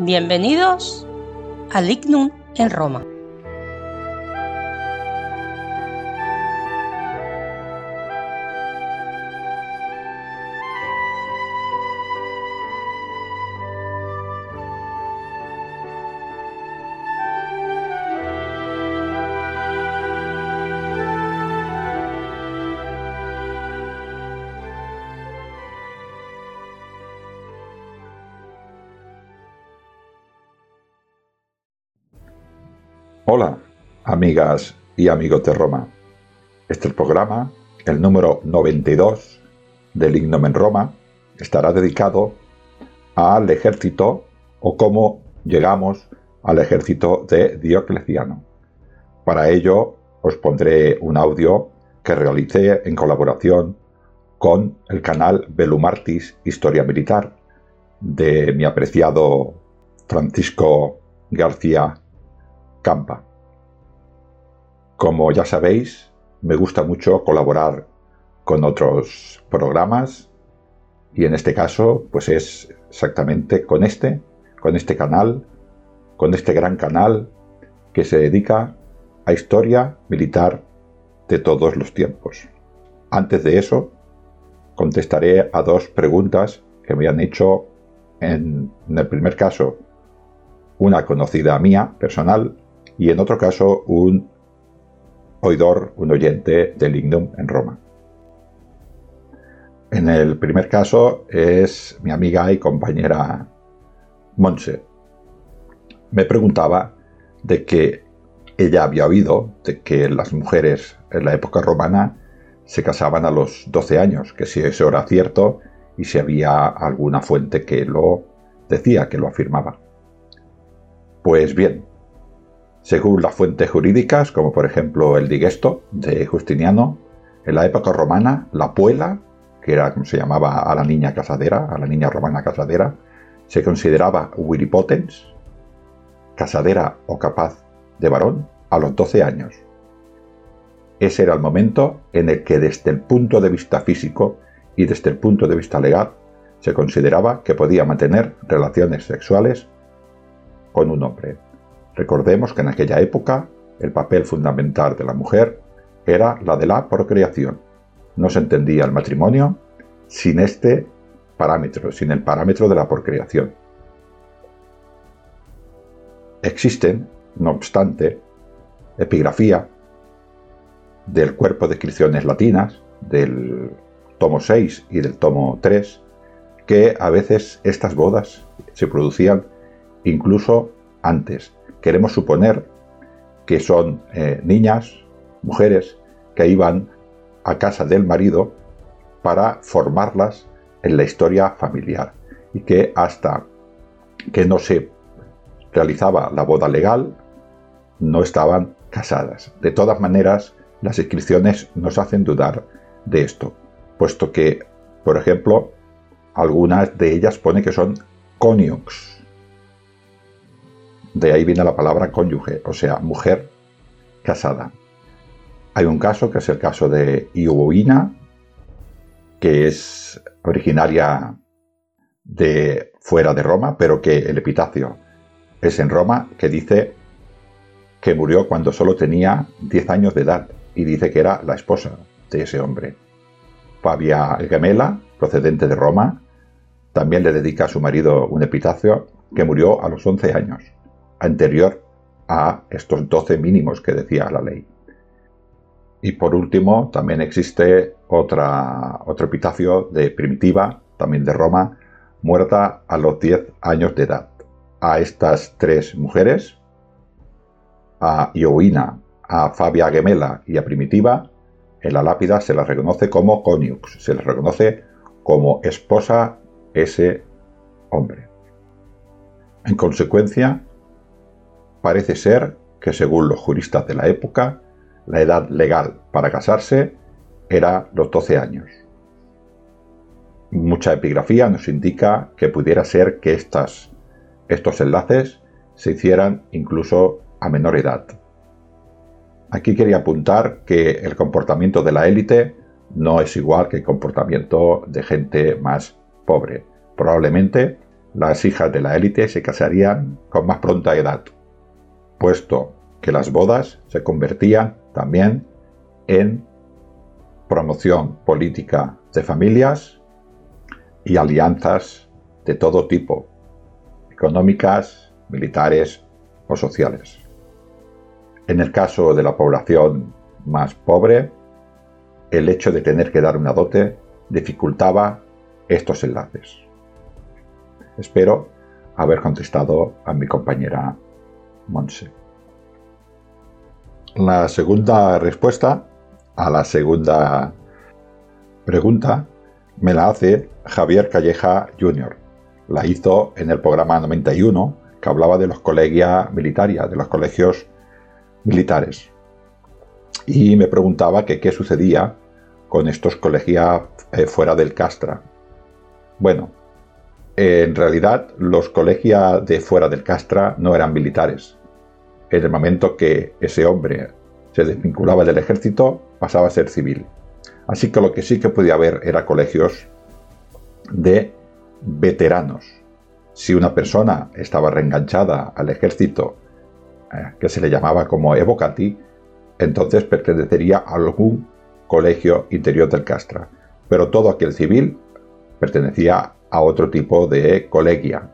bienvenidos al Lignum en Roma. Hola, amigas y amigos de Roma. Este programa, el número 92 del Ignom en Roma, estará dedicado al ejército o cómo llegamos al ejército de Diocleciano. Para ello os pondré un audio que realicé en colaboración con el canal Belumartis Historia Militar de mi apreciado Francisco García Campa. Como ya sabéis, me gusta mucho colaborar con otros programas y en este caso pues es exactamente con este, con este canal, con este gran canal que se dedica a historia militar de todos los tiempos. Antes de eso, contestaré a dos preguntas que me han hecho en, en el primer caso una conocida mía personal y en otro caso un oidor, un oyente del Lignum en Roma. En el primer caso es mi amiga y compañera Monse. Me preguntaba de que ella había oído de que las mujeres en la época romana se casaban a los 12 años, que si eso era cierto y si había alguna fuente que lo decía, que lo afirmaba. Pues bien, según las fuentes jurídicas, como por ejemplo el Digesto de Justiniano, en la época romana, la puela, que era como se llamaba a la niña casadera, a la niña romana casadera, se consideraba wiripotens, casadera o capaz de varón, a los 12 años. Ese era el momento en el que desde el punto de vista físico y desde el punto de vista legal se consideraba que podía mantener relaciones sexuales con un hombre. Recordemos que en aquella época el papel fundamental de la mujer era la de la procreación. No se entendía el matrimonio sin este parámetro, sin el parámetro de la procreación. Existen, no obstante, epigrafía del cuerpo de inscripciones latinas, del tomo 6 y del tomo 3, que a veces estas bodas se producían incluso antes queremos suponer que son eh, niñas, mujeres, que iban a casa del marido para formarlas en la historia familiar y que hasta que no se realizaba la boda legal no estaban casadas. De todas maneras, las inscripciones nos hacen dudar de esto, puesto que, por ejemplo, algunas de ellas pone que son coniux, de ahí viene la palabra cónyuge, o sea, mujer casada. Hay un caso que es el caso de Ioina, que es originaria de fuera de Roma, pero que el epitafio es en Roma, que dice que murió cuando solo tenía 10 años de edad y dice que era la esposa de ese hombre. Fabia Gemela, procedente de Roma, también le dedica a su marido un epitafio que murió a los 11 años anterior a estos 12 mínimos que decía la ley. Y por último, también existe otro epitafio de Primitiva, también de Roma, muerta a los 10 años de edad. A estas tres mujeres, a Ioina, a Fabia Gemela y a Primitiva, en la lápida se las reconoce como coniux, se les reconoce como esposa ese hombre. En consecuencia, parece ser que según los juristas de la época, la edad legal para casarse era los 12 años. Mucha epigrafía nos indica que pudiera ser que estas, estos enlaces se hicieran incluso a menor edad. Aquí quería apuntar que el comportamiento de la élite no es igual que el comportamiento de gente más pobre. Probablemente las hijas de la élite se casarían con más pronta edad, puesto que las bodas se convertían también en promoción política de familias y alianzas de todo tipo, económicas, militares o sociales. En el caso de la población más pobre, el hecho de tener que dar una dote dificultaba estos enlaces. Espero haber contestado a mi compañera Monse. La segunda respuesta a la segunda pregunta me la hace Javier Calleja Jr. La hizo en el programa 91 que hablaba de los colegia militaria, de los colegios militares. Y me preguntaba que qué sucedía con estos colegios eh, fuera del Castra. Bueno, en realidad los colegios de fuera del Castra no eran militares. En el momento que ese hombre se desvinculaba del ejército, pasaba a ser civil. Así que lo que sí que podía haber era colegios de veteranos. Si una persona estaba reenganchada al ejército, eh, que se le llamaba como evocati, entonces pertenecería a algún colegio interior del Castra. Pero todo aquel civil pertenecía a otro tipo de colegia.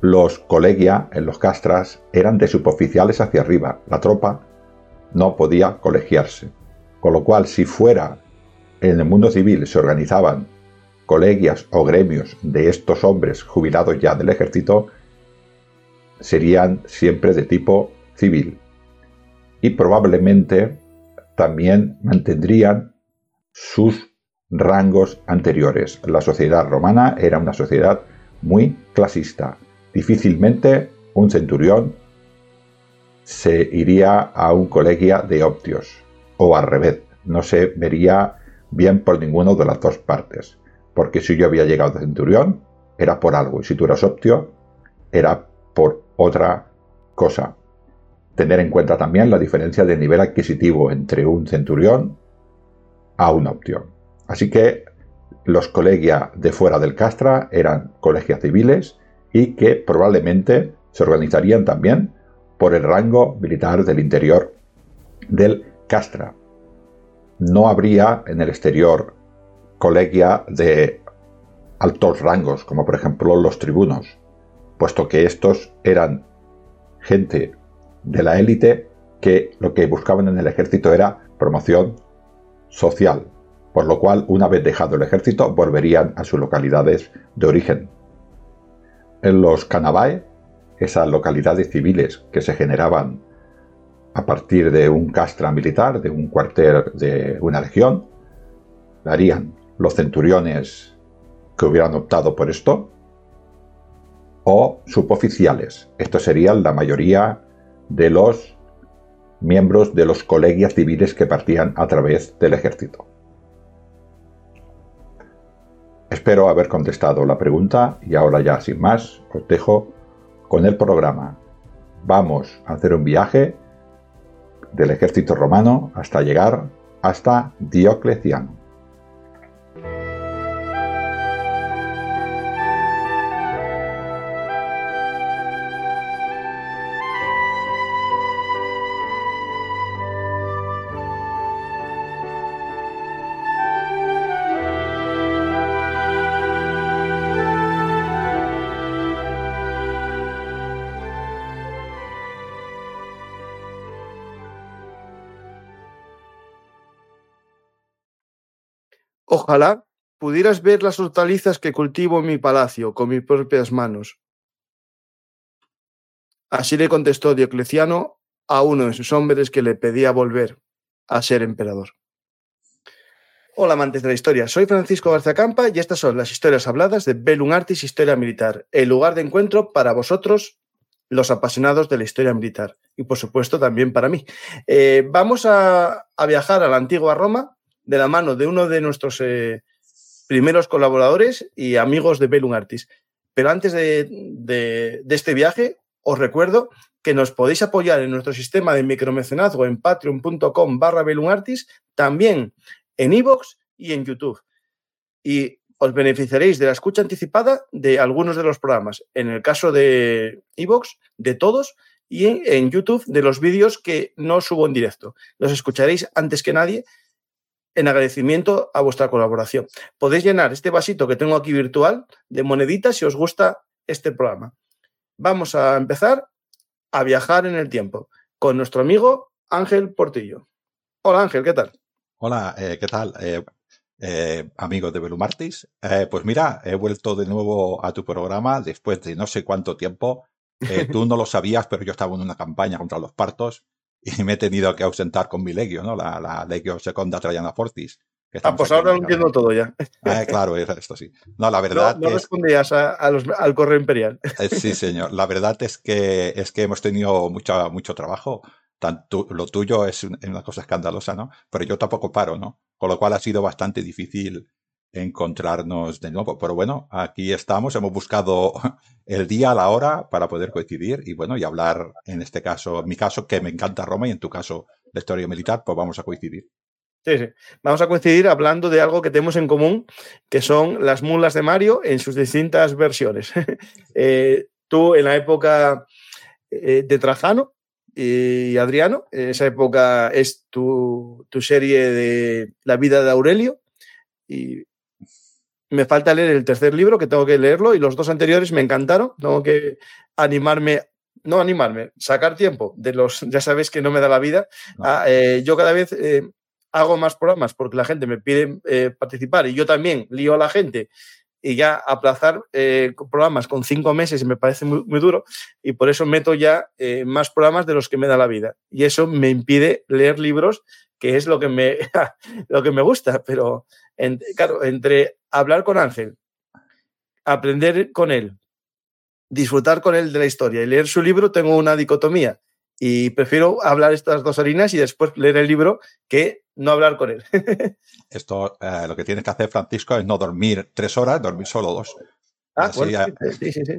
Los colegia en los castras eran de suboficiales hacia arriba. La tropa no podía colegiarse. Con lo cual, si fuera en el mundo civil se organizaban colegias o gremios de estos hombres jubilados ya del ejército, serían siempre de tipo civil. Y probablemente también mantendrían sus rangos anteriores. La sociedad romana era una sociedad muy clasista. Difícilmente un centurión se iría a un colegio de optios o al revés. No se vería bien por ninguno de las dos partes. Porque si yo había llegado de centurión, era por algo. Y si tú eras optio, era por otra cosa. Tener en cuenta también la diferencia de nivel adquisitivo entre un centurión a un optio. Así que los colegia de fuera del Castra eran colegios civiles y que probablemente se organizarían también por el rango militar del interior del Castra. No habría en el exterior colegia de altos rangos, como por ejemplo los tribunos, puesto que estos eran gente de la élite que lo que buscaban en el ejército era promoción social, por lo cual una vez dejado el ejército volverían a sus localidades de origen. En los Canabae, esas localidades civiles que se generaban a partir de un castra militar, de un cuartel de una legión, darían los centuriones que hubieran optado por esto, o suboficiales. Estos serían la mayoría de los miembros de los colegios civiles que partían a través del ejército. Espero haber contestado la pregunta y ahora ya sin más os dejo con el programa. Vamos a hacer un viaje del ejército romano hasta llegar hasta Diocleciano. Ojalá pudieras ver las hortalizas que cultivo en mi palacio con mis propias manos. Así le contestó Diocleciano a uno de sus hombres que le pedía volver a ser emperador. Hola amantes de la historia, soy Francisco García Campa y estas son las historias habladas de Bellum Artis Historia Militar, el lugar de encuentro para vosotros, los apasionados de la historia militar, y por supuesto también para mí. Eh, vamos a, viajar a la antigua Roma de la mano de uno de nuestros eh, primeros colaboradores y amigos de Bellum Artis. Pero antes de, este viaje, os recuerdo que nos podéis apoyar en nuestro sistema de micromecenazgo en patreon.com barra también en iVoox y en YouTube. Y os beneficiaréis de la escucha anticipada de algunos de los programas. En el caso de iVoox, de todos, y en, YouTube de los vídeos que no subo en directo. Los escucharéis antes que nadie en agradecimiento a vuestra colaboración. Podéis llenar este vasito que tengo aquí virtual de moneditas si os gusta este programa. Vamos a empezar a viajar en el tiempo con nuestro amigo Ángel Portillo. Hola Ángel, ¿qué tal? Hola, eh, ¿qué tal? Eh, eh, amigos de Belumartis. pues mira, he vuelto de nuevo a tu programa después de no sé cuánto tiempo. tú no lo sabías, pero yo estaba en una campaña contra los partos y me he tenido que ausentar con mi legio, ¿no? La, la Legio Seconda Traiana Fortis. Ah, pues ahora lo entiendo todo ya. Eh, claro, esto sí. No, la verdad. No, no respondías a, a los, al correo imperial. Eh, sí, señor. La verdad es que es que hemos tenido mucho, mucho trabajo. Tanto, lo tuyo es una cosa escandalosa, ¿no? Pero yo tampoco paro, ¿no? Con lo cual ha sido bastante difícil encontrarnos de nuevo. Pero bueno, aquí estamos, hemos buscado el día, la hora para poder coincidir y bueno, y hablar en este caso, en mi caso, que me encanta Roma y en tu caso la historia militar, pues vamos a coincidir. Sí, sí. Vamos a coincidir hablando de algo que tenemos en común, que son las mulas de Mario en sus distintas versiones. eh, tú en la época eh, de Trajano y Adriano, en esa época es tu, tu serie de La vida de Aurelio y me falta leer el tercer libro, que tengo que leerlo, y los dos anteriores me encantaron. Tengo que animarme, no animarme, sacar tiempo de los, ya sabéis que no me da la vida. No. Ah, eh, yo cada vez eh, hago más programas porque la gente me pide eh, participar y yo también lío a la gente y ya aplazar eh, programas con cinco meses me parece muy, duro y por eso meto ya eh, más programas de los que me da la vida. Y eso me impide leer libros, que es lo que me, lo que me gusta, pero claro, entre hablar con Ángel, aprender con él, disfrutar con él de la historia y leer su libro, tengo una dicotomía. Y prefiero hablar estas dos harinas y después leer el libro que no hablar con él. Esto, eh, lo que tienes que hacer, Francisco, es no dormir tres horas, dormir solo dos. Ah, Así bueno, ya... sí, sí, sí.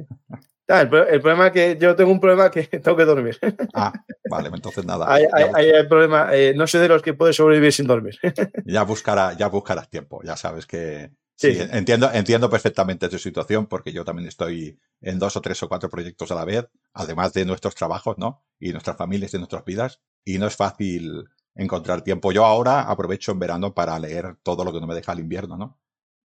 Ah, el, el, problema es que yo tengo un problema que tengo que dormir. Ah, vale, entonces nada. hay, hay, hay, el problema, eh, no sé de los que puede sobrevivir sin dormir. ya, buscará, ya buscarás tiempo, ya sabes que... Sí, sí, entiendo, entiendo perfectamente tu situación porque yo también estoy en dos o tres o cuatro proyectos a la vez, además de nuestros trabajos, ¿no? Y nuestras familias y nuestras vidas. Y no es fácil encontrar tiempo. Yo ahora aprovecho en verano para leer todo lo que no me deja el invierno, ¿no?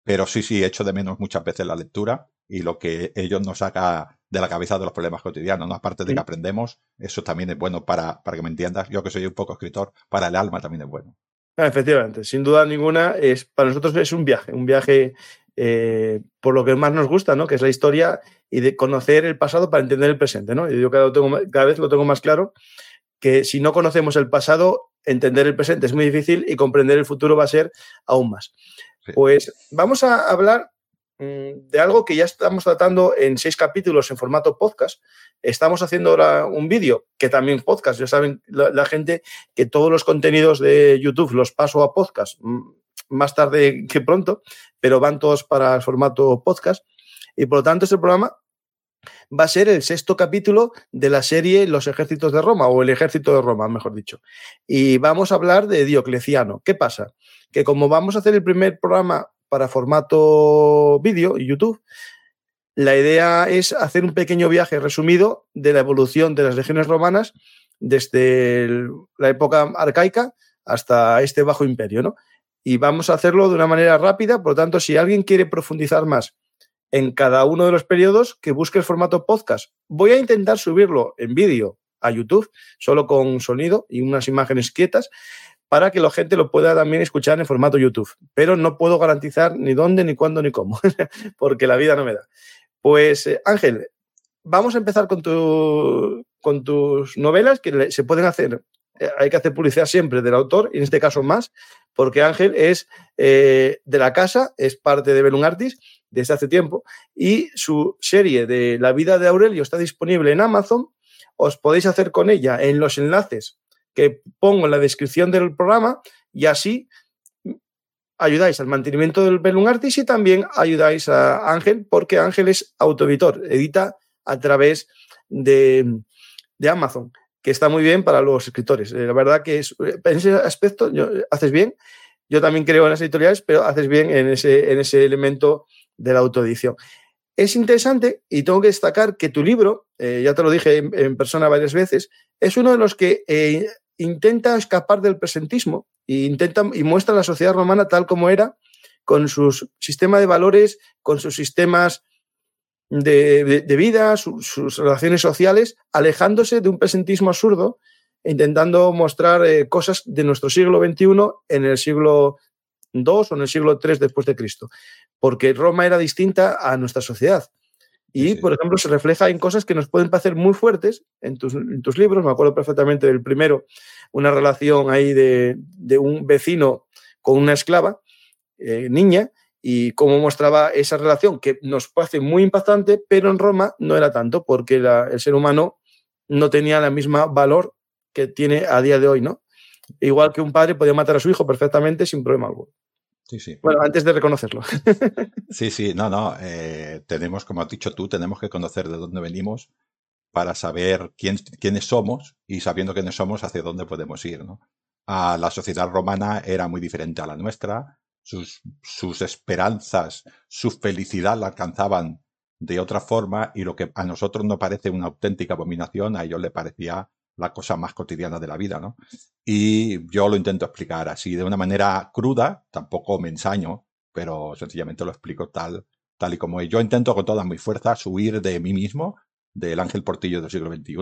Pero sí, sí, echo de menos muchas veces la lectura y lo que ellos nos saca de la cabeza de los problemas cotidianos, ¿no? Aparte de que aprendemos, eso también es bueno para, para que me entiendas. Yo que soy un poco escritor, para el alma también es bueno. Ah, efectivamente, sin duda ninguna, es, para nosotros es un viaje, un viaje eh, por lo que más nos gusta, ¿no? Que es la historia y de conocer el pasado para entender el presente, ¿no? Yo cada, tengo, cada vez lo tengo más claro que si no conocemos el pasado, entender el presente es muy difícil y comprender el futuro va a ser aún más. Sí. Pues vamos a hablar de algo que ya estamos tratando en seis capítulos en formato podcast. Estamos haciendo ahora un vídeo que también podcast. Ya saben la, la, gente que todos los contenidos de YouTube los paso a podcast más tarde que pronto, pero van todos para el formato podcast. Y por lo tanto, este programa va a ser el sexto capítulo de la serie Los ejércitos de Roma, o el ejército de Roma, mejor dicho. Y vamos a hablar de Diocleciano. ¿Qué pasa? Que como vamos a hacer el primer programa para formato vídeo, YouTube, la idea es hacer un pequeño viaje resumido de la evolución de las legiones romanas desde la época arcaica hasta este bajo imperio, ¿no? Y vamos a hacerlo de una manera rápida, por lo tanto, si alguien quiere profundizar más en cada uno de los periodos que busque el formato podcast. Voy a intentar subirlo en vídeo a YouTube, solo con sonido y unas imágenes quietas, para que la gente lo pueda también escuchar en formato YouTube. Pero no puedo garantizar ni dónde, ni cuándo, ni cómo, porque la vida no me da. Pues eh, Ángel, vamos a empezar con, con tus novelas que se pueden hacer eh, hay que hacer publicidad siempre del autor, y en este caso más, porque Ángel es eh, de la casa, es parte de Belum Artis desde hace tiempo, y su serie de La vida de Aurelio está disponible en Amazon. Os podéis hacer con ella en los enlaces que pongo en la descripción del programa y así ayudáis al mantenimiento del Belum Artis y también ayudáis a Ángel, porque Ángel es autoeditor, edita a través de, de Amazon que está muy bien para los escritores. Eh, la verdad que es, en ese aspecto haces bien. Yo también creo en las editoriales, pero haces bien en ese, en ese elemento de la autoedición. Es interesante y tengo que destacar que tu libro, eh, ya te lo dije en, persona varias veces, es uno de los que eh, intenta escapar del presentismo e intenta, y muestra la sociedad romana tal como era, con su sistema de valores, con sus sistemas de, vida, sus relaciones sociales, alejándose de un presentismo absurdo, intentando mostrar eh, cosas de nuestro siglo XXI en el siglo II o en el siglo III después de Cristo, porque Roma era distinta a nuestra sociedad. Y, por ejemplo, se refleja en cosas que nos pueden parecer muy fuertes en tus, en tus libros. Me acuerdo perfectamente del primero, una relación ahí de, de un vecino con una esclava, eh, niña, y cómo mostraba esa relación, que nos parece muy impactante, pero en Roma no era tanto, porque el ser humano no tenía la misma valor que tiene a día de hoy, ¿no? Igual que un padre podía matar a su hijo perfectamente sin problema alguno. Sí, sí. Bueno, antes de reconocerlo. Sí, sí, no, no. Eh, tenemos, como has dicho tú, tenemos que conocer de dónde venimos para saber quién, quiénes somos y sabiendo quiénes somos hacia dónde podemos ir, ¿no? A la sociedad romana era muy diferente a la nuestra sus, sus esperanzas, su felicidad la alcanzaban de otra forma y lo que a nosotros nos parece una auténtica abominación, a ellos le parecía la cosa más cotidiana de la vida, ¿no? Y yo lo intento explicar así, de una manera cruda, tampoco me ensaño, pero sencillamente lo explico tal, tal y como es. Yo intento con todas mis fuerzas huir de mí mismo, del ángel portillo del siglo XXI,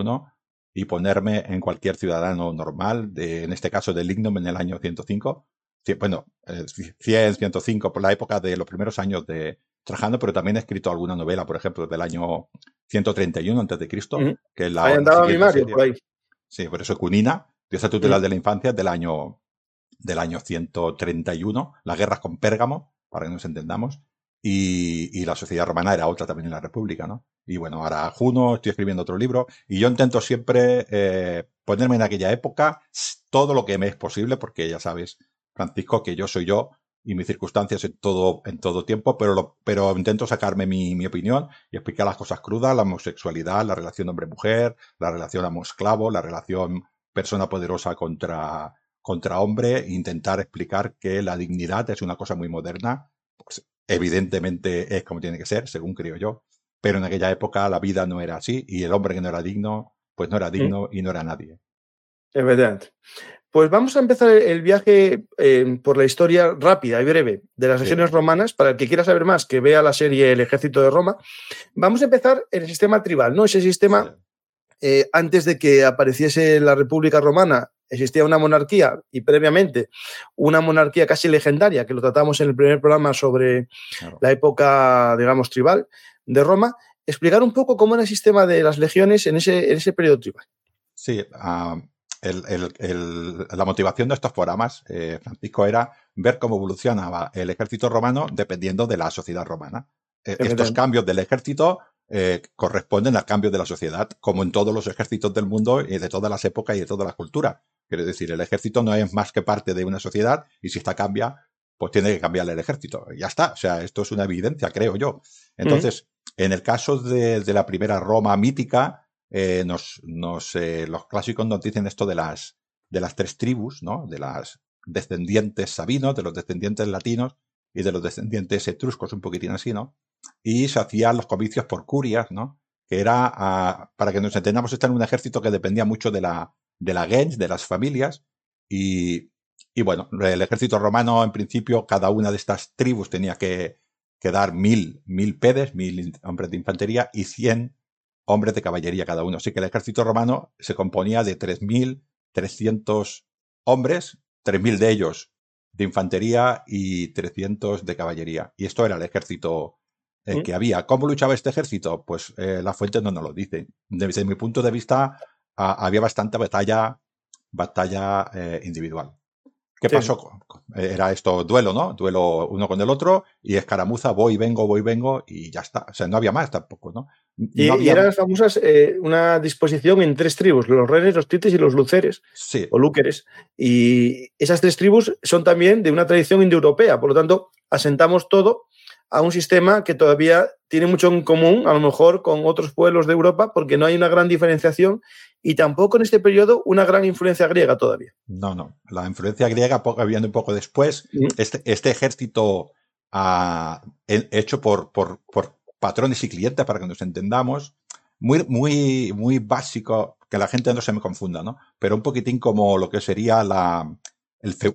y ponerme en cualquier ciudadano normal, de, en este caso del Lignum en el año 105, bueno, 100, 105 por la época de los primeros años de Trajano, pero también he escrito alguna novela, por ejemplo, del año 131 antes de Cristo, que es la ahí andaba mi Mario, por ahí. Sí, por eso Cunina, Diosa tutelar de la infancia del año del año 131, las guerras con Pérgamo, para que nos entendamos, y, y, la sociedad romana era otra también en la República, ¿no? Y bueno, ahora Juno, estoy escribiendo otro libro, y yo intento siempre eh, ponerme en aquella época todo lo que me es posible, porque ya sabes, Francisco, que yo soy yo y mis circunstancias en todo, en todo tiempo, pero, pero intento sacarme mi, mi, opinión y explicar las cosas crudas, la homosexualidad, la relación hombre-mujer, la relación amo-esclavo, la relación persona poderosa contra, contra hombre, e intentar explicar que la dignidad es una cosa muy moderna, pues evidentemente es como tiene que ser, según creo yo, pero en aquella época la vida no era así y el hombre que no era digno, pues no era digno y no era nadie. Evidente. Pues vamos a empezar el viaje eh, por la historia rápida y breve de las regiones romanas. Para el que quiera saber más, que vea la serie El ejército de Roma. Vamos a empezar en el sistema tribal, ¿no? Ese sistema, eh, antes de que apareciese la República Romana, existía una monarquía y previamente una monarquía casi legendaria, que lo tratamos en el primer programa sobre claro. la época, digamos, tribal de Roma. Explicar un poco cómo era el sistema de las legiones en ese, en ese periodo tribal. Sí, uh el, el, el, la motivación de estos programas, eh, Francisco, era ver cómo evolucionaba el ejército romano dependiendo de la sociedad romana. Eh, estos cambios del ejército eh, corresponden al cambio de la sociedad, como en todos los ejércitos del mundo y de todas las épocas y de toda la cultura. Quiero decir, el ejército no es más que parte de una sociedad y si esta cambia, pues tiene que cambiarle el ejército. Y ya está. O sea, esto es una evidencia, creo yo. Entonces, en el caso de, de la primera Roma mítica, eh, nos, nos eh, los clásicos nos dicen esto de las, de las tres tribus, ¿no? De las descendientes sabinos, de los descendientes latinos y de los descendientes etruscos, un poquitín así, ¿no? Y se hacían los comicios por curias, ¿no? Que era, uh, para que nos entendamos, estar en un ejército que dependía mucho de la, de la gens, de las familias, y, y bueno, el ejército romano, en principio, cada una de estas tribus tenía que, que dar mil, mil pedes, mil hombres de infantería y cien hombres de caballería cada uno. Así que el ejército romano se componía de 3.300 hombres, 3.000 de ellos de infantería y 300 de caballería. Y esto era el ejército eh, ¿Mm? que había. ¿Cómo luchaba este ejército? Pues eh, las fuentes no nos lo dicen. Desde mi punto de vista, a, había bastante batalla batalla eh, individual. ¿Qué pasó? Era esto duelo, ¿no? Duelo uno con el otro y escaramuza, voy, vengo, voy, vengo y ya está. O sea, no había más tampoco, ¿no? y, eran famosas eh, una disposición en tres tribus, los renes, los tites y los luceres, sí. o lúqueres. Y esas tres tribus son también de una tradición indoeuropea, por lo tanto, asentamos todo a un sistema que todavía tiene mucho en común, a lo mejor, con otros pueblos de Europa, porque no hay una gran diferenciación y tampoco en este periodo una gran influencia griega todavía. No, no. La influencia griega viene un poco después. Este, este, ejército ah, hecho por, por, patrones y clientes, para que nos entendamos, muy, muy, muy básico, que la gente no se me confunda, ¿no? Pero un poquitín como lo que sería la,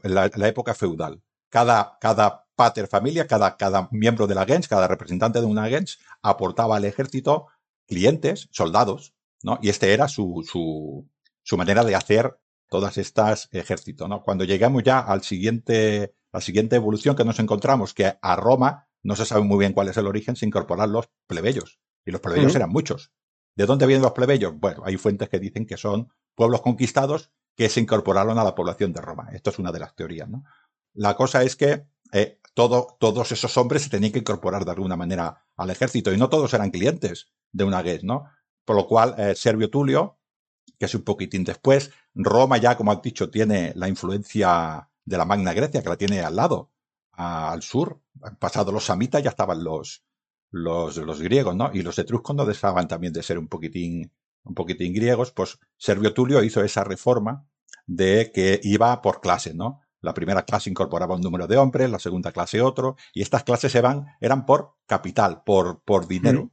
la, época feudal. Cada, cada pater familia, cada, cada miembro de la gens, cada representante de una gens, aportaba al ejército clientes, soldados, y este era su, su, su manera de hacer todas estas ejércitos, ¿no? Cuando llegamos ya al siguiente, la siguiente evolución que nos encontramos, que a Roma no se sabe muy bien cuál es el origen, se incorporan los plebeyos. Y los plebeyos eran muchos. ¿De dónde vienen los plebeyos? Bueno, hay fuentes que dicen que son pueblos conquistados que se incorporaron a la población de Roma. Esto es una de las teorías, ¿no? La cosa es que eh, todo, todos esos hombres se tenían que incorporar de alguna manera al ejército y no todos eran clientes de una guerra, ¿no? Por lo cual, eh, Servio Tulio, que es un poquitín después, Roma ya, como has dicho, tiene la influencia de la Magna Grecia, que la tiene al lado, al sur. Pasado los samitas ya estaban los, los, los griegos, ¿no? Y los etruscos no dejaban también de ser un poquitín, un poquitín griegos, pues Servio Tulio hizo esa reforma de que iba por clases, ¿no? La primera clase incorporaba un número de hombres, la segunda clase otro, y estas clases eran, eran por capital, por, por dinero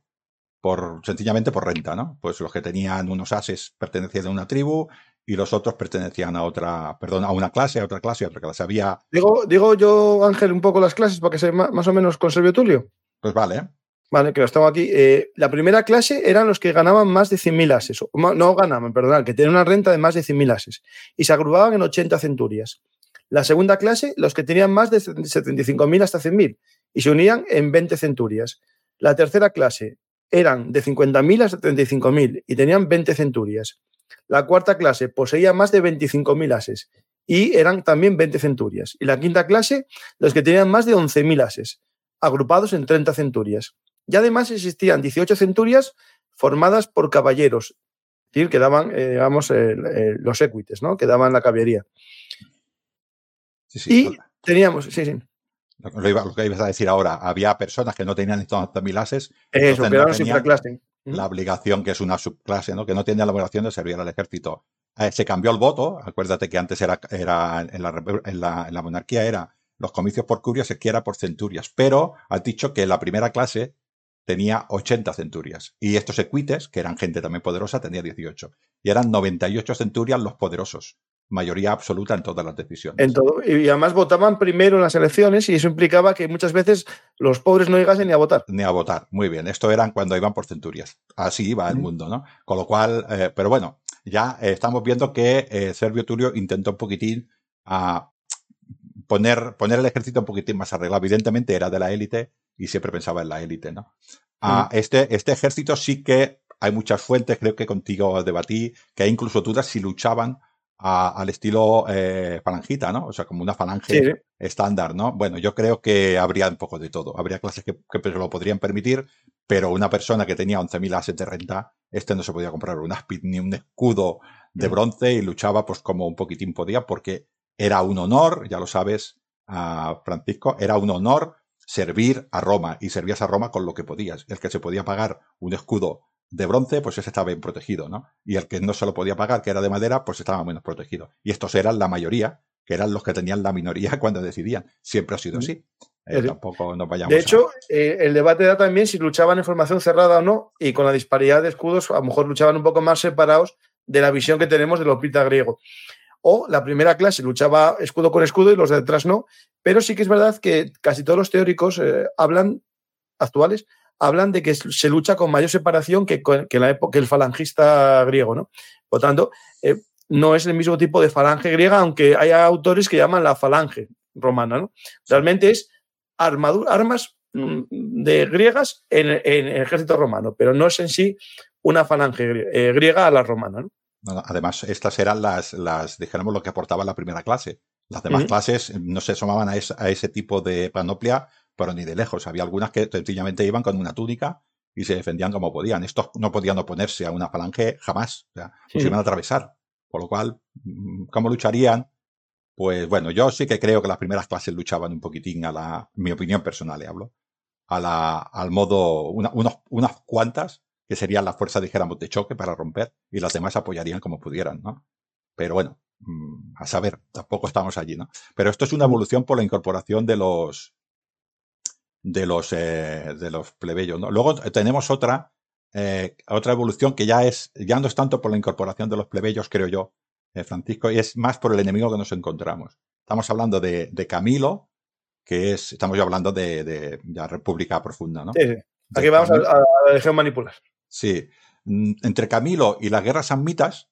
por sencillamente por renta, ¿no? Pues los que tenían unos ases pertenecían a una tribu y los otros pertenecían a otra, perdón, a una clase, a otra clase, a otra clase. Había. Digo, digo yo, Ángel, un poco las clases para que se más o menos con Servio Tulio. Pues vale. Vale, que lo estamos aquí. Eh, la primera clase eran los que ganaban más de 100.000 ases. No ganaban, perdón, que tenían una renta de más de 100.000 ases. Y se agrupaban en 80 centurias. La segunda clase, los que tenían más de 75.000 hasta 100.000. Y se unían en 20 centurias. La tercera clase, eran de 50.000 a 75.000 y tenían 20 centurias. La cuarta clase poseía más de 25.000 ases y eran también 20 centurias. Y la quinta clase, los que tenían más de 11.000 ases, agrupados en 30 centurias. Y además existían 18 centurias formadas por caballeros, es decir, que daban, eh, digamos, los equites, ¿no? que daban la caballería. Y teníamos, sí, sí. Lo, que ibas a decir ahora, había personas que no tenían estos mil ases. Eso, que no La obligación, que es una subclase, ¿no? que no tenían la obligación de servir al ejército. Eh, se cambió el voto, acuérdate que antes era, era en, la, en, la, monarquía era los comicios por curias, que era por centurias, pero has dicho que la primera clase tenía 80 centurias y estos equites, que eran gente también poderosa, tenía 18 y eran 98 centurias los poderosos mayoría absoluta en todas las decisiones. En todo. Y además votaban primero en las elecciones y eso implicaba que muchas veces los pobres no llegasen ni a votar. Ni a votar, muy bien. Esto eran cuando iban por centurias. Así iba el mundo, ¿no? Con lo cual, eh, pero bueno, ya eh, estamos viendo que eh, Servio Tulio intentó un poquitín a poner, poner el ejército un poquitín más arreglado. Evidentemente era de la élite y siempre pensaba en la élite, ¿no? Ah, este, este ejército sí que hay muchas fuentes, creo que contigo debatí, que incluso dudas si luchaban al estilo eh, falangita, ¿no? O sea, como una falange estándar, ¿no? Bueno, yo creo que habría un poco de todo. Habría clases que, que lo podrían permitir, pero una persona que tenía 11.000 ases de renta, este no se podía comprar un aspid ni un escudo de bronce y luchaba pues como un poquitín podía porque era un honor, ya lo sabes, a Francisco, era un honor servir a Roma y servías a Roma con lo que podías. El que se podía pagar un escudo de bronce, pues ese estaba bien protegido, ¿no? Y el que no se lo podía pagar, que era de madera, pues estaba menos protegido. Y estos eran la mayoría, que eran los que tenían la minoría cuando decidían. Siempre ha sido así. Eh, tampoco nos vayamos. De hecho, eh, el debate era también si luchaban en formación cerrada o no, y con la disparidad de escudos, a lo mejor luchaban un poco más separados de la visión que tenemos del opita griego. O la primera clase luchaba escudo con escudo y los de detrás no, pero sí que es verdad que casi todos los teóricos eh, hablan, actuales, hablan de que se lucha con mayor separación que, que la época, el falangista griego, ¿no? Por tanto, eh, no es el mismo tipo de falange griega, aunque hay autores que llaman la falange romana, ¿no? Realmente es armadura, armas mm, de griegas en, el ejército romano, pero no es en sí una falange eh, griega a la romana, ¿no? Además, estas eran las, las, dijéramos, lo que aportaba la primera clase. Las demás clases no se asomaban a, a, ese tipo de panoplia, pero ni de lejos. Había algunas que sencillamente iban con una túnica y se defendían como podían. Estos no podían oponerse a una falange jamás. O sea, se iban a atravesar. Por lo cual, mm, ¿cómo lucharían? Pues bueno, yo sí que creo que las primeras clases luchaban un poquitín a la, mi opinión personal, le hablo, a la, al modo, unos, unas cuantas, que serían las fuerzas, dijéramos, de choque para romper, y las demás apoyarían como pudieran, ¿no? Pero bueno, mm, a saber, tampoco estamos allí, ¿no? Pero esto es una evolución por la incorporación de los, de los, eh, de los plebeyos, ¿no? Luego tenemos otra, eh, otra evolución que ya es, ya no es tanto por la incorporación de los plebeyos, creo yo, eh, Francisco, y es más por el enemigo que nos encontramos. Estamos hablando de, de Camilo, que es, estamos ya hablando de, de, República Profunda, ¿no? Sí, sí. Aquí vamos a, a, la legión manipular. Sí. Mm, entre Camilo y las guerras sammitas, mm,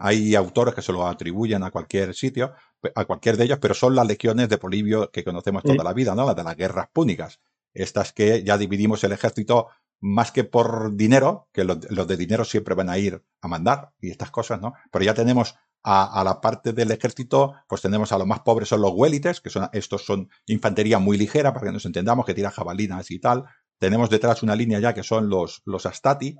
hay autores que se lo atribuyen a cualquier sitio, a cualquier de ellos, pero son las legiones de Polibio que conocemos toda la vida, ¿no? Las de las guerras púnicas. Estas que ya dividimos el ejército más que por dinero, que los, los, de dinero siempre van a ir a mandar y estas cosas, ¿no? Pero ya tenemos a, a, la parte del ejército, pues tenemos a los más pobres son los huélites, que son, estos son infantería muy ligera, para que nos entendamos, que tira jabalinas y tal. Tenemos detrás una línea ya que son los, los astati,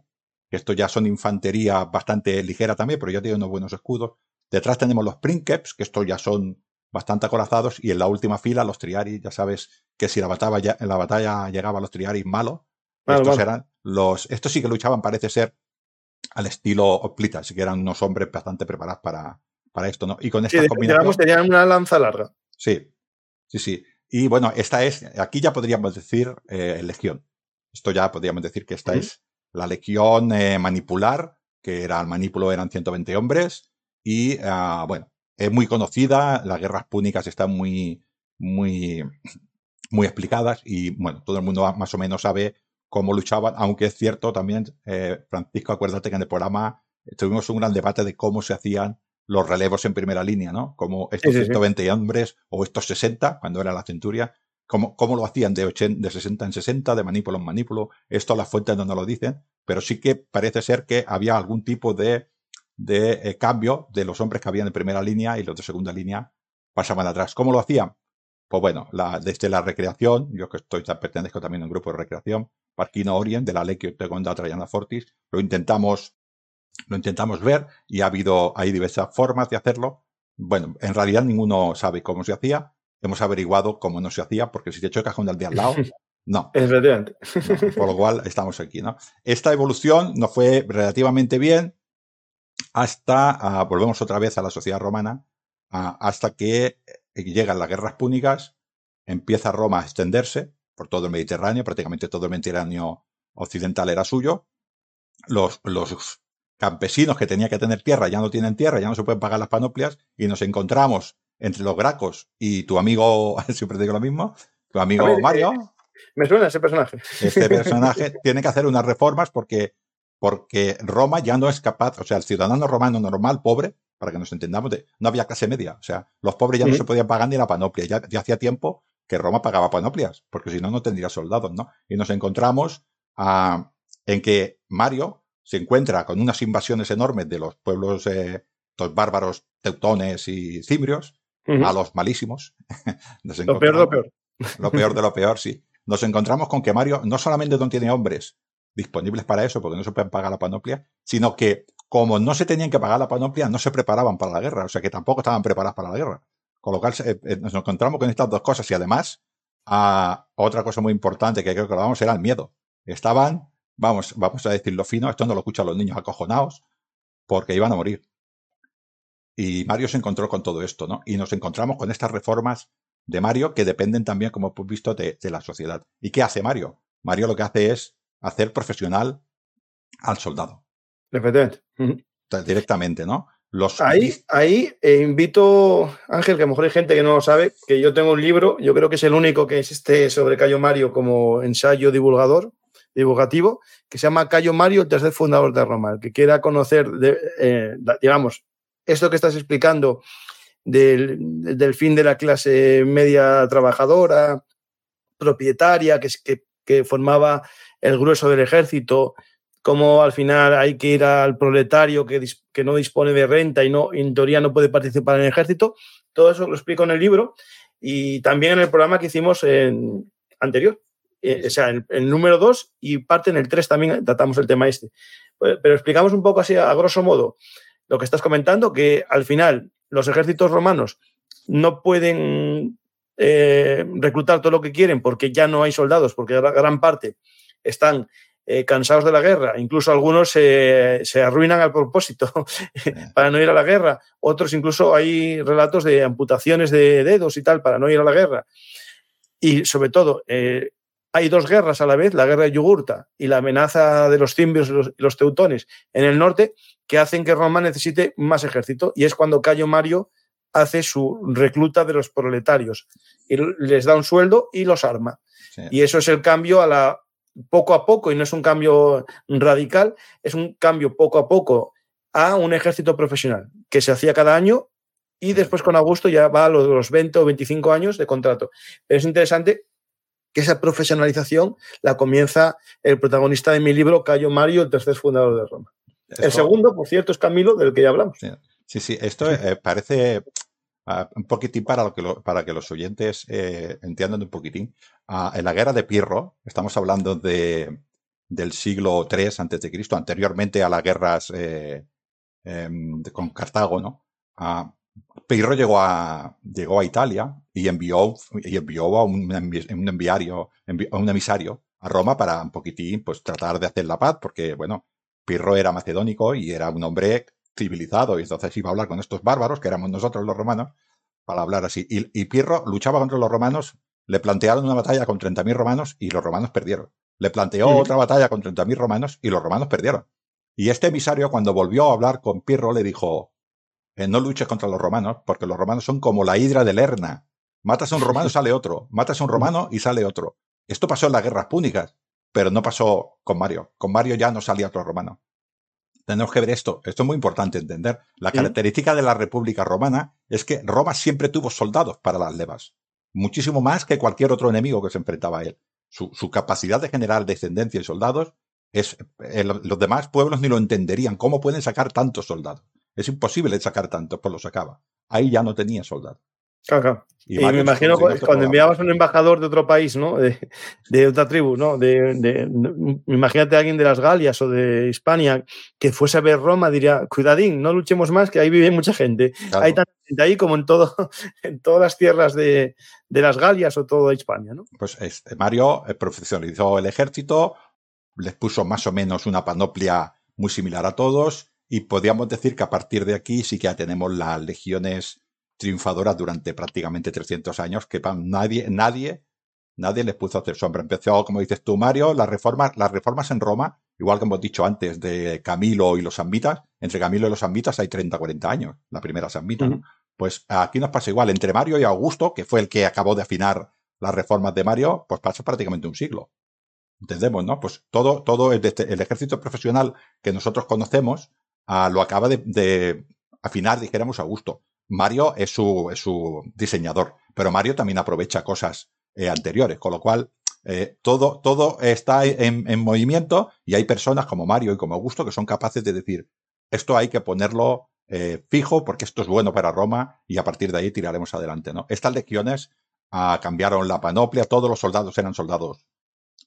estos ya son infantería bastante ligera también, pero ya tienen unos buenos escudos. Detrás tenemos los princeps, que estos ya son bastante acorazados, y en la última fila los triaris, ya sabes que si la batalla, en la batalla llegaba a los triaris malo, Vale, estos vale. eran los, estos sí que luchaban, parece ser, al estilo Oplita, así que eran unos hombres bastante preparados para, para esto, ¿no? Y con estas sí, combinaciones. tenían una lanza larga. Sí, sí, sí. Y bueno, esta es, aquí ya podríamos decir eh, legión. Esto ya podríamos decir que esta uh -huh. es la legión eh, manipular, que era el manípulo eran 120 hombres, y uh, bueno, es muy conocida, las guerras púnicas están muy, muy, muy explicadas, y bueno, todo el mundo más o menos sabe cómo luchaban, aunque es cierto también, eh, Francisco, acuérdate que en el programa tuvimos un gran debate de cómo se hacían los relevos en primera línea, ¿no? Como estos sí, sí, 120 sí. hombres o estos 60, cuando era la centuria, cómo, cómo lo hacían de, 80, de 60 en 60, de manípulo en manípulo. Esto las fuentes no lo dicen, pero sí que parece ser que había algún tipo de, de eh, cambio de los hombres que habían de primera línea y los de segunda línea pasaban atrás. ¿Cómo lo hacían? Pues bueno, desde la recreación, yo que estoy pertenezco también a un grupo de recreación, Parquino Orient, de la Lecchio Tegonda Traiana Fortis, lo intentamos, lo intentamos ver y ha habido, hay diversas formas de hacerlo. Bueno, en realidad ninguno sabe cómo se hacía. Hemos averiguado cómo no se hacía, porque si te echo el cajón del de al lado, no. Efectivamente. No, por lo cual estamos aquí, ¿no? Esta evolución nos fue relativamente bien hasta, uh, volvemos otra vez a la sociedad romana, uh, hasta que llegan las guerras púnicas, empieza Roma a extenderse por todo el Mediterráneo, prácticamente todo el Mediterráneo occidental era suyo. Los, los campesinos que tenían que tener tierra ya no tienen tierra, ya no se pueden pagar las panoplias, y nos encontramos entre los gracos y tu amigo, siempre digo lo mismo, tu amigo ver, Mario. Eh, me suena ese personaje. Este personaje tiene que hacer unas reformas porque, porque Roma ya no es capaz, o sea, el ciudadano romano normal, pobre, para que nos entendamos, de, no había clase media. O sea, los pobres ya sí. no se podían pagar ni la panoplia. Ya, ya hacía tiempo que Roma pagaba panoplias, porque si no, no tendría soldados, ¿no? Y nos encontramos uh, en que Mario se encuentra con unas invasiones enormes de los pueblos, eh, los bárbaros teutones y cimbrios, uh -huh. a los malísimos. lo peor de lo peor. Lo peor de lo peor, sí. Nos encontramos con que Mario no solamente no tiene hombres disponibles para eso, porque no se pueden pagar la panoplia, sino que como no se tenían que pagar la panoplia, no se preparaban para la guerra, o sea que tampoco estaban preparados para la guerra. Con lo cual eh, eh, nos encontramos con estas dos cosas y además, a, otra cosa muy importante que creo que lo vamos era el miedo. Estaban, vamos, vamos a decirlo fino, esto no lo escuchan los niños acojonados, porque iban a morir. Y Mario se encontró con todo esto, ¿no? Y nos encontramos con estas reformas de Mario que dependen también, como hemos visto, de, de la sociedad. ¿Y qué hace Mario? Mario lo que hace es hacer profesional al soldado. Efectivamente. Directamente, ¿no? Los... Ahí, ahí eh, invito, Ángel, que a lo mejor hay gente que no lo sabe, que yo tengo un libro, yo creo que es el único que existe sobre Cayo Mario como ensayo divulgador, divulgativo, que se llama Cayo Mario, el tercer fundador de Roma. El que quiera conocer, de, eh, digamos, esto que estás explicando del, del, fin de la clase media trabajadora, propietaria, que, que, que formaba el grueso del ejército, cómo al final hay que ir al proletario que, que no dispone de renta y no, en teoría no puede participar en el ejército. Todo eso lo explico en el libro y también en el programa que hicimos en, anterior. Eh, o sea, en el número 2 y parte en el 3 también tratamos el tema este. Pues, pero explicamos un poco así, a grosso modo, lo que estás comentando, que al final los ejércitos romanos no pueden eh, reclutar todo lo que quieren porque ya no hay soldados, porque gran parte están eh, cansados de la guerra, incluso algunos se arruinan al propósito para no ir a la guerra, otros incluso hay relatos de amputaciones de dedos y tal para no ir a la guerra. Y sobre todo, eh, hay dos guerras a la vez, la guerra de Yugurta y la amenaza de los cimbios y los, teutones en el norte, que hacen que Roma necesite más ejército. Y es cuando Cayo Mario hace su recluta de los proletarios y les da un sueldo y los arma. Y eso es el cambio a la poco a poco, y no es un cambio radical, es un cambio poco a poco a un ejército profesional que se hacía cada año y después con Augusto ya va a los 20 o 25 años de contrato. Pero es interesante que esa profesionalización la comienza el protagonista de mi libro, Cayo Mario, el tercer fundador de Roma. El segundo, por cierto, es Camilo, del que ya hablamos. Sí, sí, esto eh, parece ah, un poquitín para, lo que para que los oyentes eh, entiendan un poquitín. Ah, en la guerra de Pirro, estamos hablando de, del siglo III a.C., anteriormente a las guerras eh, em, con Cartago, ¿no? Ah, Pirro llegó a, llegó a Italia y envió, y envió a un, un enviario, a un emisario a Roma para un poquitín, pues tratar de hacer la paz, porque, bueno, Pirro era macedónico y era un hombre civilizado, y entonces iba a hablar con estos bárbaros, que éramos nosotros los romanos, para hablar así. Y, y Pirro luchaba contra los romanos, le plantearon una batalla con 30.000 romanos y los romanos perdieron. Le planteó otra batalla con 30.000 romanos y los romanos perdieron. Y este emisario, cuando volvió a hablar con Pirro, le dijo, eh, no luches contra los romanos, porque los romanos son como la hidra de Lerna. Matas a un romano y sale otro. Matas a un romano y sale otro. Esto pasó en las guerras púnicas, pero no pasó con Mario. Con Mario ya no salía otro romano. Tenemos que ver esto. Esto es muy importante entender. La característica de la República Romana es que Roma siempre tuvo soldados para las levas. Muchísimo más que cualquier otro enemigo que se enfrentaba a él. Su, capacidad de generar descendencia y soldados es, eh, los demás pueblos ni lo entenderían. ¿Cómo pueden sacar tantos soldados? Es imposible sacar tanto, pues lo sacaba. Ahí ya no tenía soldado. Claro, Y, me imagino cuando enviabas un embajador de otro país, ¿no? De, otra tribu, ¿no? De, imagínate a alguien de las Galias o de Hispania que fuese a ver Roma, diría, cuidadín, no luchemos más, que ahí vive mucha gente. Hay tanta gente ahí como en, todo, en todas las tierras de, las Galias o toda Hispania, ¿no? Pues este, Mario eh, profesionalizó el ejército, les puso más o menos una panoplia muy similar a todos y podríamos decir que a partir de aquí sí que ya tenemos las legiones triunfadoras durante prácticamente 300 años que nadie, nadie, nadie les puso a hacer sombra. Empezó, como dices tú, Mario, las reformas, las reformas en Roma, igual que hemos dicho antes de Camilo y los sambitas, entre Camilo y los sambitas hay 30, 40 años, la primera sambita, Pues aquí nos pasa igual, entre Mario y Augusto, que fue el que acabó de afinar las reformas de Mario, pues pasa prácticamente un siglo. Entendemos, ¿no? Pues todo, todo el, el ejército profesional que nosotros conocemos lo acaba de, afinar, dijéramos, a gusto. Mario es su, es su diseñador, pero Mario también aprovecha cosas eh, anteriores, con lo cual eh, todo, todo está en, movimiento y hay personas como Mario y como Augusto que son capaces de decir, esto hay que ponerlo eh, fijo porque esto es bueno para Roma y a partir de ahí tiraremos adelante. ¿no? Estas legiones ah, cambiaron la panoplia, todos los soldados eran soldados,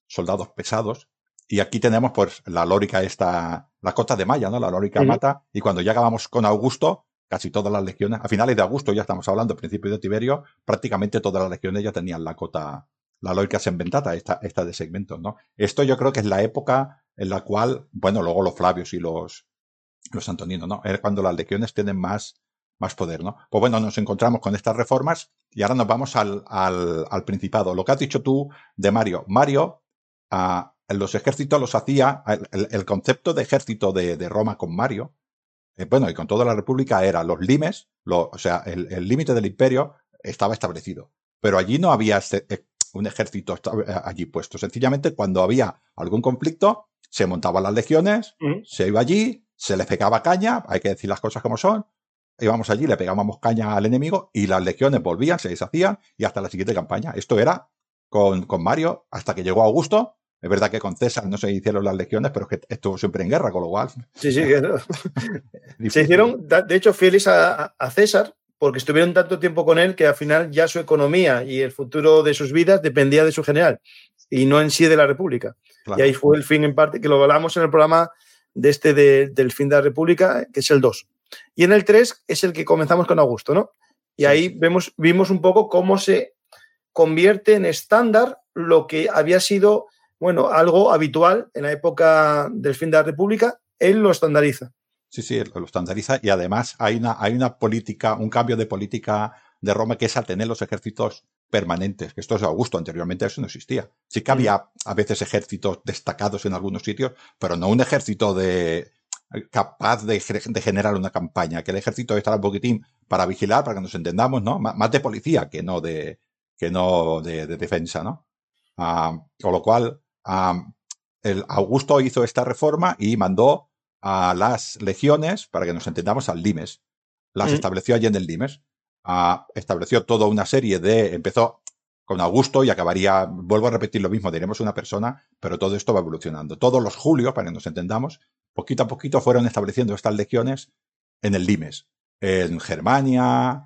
soldados pesados y aquí tenemos pues la lórica esta, la cota de Maya, ¿no? La lórica mata. Y cuando ya acabamos con Augusto, casi todas las legiones, a finales de Augusto ya estamos hablando, principios de Tiberio, prácticamente todas las legiones ya tenían la cota, la lórica inventata, esta, esta de segmentos, ¿no? Esto yo creo que es la época en la cual, bueno, luego los Flavios y los, los Antoninos, ¿no? Es cuando las legiones tienen más, más poder, ¿no? Pues bueno, nos encontramos con estas reformas y ahora nos vamos al, al, al Principado. Lo que has dicho tú de Mario. Mario, a los ejércitos los hacía, el, concepto de ejército de, Roma con Mario, eh, bueno, y con toda la República era los limes, o sea, el límite del imperio estaba establecido. Pero allí no había este, eh, un ejército eh, allí puesto. Sencillamente, cuando había algún conflicto, se montaban las legiones, se iba allí, se le pegaba caña, hay que decir las cosas como son, íbamos allí, le pegábamos caña al enemigo y las legiones volvían, se deshacían y hasta la siguiente campaña. Esto era con, con Mario hasta que llegó Augusto Es verdad que con César no se hicieron las legiones, pero es que estuvo siempre en guerra, con lo cual. Sí, sí, se hicieron, de hecho, fieles a, César, porque estuvieron tanto tiempo con él que al final ya su economía y el futuro de sus vidas dependía de su general y no en sí de la República. Y ahí fue el fin en parte, que lo hablamos en el programa de este del fin de la República, que es el 2. Y en el 3 es el que comenzamos con Augusto, ¿no? Y ahí vemos, vimos un poco cómo se convierte en estándar lo que había sido bueno, algo habitual en la época del fin de la República, él lo estandariza. Sí, sí, lo estandariza y además hay una, hay una política, un cambio de política de Roma que es a tener los ejércitos permanentes, que esto es Augusto, anteriormente eso no existía. Sí que había a veces ejércitos destacados en algunos sitios, pero no un ejército de capaz de, generar una campaña, que el ejército estará un poquitín para vigilar, para que nos entendamos, ¿no? más de policía que no de, que no de, defensa, ¿no? Ah, con lo cual, el Augusto hizo esta reforma y mandó a las legiones, para que nos entendamos, al Limes. Las mm. estableció allí en el Limes. Ah, estableció toda una serie de. Empezó con Augusto y acabaría. Vuelvo a repetir lo mismo, diremos una persona, pero todo esto va evolucionando. Todos los Julios, para que nos entendamos, poquito a poquito fueron estableciendo estas legiones en el Limes. En Germania,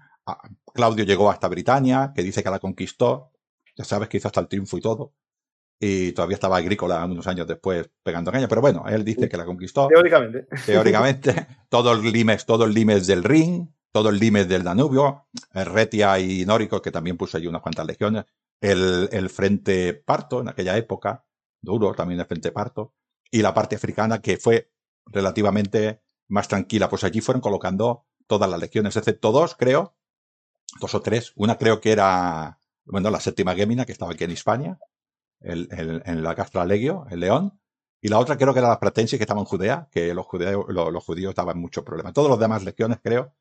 Claudio llegó hasta Britania, que dice que la conquistó. Ya sabes que hizo hasta el triunfo y todo y todavía estaba agrícola unos años después pegando caña, pero bueno, él dice que la conquistó. Teóricamente. Teóricamente, todo el limes, todo el limes del Rin, todo el limes del Danubio, Retia y Nórico, que también puso allí unas cuantas legiones, el, el frente parto en aquella época, duro también el frente parto, y la parte africana que fue relativamente más tranquila, pues allí fueron colocando todas las legiones, excepto dos, creo, dos o tres, una creo que era, bueno, la séptima Gémina, que estaba aquí en España, en la Castra Legio, el León, y la otra creo que era la Pratensis, que estaba en Judea, que los, judíos, los, judíos daban mucho problema. Todos los demás legiones, creo,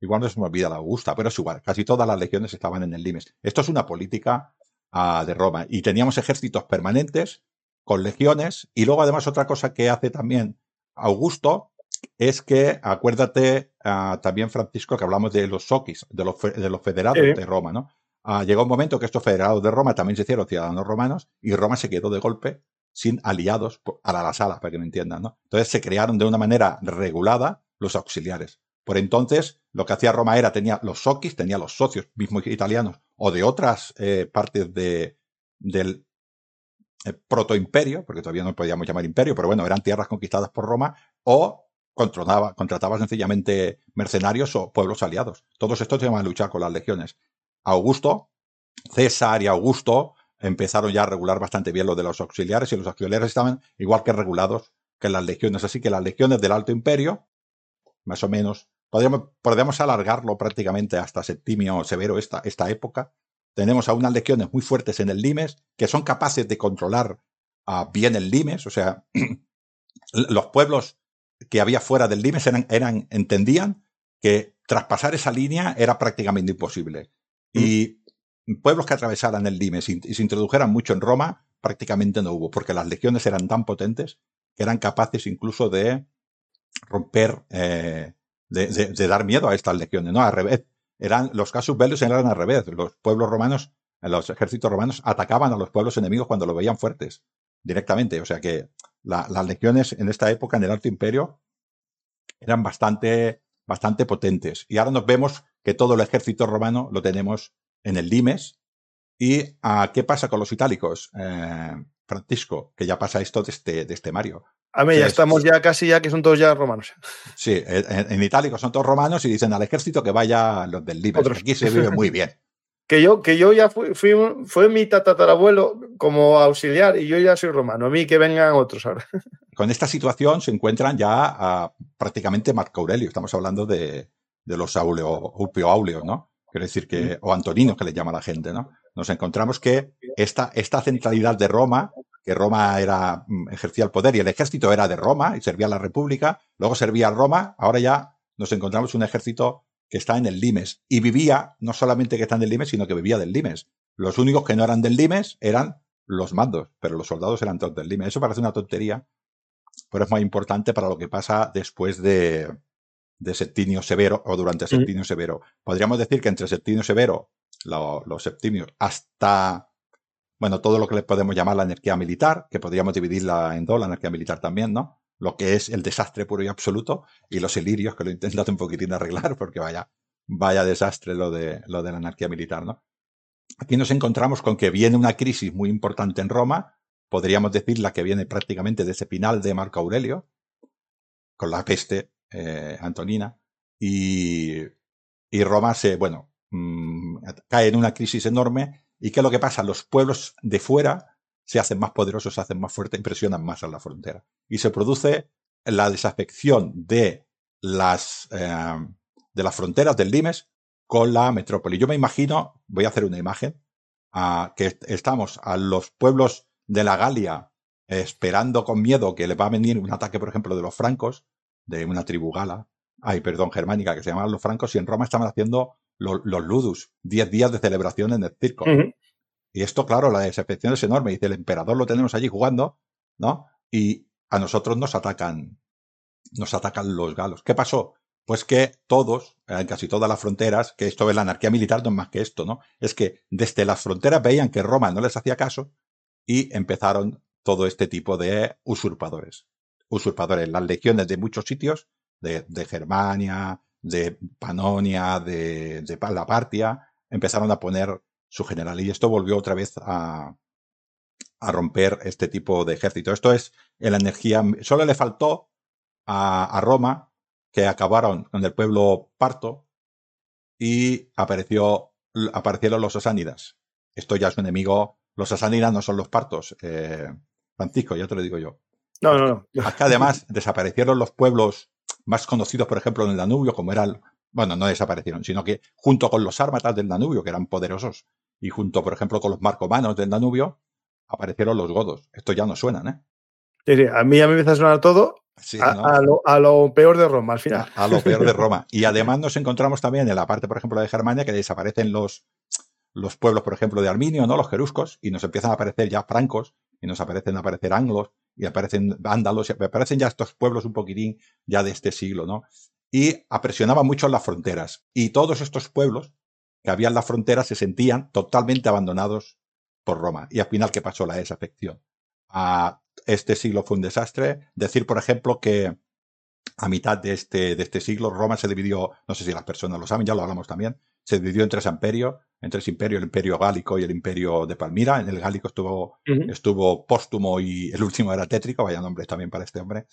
igual no se me olvida la Augusta, pero es igual, casi todas las legiones estaban en el Limes. Esto es una política uh, de Roma, y teníamos ejércitos permanentes con legiones, y luego además otra cosa que hace también Augusto es que, acuérdate uh, también, Francisco, que hablamos de los soquis, de los, de los federados de Roma, ¿no? Ah, llegó un momento que estos federados de Roma también se hicieron ciudadanos romanos y Roma se quedó de golpe sin aliados a la sala, para que me entiendan. ¿no? Entonces se crearon de una manera regulada los auxiliares. Por entonces, lo que hacía Roma era, tenía los soquis, tenía los socios mismos italianos o de otras eh, partes de, del eh, protoimperio, porque todavía no podíamos llamar imperio, pero bueno, eran tierras conquistadas por Roma, o contrataba, contrataba sencillamente mercenarios o pueblos aliados. Todos estos se llaman luchar con las legiones. Augusto, César y Augusto empezaron ya a regular bastante bien lo de los auxiliares y los auxiliares estaban igual que regulados que las legiones. Así que las legiones del Alto Imperio, más o menos, podríamos, podríamos alargarlo prácticamente hasta Septimio Severo esta, esta época. Tenemos a unas legiones muy fuertes en el Limes que son capaces de controlar uh, bien el Limes, o sea, los pueblos que había fuera del Limes eran, eran, entendían que traspasar esa línea era prácticamente imposible. Y pueblos que atravesaran el Limes y, se introdujeran mucho en Roma, prácticamente no hubo, porque las legiones eran tan potentes que eran capaces incluso de romper, eh, de, dar miedo a estas legiones, ¿no? Al revés. Eran, los casus bellos eran al revés. Los pueblos romanos, los ejércitos romanos atacaban a los pueblos enemigos cuando lo veían fuertes, directamente. O sea que las legiones en esta época, en el Alto Imperio, eran bastante, bastante potentes. Y ahora nos vemos que todo el ejército romano lo tenemos en el Limes. ¿Y a qué pasa con los itálicos, eh, Francisco? Que ya pasa esto de este, de este Mario. A mí ya estamos ya casi ya que son todos ya romanos. Sí, en, itálico son todos romanos y dicen al ejército que vaya los del Limes. Aquí se vive muy bien. que yo, que yo ya fui, fue mi tatarabuelo como auxiliar y yo ya soy romano. A mí que vengan otros ahora. Con esta situación se encuentran ya a, prácticamente Marco Aurelio. Estamos hablando de, de los Auleo, Upio Auleo, ¿no? Quiero decir que, o Antonino, que le llama la gente, ¿no? Nos encontramos que esta, esta centralidad de Roma, que Roma era, mm, ejercía el poder y el ejército era de Roma y servía a la República, luego servía a Roma, ahora ya nos encontramos un ejército que está en el Limes y vivía, no solamente que está en el Limes, sino que vivía del Limes. Los únicos que no eran del Limes eran los mandos, pero los soldados eran todos del Limes. Eso parece una tontería, pero es muy importante para lo que pasa después de, de Septimio Severo o durante Septimio Severo. Podríamos decir que entre Septimio Severo, los Septimios, hasta bueno, todo lo que le podemos llamar la anarquía militar, que podríamos dividirla en dos, la anarquía militar también, ¿no? Lo que es el desastre puro y absoluto, y los ilirios, que lo he intentado un poquitín arreglar, porque vaya, vaya desastre lo de, lo de la anarquía militar, ¿no? Aquí nos encontramos con que viene una crisis muy importante en Roma, podríamos decir la que viene prácticamente de ese final de Marco Aurelio, con la peste eh, antonina, y, y, Roma se, bueno, mmm, cae en una crisis enorme, y ¿qué es lo que pasa? Los pueblos de fuera se hacen más poderosos, se hacen más fuertes, impresionan más a la frontera. Y se produce la desafección de las, eh, de las fronteras del Limes con la metrópoli. Yo me imagino, voy a hacer una imagen, uh, que estamos a los pueblos de la Galia esperando con miedo que le va a venir un ataque, por ejemplo, de los francos, de una tribu gala, ay, perdón, germánica, que se llamaban los francos, y en Roma estaban haciendo los, los ludus, 10 días de celebración en el circo. Uh -huh. Y esto, claro, la desafección es enorme. Dice, el emperador lo tenemos allí jugando, ¿no? Y a nosotros nos atacan, nos atacan los galos. ¿Qué pasó? Pues que todos, en casi todas las fronteras, que esto es la anarquía militar, no es más que esto, ¿no? Es que desde las fronteras veían que Roma no les hacía caso y empezaron todo este tipo de usurpadores. Usurpadores, las legiones de muchos sitios, de, de Germania, de Panonia, de, la Partia, empezaron a poner su general y esto volvió otra vez a, a romper este tipo de ejército. Esto es en la energía, solo le faltó a, a Roma que acabaron con el pueblo parto y apareció, aparecieron los sasánidas. Esto ya es un enemigo. Los sasánidas no son los partos. Eh, Francisco, ya te lo digo yo. No, no, no. Acá además desaparecieron los pueblos más conocidos, por ejemplo, en el Danubio, como era el, bueno, no desaparecieron, sino que junto con los ármatas del Danubio, que eran poderosos, y junto, por ejemplo, con los marcomanos del Danubio, aparecieron los godos. Esto ya no suenan, ¿eh? Sí, sí, a mí ya me empieza a sonar todo Sí, a, ¿no? a, lo, a, lo, peor de Roma, al final. A, a, lo peor de Roma. Y además nos encontramos también en la parte, por ejemplo, de Germania, que desaparecen los, los pueblos, por ejemplo, de Arminio, ¿no? Los jeruscos, y nos empiezan a aparecer ya francos, y nos aparecen a aparecer anglos, y aparecen vándalos, aparecen ya estos pueblos un poquitín ya de este siglo, ¿no? Y apresionaban mucho las fronteras. Y todos estos pueblos que había en las fronteras se sentían totalmente abandonados por Roma. Y al final, ¿qué pasó? La desafección. A este siglo fue un desastre. Decir, por ejemplo, que a mitad de este, de este siglo Roma se dividió, no sé si las personas lo saben, ya lo hablamos también, se dividió en tres imperios, en tres imperios, el imperio gálico y el imperio de Palmira. En el gálico estuvo, uh -huh. estuvo póstumo y el último era tétrico, vaya nombre también para este hombre.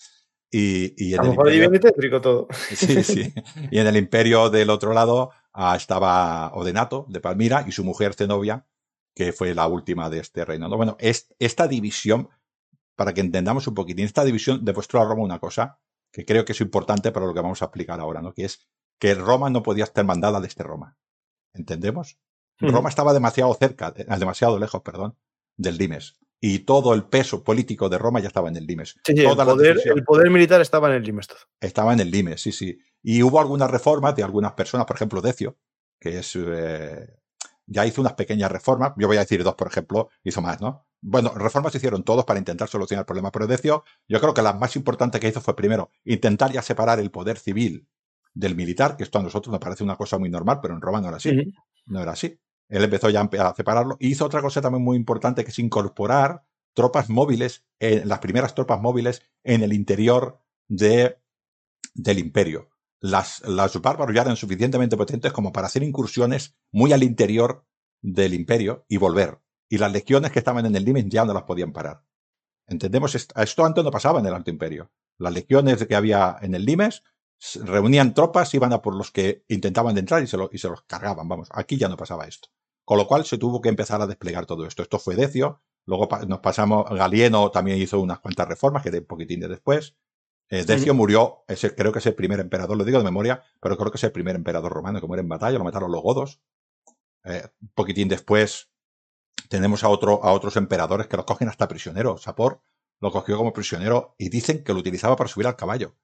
Y, y en a el imperio, tétrico todo. Sí, sí. Y en el imperio del otro lado ah, estaba Odenato de Palmira y su mujer Zenobia, que fue la última de este reino. ¿no? Bueno, es, esta división para que entendamos un poquitín. Esta división demostró a Roma una cosa que creo que es importante para lo que vamos a explicar ahora, ¿no? Que es que Roma no podía estar mandada desde Roma. ¿Entendemos? Mm. Roma estaba demasiado cerca, demasiado lejos, perdón, del Limes. Y todo el peso político de Roma ya estaba en el Limes. Sí, sí, el, poder, el, poder, militar estaba en el Limes. Todo. Estaba en el Limes, sí, sí. Y hubo algunas reformas de algunas personas, por ejemplo, Decio, que es eh, ya hizo unas pequeñas reformas. Yo voy a decir dos, por ejemplo, hizo más, ¿no? Bueno, reformas se hicieron todos para intentar solucionar el problema, pero Decio, yo creo que la más importante que hizo fue primero intentar ya separar el poder civil del militar, que esto a nosotros nos parece una cosa muy normal, pero en Roma no era así. Uh -huh. No era así. Él empezó ya a separarlo y hizo otra cosa también muy importante, que es incorporar tropas móviles, eh, las primeras tropas móviles en el interior de, del imperio. Las, las bárbaros ya eran suficientemente potentes como para hacer incursiones muy al interior del imperio y volver y las legiones que estaban en el límite ya no las podían parar. ¿Entendemos? Esto antes no pasaba en el Alto Imperio. Las legiones que había en el Limes reunían tropas, iban a por los que intentaban de entrar y se, lo, y se los cargaban. Vamos, aquí ya no pasaba esto. Con lo cual se tuvo que empezar a desplegar todo esto. Esto fue Decio, luego nos pasamos, Galieno también hizo unas cuantas reformas, que de un poquitín de después. Eh, Decio sí. murió, creo que es el primer emperador, lo digo de memoria, pero creo que es el primer emperador romano que muere en batalla, lo mataron los godos. Eh, un poquitín después tenemos a, otro, a otros emperadores que los cogen hasta prisionero. Sapor lo cogió como prisionero y dicen que lo utilizaba para subir al caballo.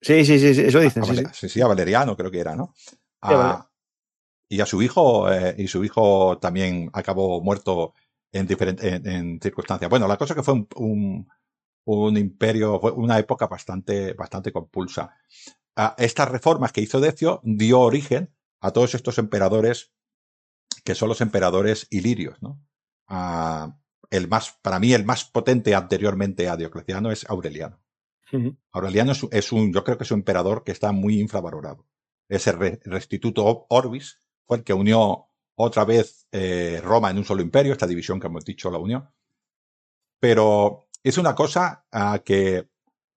Sí, sí, sí, eso dicen. A, a, sí, sí. sí, a Valeriano creo que era, ¿no? A. Y a su hijo, eh, y su hijo también acabó muerto en, en, en, circunstancias. Bueno, la cosa es que fue un, un, un, imperio, fue una época bastante, bastante compulsa. A estas reformas que hizo Decio dio origen a todos estos emperadores que son los emperadores ilirios, ¿no? a, el más, para mí, el más potente anteriormente a Diocleciano es Aureliano. Aureliano es, un, yo creo que es un emperador que está muy infravalorado. Ese restituto Orbis fue el que unió otra vez eh, Roma en un solo imperio, esta división que hemos dicho la unión. Pero es una cosa ah, que,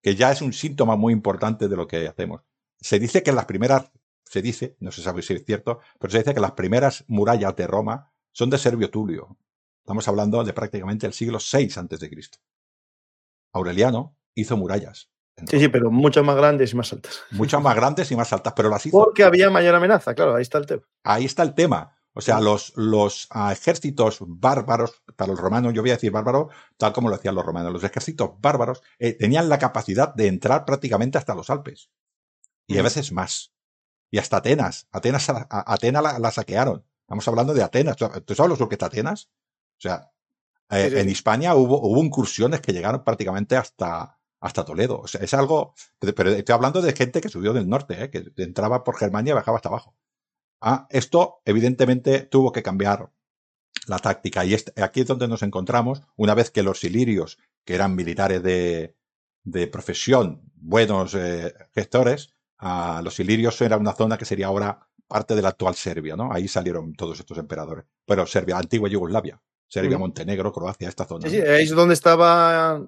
que ya es un síntoma muy importante de lo que hacemos. Se dice que las primeras, se dice, no se sabe si es cierto, pero se dice que las primeras murallas de Roma son de Servio Tulio. Estamos hablando de prácticamente el siglo VI antes de Cristo. Aureliano hizo murallas. Sí, sí, pero muchas más grandes y más altas. Muchas más grandes y más altas, pero las hizo. Porque había mayor amenaza, claro, ahí está el tema. Ahí está el tema. O sea, los, los ah, ejércitos bárbaros, para los romanos, yo voy a decir bárbaro, tal como lo hacían los romanos, los ejércitos bárbaros eh, tenían la capacidad de entrar prácticamente hasta los Alpes. Y a veces más. Y hasta Atenas. Atenas, Atenas la, saquearon. Estamos hablando de Atenas. ¿Tú sabes lo que está Atenas? O sea, eh, en España hubo, hubo incursiones que llegaron prácticamente hasta, hasta Toledo. O sea, es algo. Pero estoy hablando de gente que subió del norte, ¿eh? que entraba por Germania y bajaba hasta abajo. Ah, esto, evidentemente, tuvo que cambiar la táctica. Y este, aquí es donde nos encontramos, una vez que los ilirios, que eran militares de, de profesión, buenos eh, gestores, ah, los ilirios era una zona que sería ahora parte de la actual Serbia, ¿no? Ahí salieron todos estos emperadores. Pero Serbia, antigua Yugoslavia, Serbia, Montenegro, Croacia, esta zona. Sí, ahí es donde estaba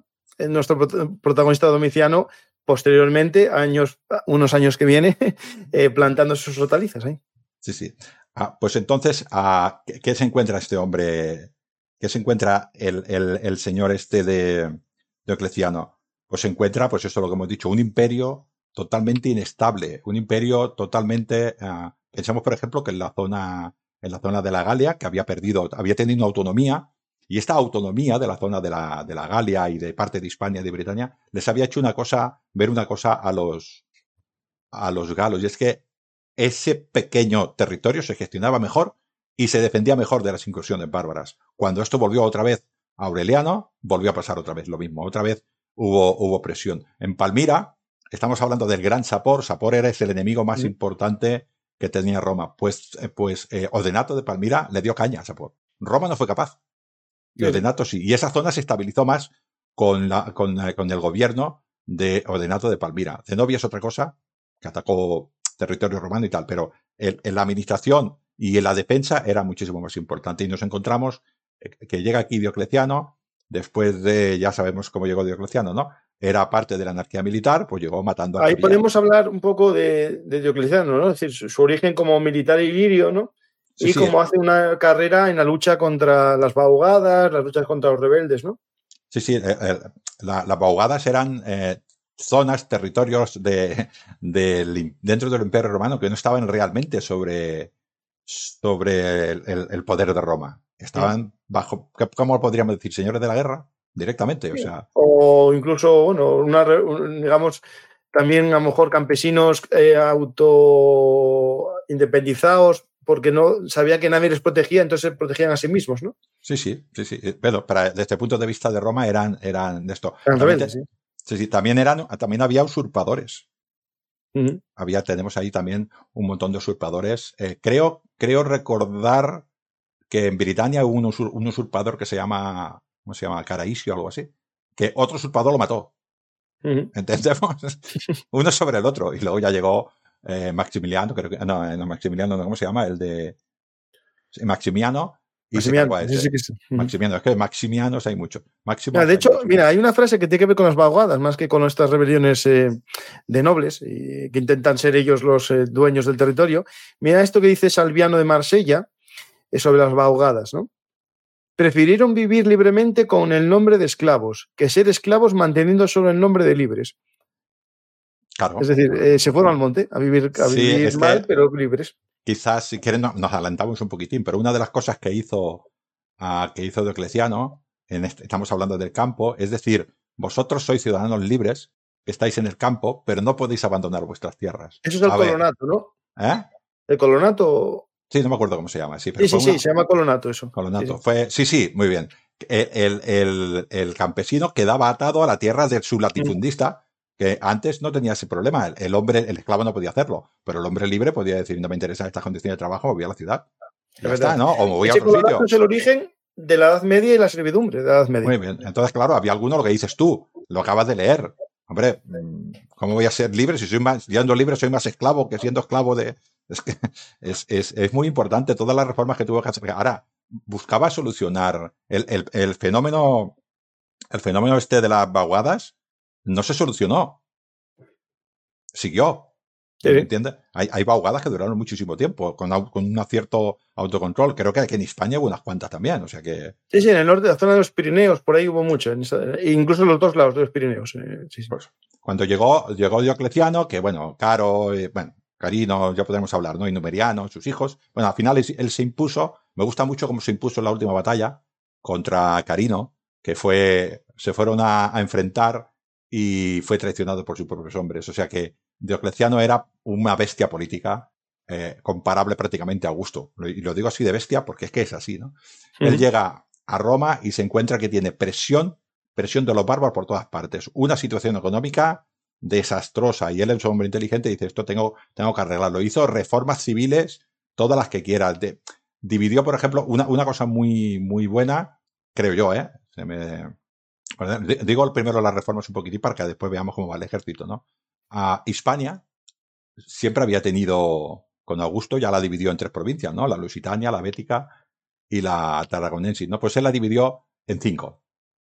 nuestro protagonista Domiciano posteriormente, años, unos años que viene, eh, plantando sus hortalizas ahí. Sí, sí. Ah, pues entonces, ah, ¿qué, se encuentra este hombre? ¿Qué se encuentra el, el, señor este de Diocleciano? Pues se encuentra, pues eso lo que hemos dicho, un imperio totalmente inestable, un imperio totalmente. Ah, pensamos, por ejemplo, que en la zona, en la zona de la Galia, que había perdido, había tenido autonomía, y esta autonomía de la zona de la, de la Galia y de parte de Hispania y de Britania les había hecho una cosa, ver una cosa a los, a los galos, y es que ese pequeño territorio se gestionaba mejor y se defendía mejor de las incursiones bárbaras. Cuando esto volvió otra vez a Aureliano, volvió a pasar otra vez lo mismo. Otra vez hubo, hubo presión. En Palmira, estamos hablando del gran Sapor. Sapor era el enemigo más importante que tenía Roma. Pues, eh, pues eh, Odenato de Palmira le dio caña a Sapor. Roma no fue capaz. Y Odenato sí. Y esa zona se estabilizó más con, la, con, con el gobierno de Odenato de Palmira. Zenobia es otra cosa, que atacó territorio romano y tal, pero en la administración y en la defensa era muchísimo más importante. Y nos encontramos eh, que llega aquí Diocleciano, después de, ya sabemos cómo llegó Diocleciano, ¿no? Era parte de la anarquía militar, pues llegó matando a... Ahí podemos hablar un poco de, Diocleciano, ¿no? Es decir, su, origen como militar ilirio, ¿no? Y cómo hace una carrera en la lucha contra las baugadas, las luchas contra los rebeldes, ¿no? Sí, sí, eh, eh, las baugadas eran zonas, territorios de, dentro del Imperio Romano que no estaban realmente sobre, sobre el, poder de Roma. Estaban bajo, ¿cómo podríamos decir? Señores de la guerra, directamente. O, sea. o incluso, bueno, una, digamos, también a lo mejor campesinos eh, auto independizados porque no sabía que nadie les protegía, entonces se protegían a sí mismos, ¿no? Sí, sí, sí, sí. Pero desde el punto de vista de Roma eran, eran de esto. sí. Sí, también, eran, también había usurpadores. había, tenemos ahí también un montón de usurpadores. Eh, creo, creo recordar que en Britania hubo un, usurpador que se llama, ¿cómo se llama? Caraisio o algo así. Que otro usurpador lo mató. ¿Entendemos? Uno sobre el otro. Y luego ya llegó eh, Maximiliano, creo que, no, no, Maximiliano, ¿cómo se llama? El de Maximiano, Maximiano, Maximiano, es que Maximianos hay mucho. de hecho, mira, hay una frase que tiene que ver con las vaguadas, más que con estas rebeliones eh, de nobles, que intentan ser ellos los eh, dueños del territorio. Mira esto que dice Salviano de Marsella eh, sobre las vaguadas, ¿no? Prefirieron vivir libremente con el nombre de esclavos, que ser esclavos manteniendo solo el nombre de libres. Claro. Es decir, se fueron al monte a vivir, a mal, pero libres quizás si quieren nos adelantamos un poquitín, pero una de las cosas que hizo, uh, que hizo Diocleciano, en este, estamos hablando del campo, es decir, vosotros sois ciudadanos libres, estáis en el campo, pero no podéis abandonar vuestras tierras. Eso es el colonato, ¿no? ¿Eh? El colonato. Sí, no me acuerdo cómo se llama. Sí, sí, sí, se llama colonato eso. Colonato. Sí, Fue, sí, sí, muy bien. El, el, el, campesino quedaba atado a la tierra de su latifundista que antes no tenía ese problema. El, hombre, el esclavo no podía hacerlo, pero el hombre libre podía decir, no me interesan estas condiciones de trabajo, me voy a la ciudad. Ya está, ¿no? O me voy a otro sitio. es el origen de la Edad Media y la servidumbre de la Edad Media. Muy bien. Entonces, claro, había alguno lo que dices tú, lo acabas de leer. Hombre, ¿cómo voy a ser libre si soy más, siendo libre soy más esclavo que siendo esclavo de... Es que es, es, es muy importante todas las reformas que tuvo que hacer. Ahora, buscaba solucionar el, el, el fenómeno, el fenómeno este de las vaguadas, no se solucionó. Siguió. Sí. ¿Me entiendes? Hay, hay vaguadas que duraron muchísimo tiempo, con, un cierto autocontrol. Creo que aquí en España hubo unas cuantas también, o sea que... Sí, sí, en el norte, la zona de los Pirineos, por ahí hubo mucho, en esa- incluso en los dos lados de los Pirineos. eh, sí, sí. Pues, cuando llegó, llegó Diocleciano, que bueno, Caro, eh, bueno, Carino, ya podremos hablar, ¿no? Y Numeriano, sus hijos. Bueno, al final él, él se impuso. Me gusta mucho cómo se impuso en la última batalla contra Carino, que fue, se fueron a, a enfrentar y fue traicionado por sus propios hombres. O sea que Diocleciano era una bestia política eh, comparable prácticamente a Augusto. Y lo digo así de bestia porque es que es así, ¿no? Él llega a Roma y se encuentra que tiene presión, presión de los bárbaros por todas partes. Una situación económica desastrosa y él es un hombre inteligente y dice esto tengo, tengo que arreglarlo. Hizo reformas civiles, todas las que quiera. De- dividió, por ejemplo, una, una cosa muy, muy buena, creo yo, ¿eh? Se me, di- digo primero las reformas un poquitín para que después veamos cómo va el ejército, ¿no? A Hispania siempre había tenido, con Augusto ya la dividió en tres provincias, ¿no? La Lusitania, la Bética y la Tarragonensis, ¿no? Pues él la dividió en cinco.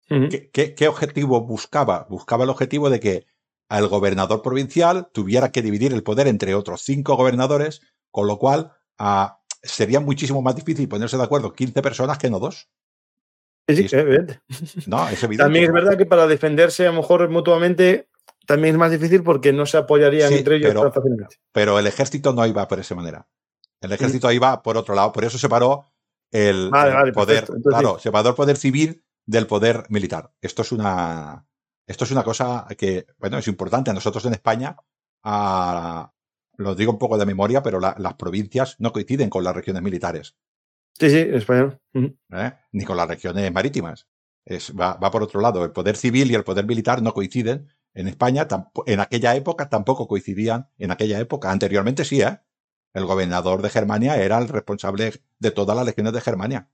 Ujú. ¿Qué, qué, qué objetivo buscaba? Buscaba el objetivo de que el gobernador provincial tuviera que dividir el poder entre otros cinco gobernadores, con lo cual ah, sería muchísimo más difícil ponerse de acuerdo 15 personas que no dos. Sí, es evidente. No, es evidente. También es verdad que para defenderse a lo mejor mutuamente también es más difícil porque no se apoyarían Sí, entre ellos pero- tan fácilmente. Pero el ejército no iba por esa manera. El ejército iba por otro lado. Por eso separó el, Vale, el poder. Entonces, claro, separó el poder civil del poder militar. Esto es una, esto es una cosa que, bueno, es importante. A nosotros en España, ah, lo digo un poco de memoria, pero la- las provincias no coinciden con las regiones militares, Sí, sí, en español. ¿eh? ni con las regiones marítimas. Es, va, va por otro lado. El poder civil y el poder militar no coinciden. En España, en aquella época tampoco coincidían. En aquella época, anteriormente sí, ¿eh? El gobernador de Germania era el responsable de todas las legiones de Germania.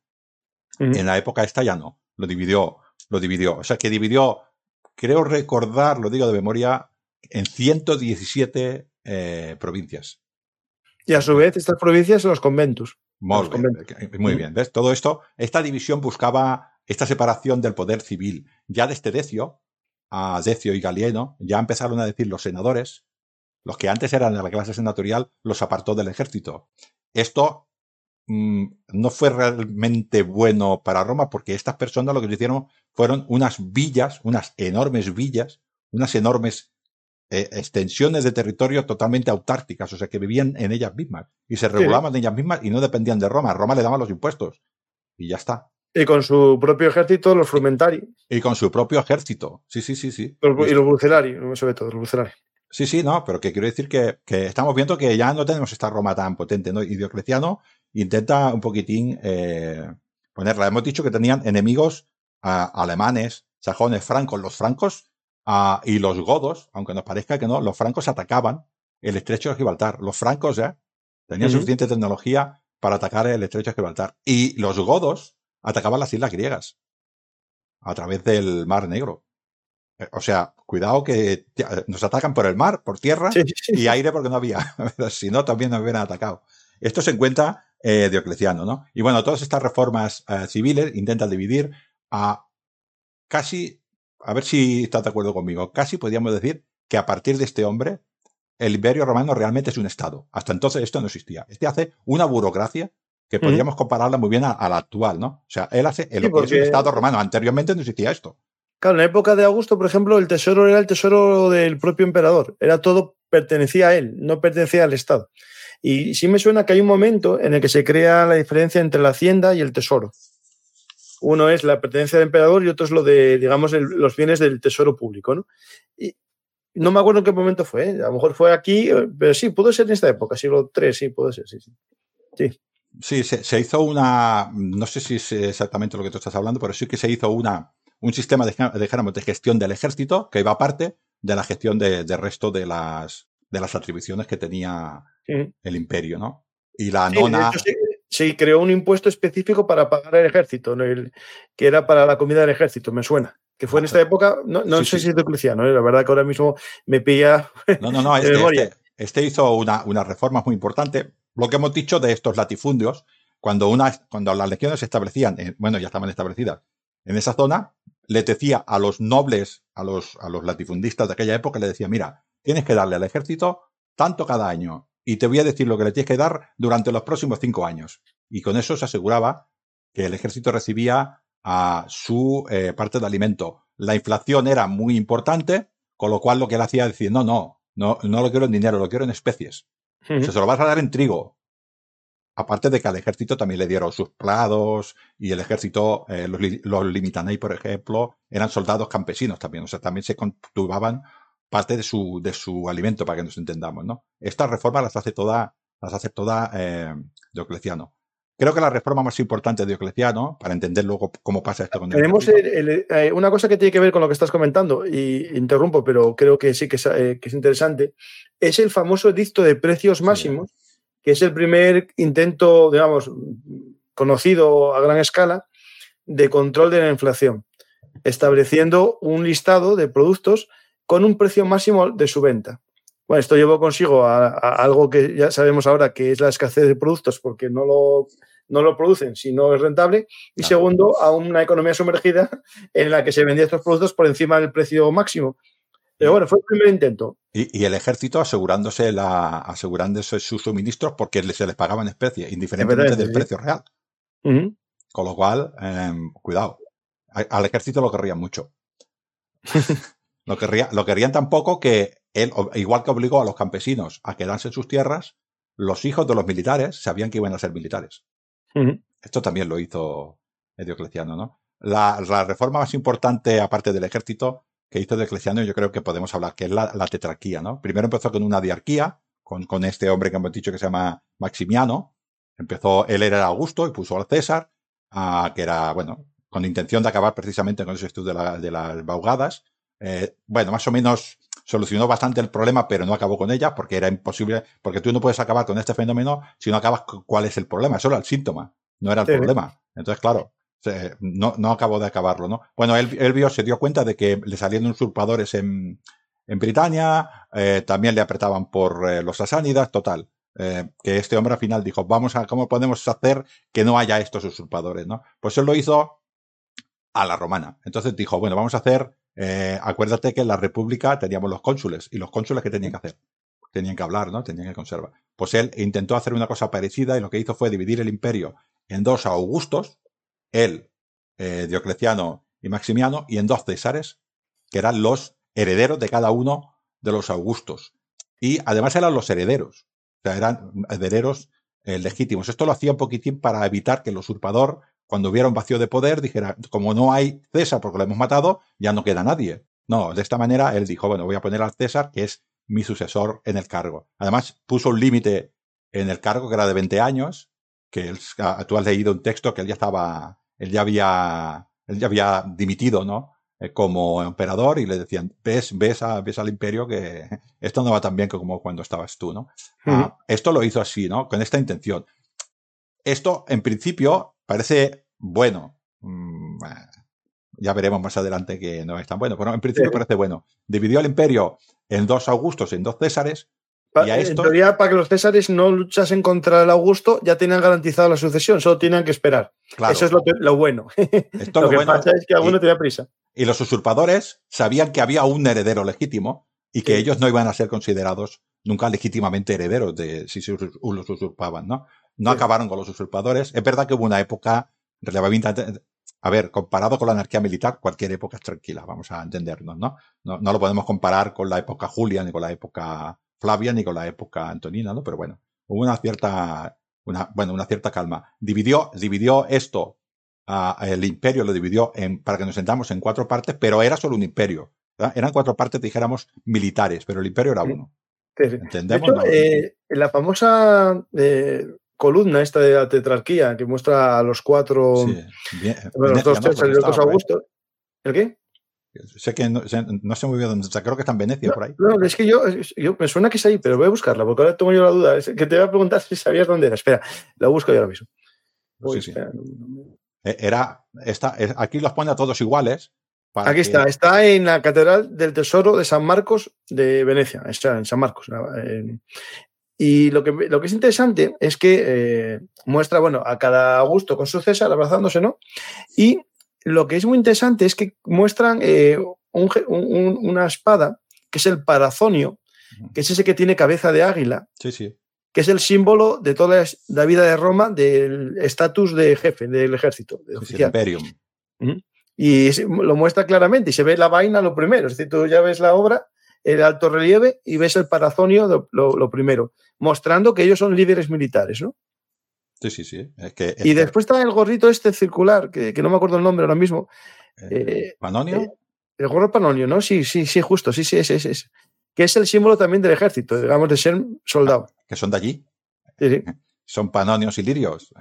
En la época esta ya no. Lo dividió, lo dividió. O sea que dividió, creo recordar, lo digo de memoria, en 117 eh, provincias. Y a su vez, estas provincias son los conventus. Muy bien. ¿Ves? Todo esto, esta división buscaba esta separación del poder civil. Ya desde Decio, a Decio y Galieno, ya empezaron a decir los senadores, los que antes eran de la clase senatorial, los apartó del ejército. Esto mm, no fue realmente bueno para Roma porque estas personas lo que hicieron fueron unas villas, unas enormes villas, unas enormes eh, extensiones de territorio totalmente autárticas, o sea, que vivían en ellas mismas y se regulaban en ellas mismas y no dependían de Roma. Roma le daban los impuestos y ya está. Y con su propio ejército, los frumentari Y con su propio ejército. Sí, sí, sí, sí. los- y los brucelari, sobre todo, los brucelari. Sí, sí, no, pero que quiero decir que, que estamos viendo que ya no tenemos esta Roma tan potente, ¿no? Y Diocleciano intenta un poquitín eh, ponerla. Hemos dicho que tenían enemigos ah, alemanes, sajones, francos. Los francos ah, y los godos, aunque nos parezca que no, los francos atacaban el estrecho de Gibraltar. Los francos ya tenían suficiente tecnología para atacar el estrecho de Gibraltar. Y los godos atacaban las islas griegas a través del Mar Negro. Eh, O sea, cuidado que ya, nos atacan por el mar, por tierra Sí, sí, sí. y aire porque no había. Si no, también nos hubieran atacado. Esto se encuentra eh, Diocleciano, ¿no? Y bueno, todas estas reformas eh, civiles intentan dividir a casi, a ver si estás de acuerdo conmigo, casi podríamos decir que a partir de este hombre, el imperio romano realmente es un Estado. Hasta entonces esto no existía. Este hace una burocracia que podríamos compararla muy bien a, a la actual, ¿no? O sea, él hace el Sí, es un Estado romano. Anteriormente no existía esto. Claro, en la época de Augusto, por ejemplo, el tesoro era el tesoro del propio emperador. Era todo, pertenecía a él, no pertenecía al Estado. Y sí me suena que hay un momento en el que se crea la diferencia entre la hacienda y el tesoro. Uno es la pertenencia del emperador y otro es lo de, digamos, el- los bienes del tesoro público, ¿no? Y no me acuerdo en qué momento fue, ¿eh? a lo mejor fue aquí, pero sí, pudo ser en esta época, siglo III, sí, puede ser, sí, sí. Sí, se, se hizo una, no sé si es exactamente lo que tú estás hablando, pero sí que se hizo una, un sistema de, de gestión del ejército que iba aparte de la gestión de, de resto de las, de las atribuciones que tenía Sí. el imperio, ¿no? Y la Sí, nona, hecho, se creó un impuesto específico para pagar el ejército, que era para la comida del ejército, me suena. Que fue en esta época, no, sé si es de Cristiano, ¿eh? la verdad que ahora mismo me pilla. No, no, no, este, este, este, hizo una, una reforma muy importante. Lo que hemos dicho de estos latifundios, cuando, una, cuando las legiones se establecían, bueno, ya estaban establecidas en esa zona, le decía a los nobles, a los, a los latifundistas de aquella época, le decía, mira, tienes que darle al ejército tanto cada año y te voy a decir lo que le tienes que dar durante los próximos cinco años. Y con eso se aseguraba que el ejército recibía a su eh, parte de alimento. La inflación era muy importante, con lo cual lo que él hacía es decir, no, no, no, no lo quiero en dinero, lo quiero en especies. se lo vas a dar en trigo. Aparte de que al ejército también le dieron sus plados y el ejército, eh, los, los limitanei, por ejemplo, eran soldados campesinos también. O sea, también se cultivaban parte de su, de su alimento, para que nos entendamos, ¿no? Estas reformas las hace toda, las hace toda eh, Diocleciano. Creo que la reforma más importante de Diocleciano, para entender luego cómo pasa esto con Tenemos eh, una cosa que tiene que ver con lo que estás comentando, y interrumpo, pero creo que sí que es, eh, que es interesante, es el famoso edicto de precios máximos, que es el primer intento, digamos, conocido a gran escala de control de la inflación, estableciendo un listado de productos con un precio máximo de su venta. Bueno, esto llevó consigo a, algo que ya sabemos ahora que es la escasez de productos porque no lo, no lo producen si no es rentable. Y segundo, a una economía sumergida en la que se vendían estos productos por encima del precio máximo. Pero bueno, fue el primer intento. Y, el ejército asegurándose, la, asegurándose sus suministros porque se les pagaba en especie, indiferentemente del precio real. Con lo cual, em, cuidado. Al ejército lo querrían mucho. Lo, lo querían tampoco que él, igual que obligó a los campesinos a quedarse en sus tierras, los hijos de los militares sabían que iban a ser militares. Esto también lo hizo Diocleciano, ¿no? La, reforma más importante, aparte del ejército, que hizo Diocleciano, yo creo que podemos hablar, que es la, tetrarquía, ¿no? Primero empezó con una diarquía, con, con, este hombre que hemos dicho que se llama Maximiano. Empezó, él era Augusto y puso al César, que era, bueno, con intención de acabar precisamente con ese estudio de, de las baugadas. Eh, bueno, más o menos solucionó bastante el problema, pero no acabó con ella porque era imposible, porque tú no puedes acabar con este fenómeno si no acabas con cuál es el problema, era el síntoma, no era el problema. Entonces, claro, no, no acabó de acabarlo, ¿no? Bueno, él, vio, se dio cuenta de que le salían usurpadores en, en Britania, eh, también le apretaban por eh, los sasánidas, total. que este hombre al final dijo, vamos a, ¿cómo podemos hacer que no haya estos usurpadores, no? Pues él lo hizo a la romana. Entonces dijo, bueno, vamos a hacer eh, acuérdate que en la República teníamos los cónsules. ¿Y los cónsules qué tenían que hacer? Tenían que hablar, ¿no? Tenían que conservar. Pues él intentó hacer una cosa parecida y lo que hizo fue dividir el imperio en dos Augustos, él, eh, Diocleciano y Maximiano, y en dos Césares, que eran los herederos de cada uno de los Augustos. Y además eran los herederos. O sea, eran herederos eh, legítimos. Esto lo hacía un poquitín para evitar que el usurpador cuando hubiera un vacío de poder, dijera, como no hay César porque lo hemos matado, ya no queda nadie. No, de esta manera él dijo, bueno, voy a poner al César, que es mi sucesor en el cargo. Además, puso un límite en el cargo que era de 20 años, que él, ah, tú has leído un texto que él ya estaba, él ya había, él ya había dimitido, ¿no? Eh, como emperador y le decían, ves, ves, ves al imperio que esto no va tan bien como cuando estabas tú, ¿no? Ah, esto lo hizo así, ¿no? Con esta intención. Esto, en principio, parece bueno. Mm, ya veremos más adelante que no es tan bueno, pero en principio parece bueno. Dividió el imperio en dos Augustos, en dos Césares. y a esto... En teoría, para que los Césares no luchasen contra el Augusto, ya tenían garantizado la sucesión, solo tenían que esperar. Eso es lo, bueno. lo, que pasa es que alguno tenía prisa. Y los usurpadores sabían que había un heredero legítimo y que ellos no iban a ser considerados nunca legítimamente herederos de si se los usurpaban, ¿no? No acabaron con los usurpadores. Es verdad que hubo una época relativamente. A ver, comparado con la anarquía militar, cualquier época es tranquila, vamos a entendernos, ¿no? ¿no? No lo podemos comparar con la época Julia, ni con la época Flavia, ni con la época Antonina, ¿no? Pero bueno, hubo una cierta, una, bueno, una cierta calma. Dividió, dividió esto, el imperio lo dividió en, para que nos sentamos en cuatro partes, pero era solo un imperio. Eran cuatro partes, dijéramos, militares, pero el imperio era uno. ¿Entendemos? Eh, la famosa eh, columna esta de la tetrarquía que muestra a los cuatro, los dos César y los dos Augusto. ¿El qué? Sé que no, sé muy bien dónde está, creo que está en Venecia, por ahí. No, es que yo, me suena que es ahí, pero voy a buscarla, porque ahora tengo yo la duda. que te voy a preguntar si sabías dónde era. Espera, la busco yo ahora mismo. Sí, sí. E, era, esta, aquí los pone a todos iguales. Aquí está, está en la Catedral del Tesoro de San Marcos de Venecia, está en San Marcos. Y lo que, lo que es interesante es que eh, muestra, bueno, a cada Augusto con su César abrazándose, ¿no? Y lo que es muy interesante es que muestran eh, una espada, que es el parazonio, que es ese que tiene cabeza de águila. Sí, sí. Que es el símbolo de toda la vida de Roma del estatus de jefe del ejército. De imperium. Y lo muestra claramente y se ve la vaina lo primero. Es decir, tú ya ves la obra, el alto relieve y ves el parazonio lo, primero, mostrando que ellos son líderes militares, ¿no? Sí, sí, sí. y después está el gorrito este circular, que, no me acuerdo el nombre ahora mismo. Eh, eh, ¿Panonio? Eh, el gorro panonio, ¿no? Sí, sí, sí, justo, sí, sí, ese, es Que es el símbolo también del ejército, digamos, de ser soldado. Ah, que son de allí. Sí, sí. Son panonios y lirios.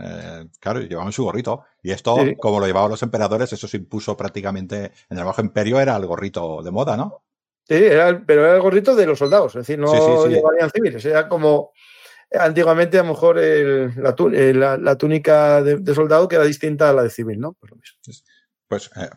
claro, llevaban su gorrito. Y esto, como lo llevaban los emperadores, eso se impuso prácticamente en el bajo imperio, era el gorrito de moda, ¿no? Sí, pero era el gorrito de los soldados, es decir, no llevarían civiles, era como antiguamente a lo mejor la, túnica de, soldado que era distinta a la de civil, ¿no? Pues, pues eh,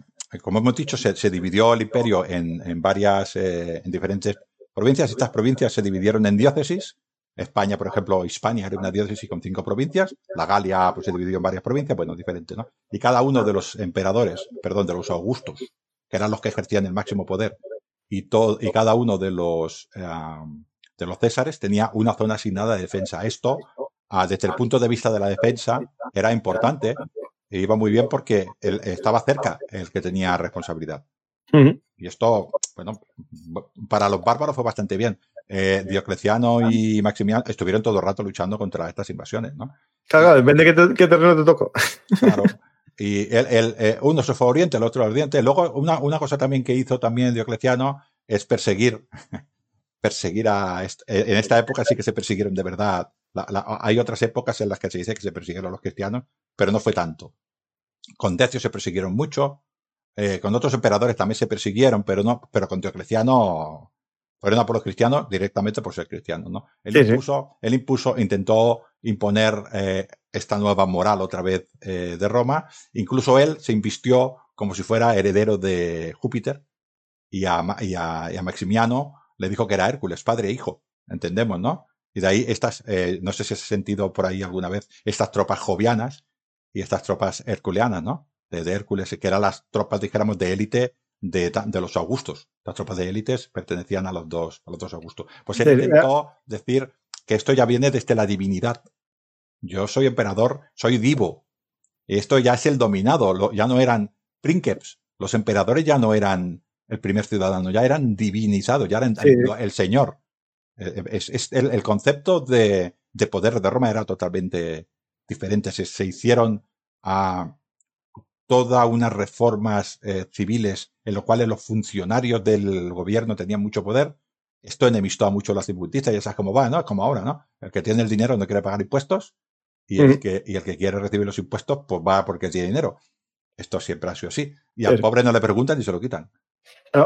como hemos dicho, se, dividió el imperio en, varias, eh, en diferentes provincias. Estas provincias se dividieron en diócesis. España, por ejemplo, Hispania era una diócesis con cinco provincias. La Galia pues, se dividió en varias provincias, bueno, diferentes, ¿no? Y cada uno de los emperadores, perdón, de los augustos, que eran los que ejercían el máximo poder, y, todo, y cada uno de los de los Césares tenía una zona asignada de defensa. Esto, desde el punto de vista de la defensa, era importante e iba muy bien porque él estaba cerca el que tenía responsabilidad. Y esto, bueno, para los bárbaros fue bastante bien. Eh, Diocleciano y Maximiano estuvieron todo el rato luchando contra estas invasiones, ¿no? Claro, depende de qué, terreno te tocó. Claro. Y el, eh, uno se fue a Oriente, el otro a Oriente. Luego, una, una cosa también que hizo también Diocleciano es perseguir perseguir a... Eh, en esta época sí que se persiguieron de verdad. hay otras épocas en las que se dice que se persiguieron a los cristianos, pero no fue tanto. Con Decio se persiguieron mucho, eh, con otros emperadores también se persiguieron, pero no, pero con Diocleciano fueron por los cristianos directamente por ser cristianos, ¿no? Él impuso, él impuso, intentó imponer eh, esta nueva moral otra vez de Roma. Incluso él se invistió como si fuera heredero de Júpiter y a, y a Maximiano le dijo que era Hércules, padre e hijo, entendemos, ¿no? Y de ahí estas, eh, no sé si has sentido por ahí alguna vez, estas tropas jovianas y estas tropas herculeanas, ¿no? De, Hércules, que eran las tropas, dijéramos, de élite de, de, los Augustos. Las tropas de élites pertenecían a los dos, a los dos Augustos. Pues él intentó decir que esto ya viene desde la divinidad. Yo soy emperador, soy divo. Esto ya es el dominado, ya no eran princeps. Los emperadores ya no eran el primer ciudadano, ya eran divinizados, ya eran el, señor. Eh, eh, es, el, concepto de, poder de Roma era totalmente diferente. Se, hicieron a todas unas reformas eh, civiles en las cuales los funcionarios del gobierno tenían mucho poder. Esto enemistó a mucho a los cibutistas y sabes cómo va, ¿no? Es como ahora, ¿no? El que tiene el dinero no quiere pagar impuestos y el, que, y el que quiere recibir los impuestos pues va porque tiene dinero. Esto siempre ha sido así. Y al pobre no le preguntan y se lo quitan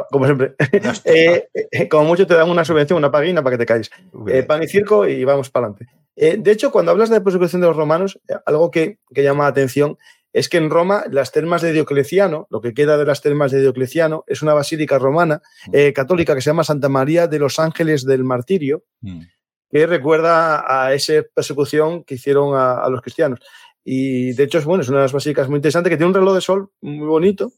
como siempre. Eh, eh, como mucho te dan una subvención, una paguina para que te caes. Eh, pan y circo y vamos para adelante. de hecho, cuando hablas de persecución de los romanos, algo que, llama la atención es que en Roma las termas de Diocleciano, lo que queda de las termas de Diocleciano, es una basílica romana mm. católica que se llama Santa María de los Ángeles del Martirio, mm. que recuerda a esa persecución que hicieron a, a, los cristianos. Y de hecho, es, bueno, es una de las basílicas muy interesantes que tiene un reloj de sol muy bonito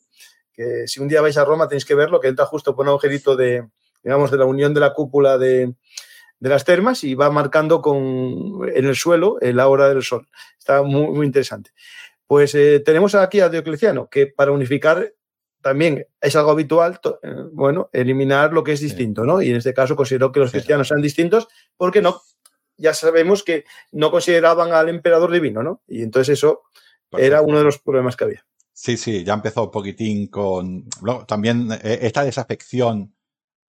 que si un día vais a Roma tenéis que verlo, que entra justo por un agujerito de, digamos, de la unión de la cúpula de, las termas y va marcando con, en el suelo la hora del sol. Está muy, muy interesante. Pues eh, tenemos aquí a Diocleciano, que para unificar también es algo habitual, eh, bueno, eliminar lo que es distinto, ¿no? Y en este caso consideró que los cristianos sean distintos porque no, ya sabemos que no consideraban al emperador divino, ¿no? Y entonces eso era uno de los problemas que había. Sí, sí, ya empezó un poquitín con. también eh, esta desafección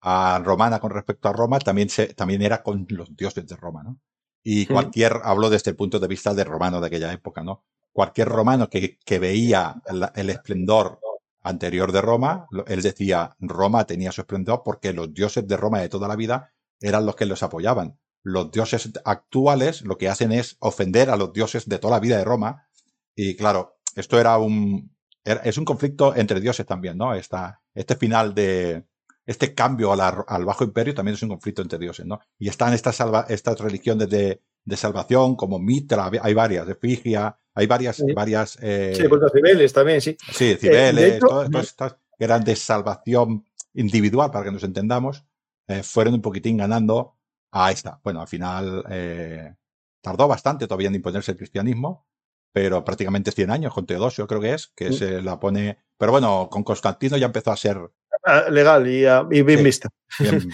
a romana con respecto a Roma también, se, también era con los dioses de Roma, ¿no? Y cualquier, hablo desde el punto de vista de romano de aquella época, ¿no? Cualquier romano que, que veía el esplendor anterior de Roma, él decía, Roma tenía su esplendor porque los dioses de Roma de toda la vida eran los que los apoyaban. Los dioses actuales lo que hacen es ofender a los dioses de toda la vida de Roma Y claro, esto era un, es un conflicto entre dioses también, ¿no? Esta, este final de, este cambio al Bajo Imperio también es un conflicto entre dioses, ¿no? Y están estas, salva, estas religiones de, de, salvación, como Mitra, hay varias, de Figia, hay varias, varias. Eh, sí, pues Cibeles también, sí. Sí, eh, Cibeles, todas, estas que de salvación individual, para que nos entendamos, eh, fueron un poquitín ganando a esta. Bueno, al final eh, tardó bastante todavía en imponerse el cristianismo, pero prácticamente 100 años, con Teodosio creo que es, que mm. se la pone... Pero bueno, con Constantino ya empezó a ser... Ah, legal y, ah, bien vista.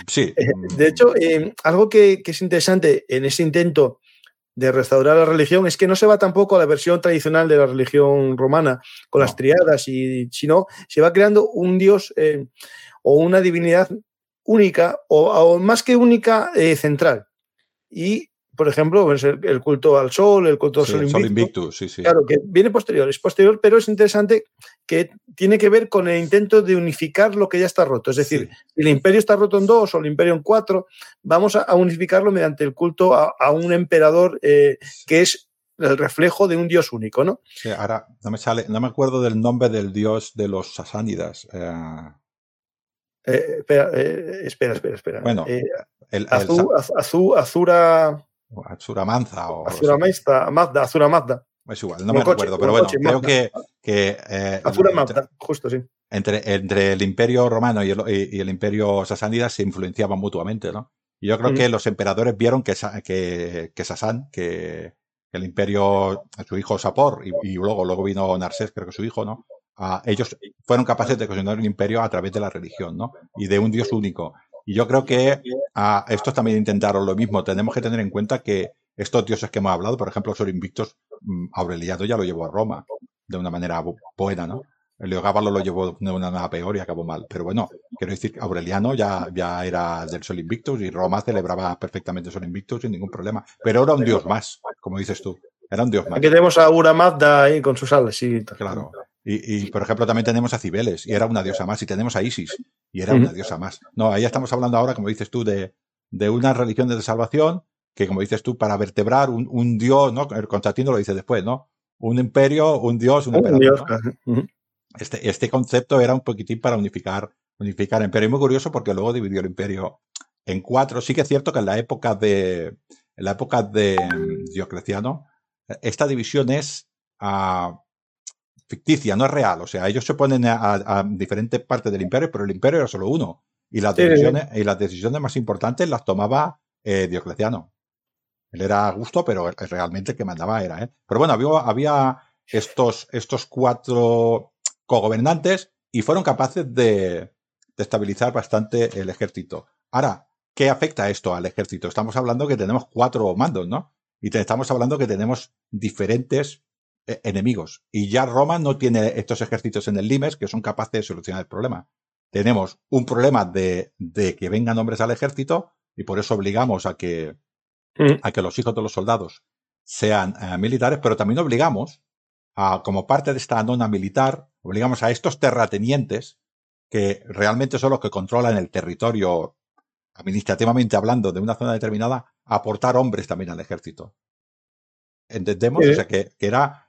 sí. Eh, de hecho, eh, algo que, es interesante en ese intento de restaurar la religión es que no se va tampoco a la versión tradicional de la religión romana con las triadas, y, sino se va creando un dios eh, o una divinidad única o, más que única central. Y por ejemplo, pues, el, culto al sol, el culto al sol, invictus. sí, sí. Claro, que viene posterior, es posterior, pero es interesante que tiene que ver con el intento de unificar lo que ya está roto. Es decir, si el imperio está roto en dos o el imperio en cuatro, vamos a, unificarlo mediante el culto a, un emperador eh, que es el reflejo de un dios único, ¿no? Sí, ahora no me sale, no me acuerdo del nombre del dios de los sasánidas. Eh. Eh, espera, espera, espera, espera. Bueno, el, Azura. Azura Manza o. Azura Mazda, Azura Mazda. Es igual, no me acuerdo, pero bueno, creo que. que eh, Azura Mazda, justo sí. Entre, entre el Imperio Romano y el, y el Imperio Sasánida se influenciaban mutuamente, ¿no? Y yo creo que los emperadores vieron que, que, que Sasán, que el imperio, su hijo Sapor, y, luego, luego vino Narsés, creo que su hijo, ¿no? ellos fueron capaces de construir un imperio a través de la religión, ¿no? Y de un dios único. Y yo creo que a estos también intentaron lo mismo. Tenemos que tener en cuenta que estos dioses que hemos hablado, por ejemplo, Sor Invictos, mm, Aureliano ya lo llevó a Roma de una manera buena, ¿no? Leogábalo lo llevó de una manera peor y acabó mal. Pero bueno, quiero decir que Aureliano ya, ya era del Sol Invictus y Roma celebraba perfectamente Sol Invictus sin ningún problema. Pero era un dios más, como dices tú. Era un dios más. Aquí tenemos a Ura Mazda ahí con sus alas, sí. Claro. Y, por ejemplo, también tenemos a Cibeles, y era una diosa más, y tenemos a Isis, y era una diosa más. No, ahí estamos hablando ahora, como dices tú, de, de una religión de salvación, que como dices tú, para vertebrar un, dios, ¿no? El Constantino lo dice después, ¿no? Un imperio, un dios, un, emperador. este, este concepto era un poquitín para unificar, unificar el imperio. Y muy curioso porque luego dividió el imperio en cuatro. Sí que es cierto que en la época de, en la época de Diocleciano, esta división es ah, ficticia, no es real. O sea, ellos se ponen a, diferentes partes del imperio, pero el imperio era solo uno. Y las, decisiones, y las decisiones más importantes las tomaba eh, Diocleciano. Él era a gusto, pero realmente el que mandaba era él. Pero bueno, había, había estos, estos cuatro cogobernantes y fueron capaces de, de estabilizar bastante el ejército. Ahora, ¿qué afecta esto al ejército? Estamos hablando que tenemos cuatro mandos, ¿no? Y estamos hablando que tenemos diferentes eh, enemigos. Y ya Roma no tiene estos ejércitos en el Limes que son capaces de solucionar el problema. Tenemos un problema de, de que vengan hombres al ejército y por eso obligamos a que, mm. a que los hijos de los soldados sean eh, militares, pero también obligamos a, como parte de esta nona militar, obligamos a estos terratenientes que realmente son los que controlan el territorio administrativamente hablando de una zona determinada, a aportar hombres también al ejército. ¿Entendemos? O sea, que, que era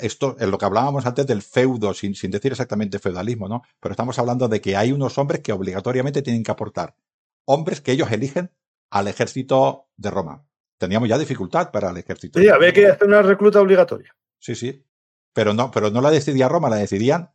esto, en lo que hablábamos antes del feudo, sin, sin decir exactamente feudalismo, ¿no? Pero estamos hablando de que hay unos hombres que obligatoriamente tienen que aportar. Hombres que ellos eligen al ejército de Roma. Teníamos ya dificultad para el ejército. Sí, había que hacer una recluta obligatoria. Sí, sí. Pero no, pero no la decidía Roma, la decidían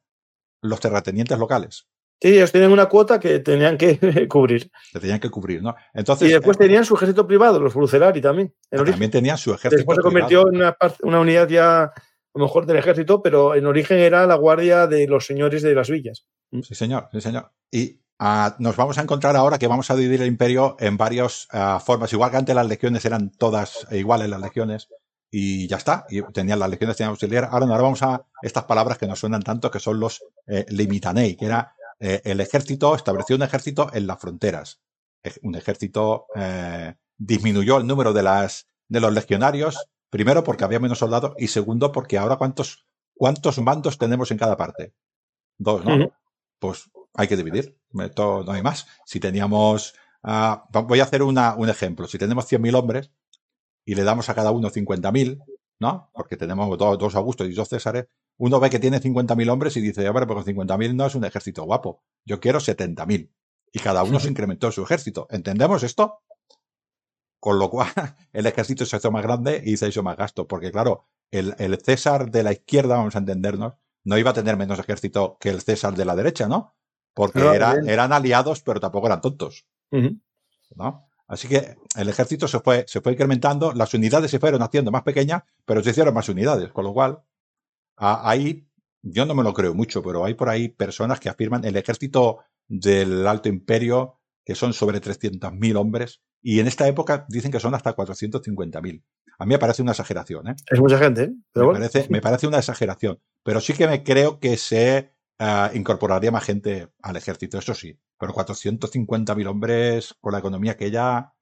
los terratenientes locales. Sí, ellos tienen una cuota que tenían que cubrir. Que tenían que cubrir, ¿no? Entonces, y después eh, tenían su ejército privado, los Brucelari también. también tenían su ejército Después se convirtió en una, una, unidad ya, a lo mejor, del ejército, pero en origen era la guardia de los señores de las villas. Mm. Sí, señor, sí, señor. Y ah, nos vamos a encontrar ahora que vamos a dividir el imperio en varias ah, formas. Igual que antes las legiones eran todas iguales las legiones, y ya está. Y tenían las legiones, tenían auxiliar. Ahora, ahora vamos a estas palabras que nos suenan tanto, que son los eh, limitanei, que era eh, el ejército estableció un ejército en las fronteras. Un ejército eh, disminuyó el número de, las, de los legionarios, primero porque había menos soldados y segundo porque ahora cuántos, cuántos mandos tenemos en cada parte. Dos, ¿no? Pues hay que dividir. no hay más. Si teníamos... Uh, voy a hacer una, un ejemplo. Si tenemos 100.000 hombres y le damos a cada uno 50.000, ¿no? Porque tenemos dos, dos Augustos y dos Césares. Uno ve que tiene 50.000 hombres y dice, hombre, pues con 50.000 no es un ejército guapo. Yo quiero 70.000. Y cada uno se incrementó su ejército. ¿Entendemos esto? Con lo cual, el ejército se hizo más grande y se hizo más gasto. Porque, claro, el, el César de la izquierda, vamos a entendernos, no iba a tener menos ejército que el César de la derecha, ¿no? Porque No, era- bien. eran aliados, pero tampoco eran tontos. ¿no? Así que el ejército se fue, se fue incrementando, las unidades se fueron haciendo más pequeñas, pero se hicieron más unidades, con lo cual a- ahí yo no me lo creo mucho, pero hay por ahí personas que afirman el ejército del Alto Imperio, que son sobre 300.000 hombres, y en esta época dicen que son hasta 450.000. A mí me parece una exageración, ¿eh? Es mucha gente, ¿eh? Pero me, bueno. parece, me parece una exageración, pero sí que me creo que se ah, incorporaría más gente al ejército, eso sí, pero 450.000 hombres con la economía que ya...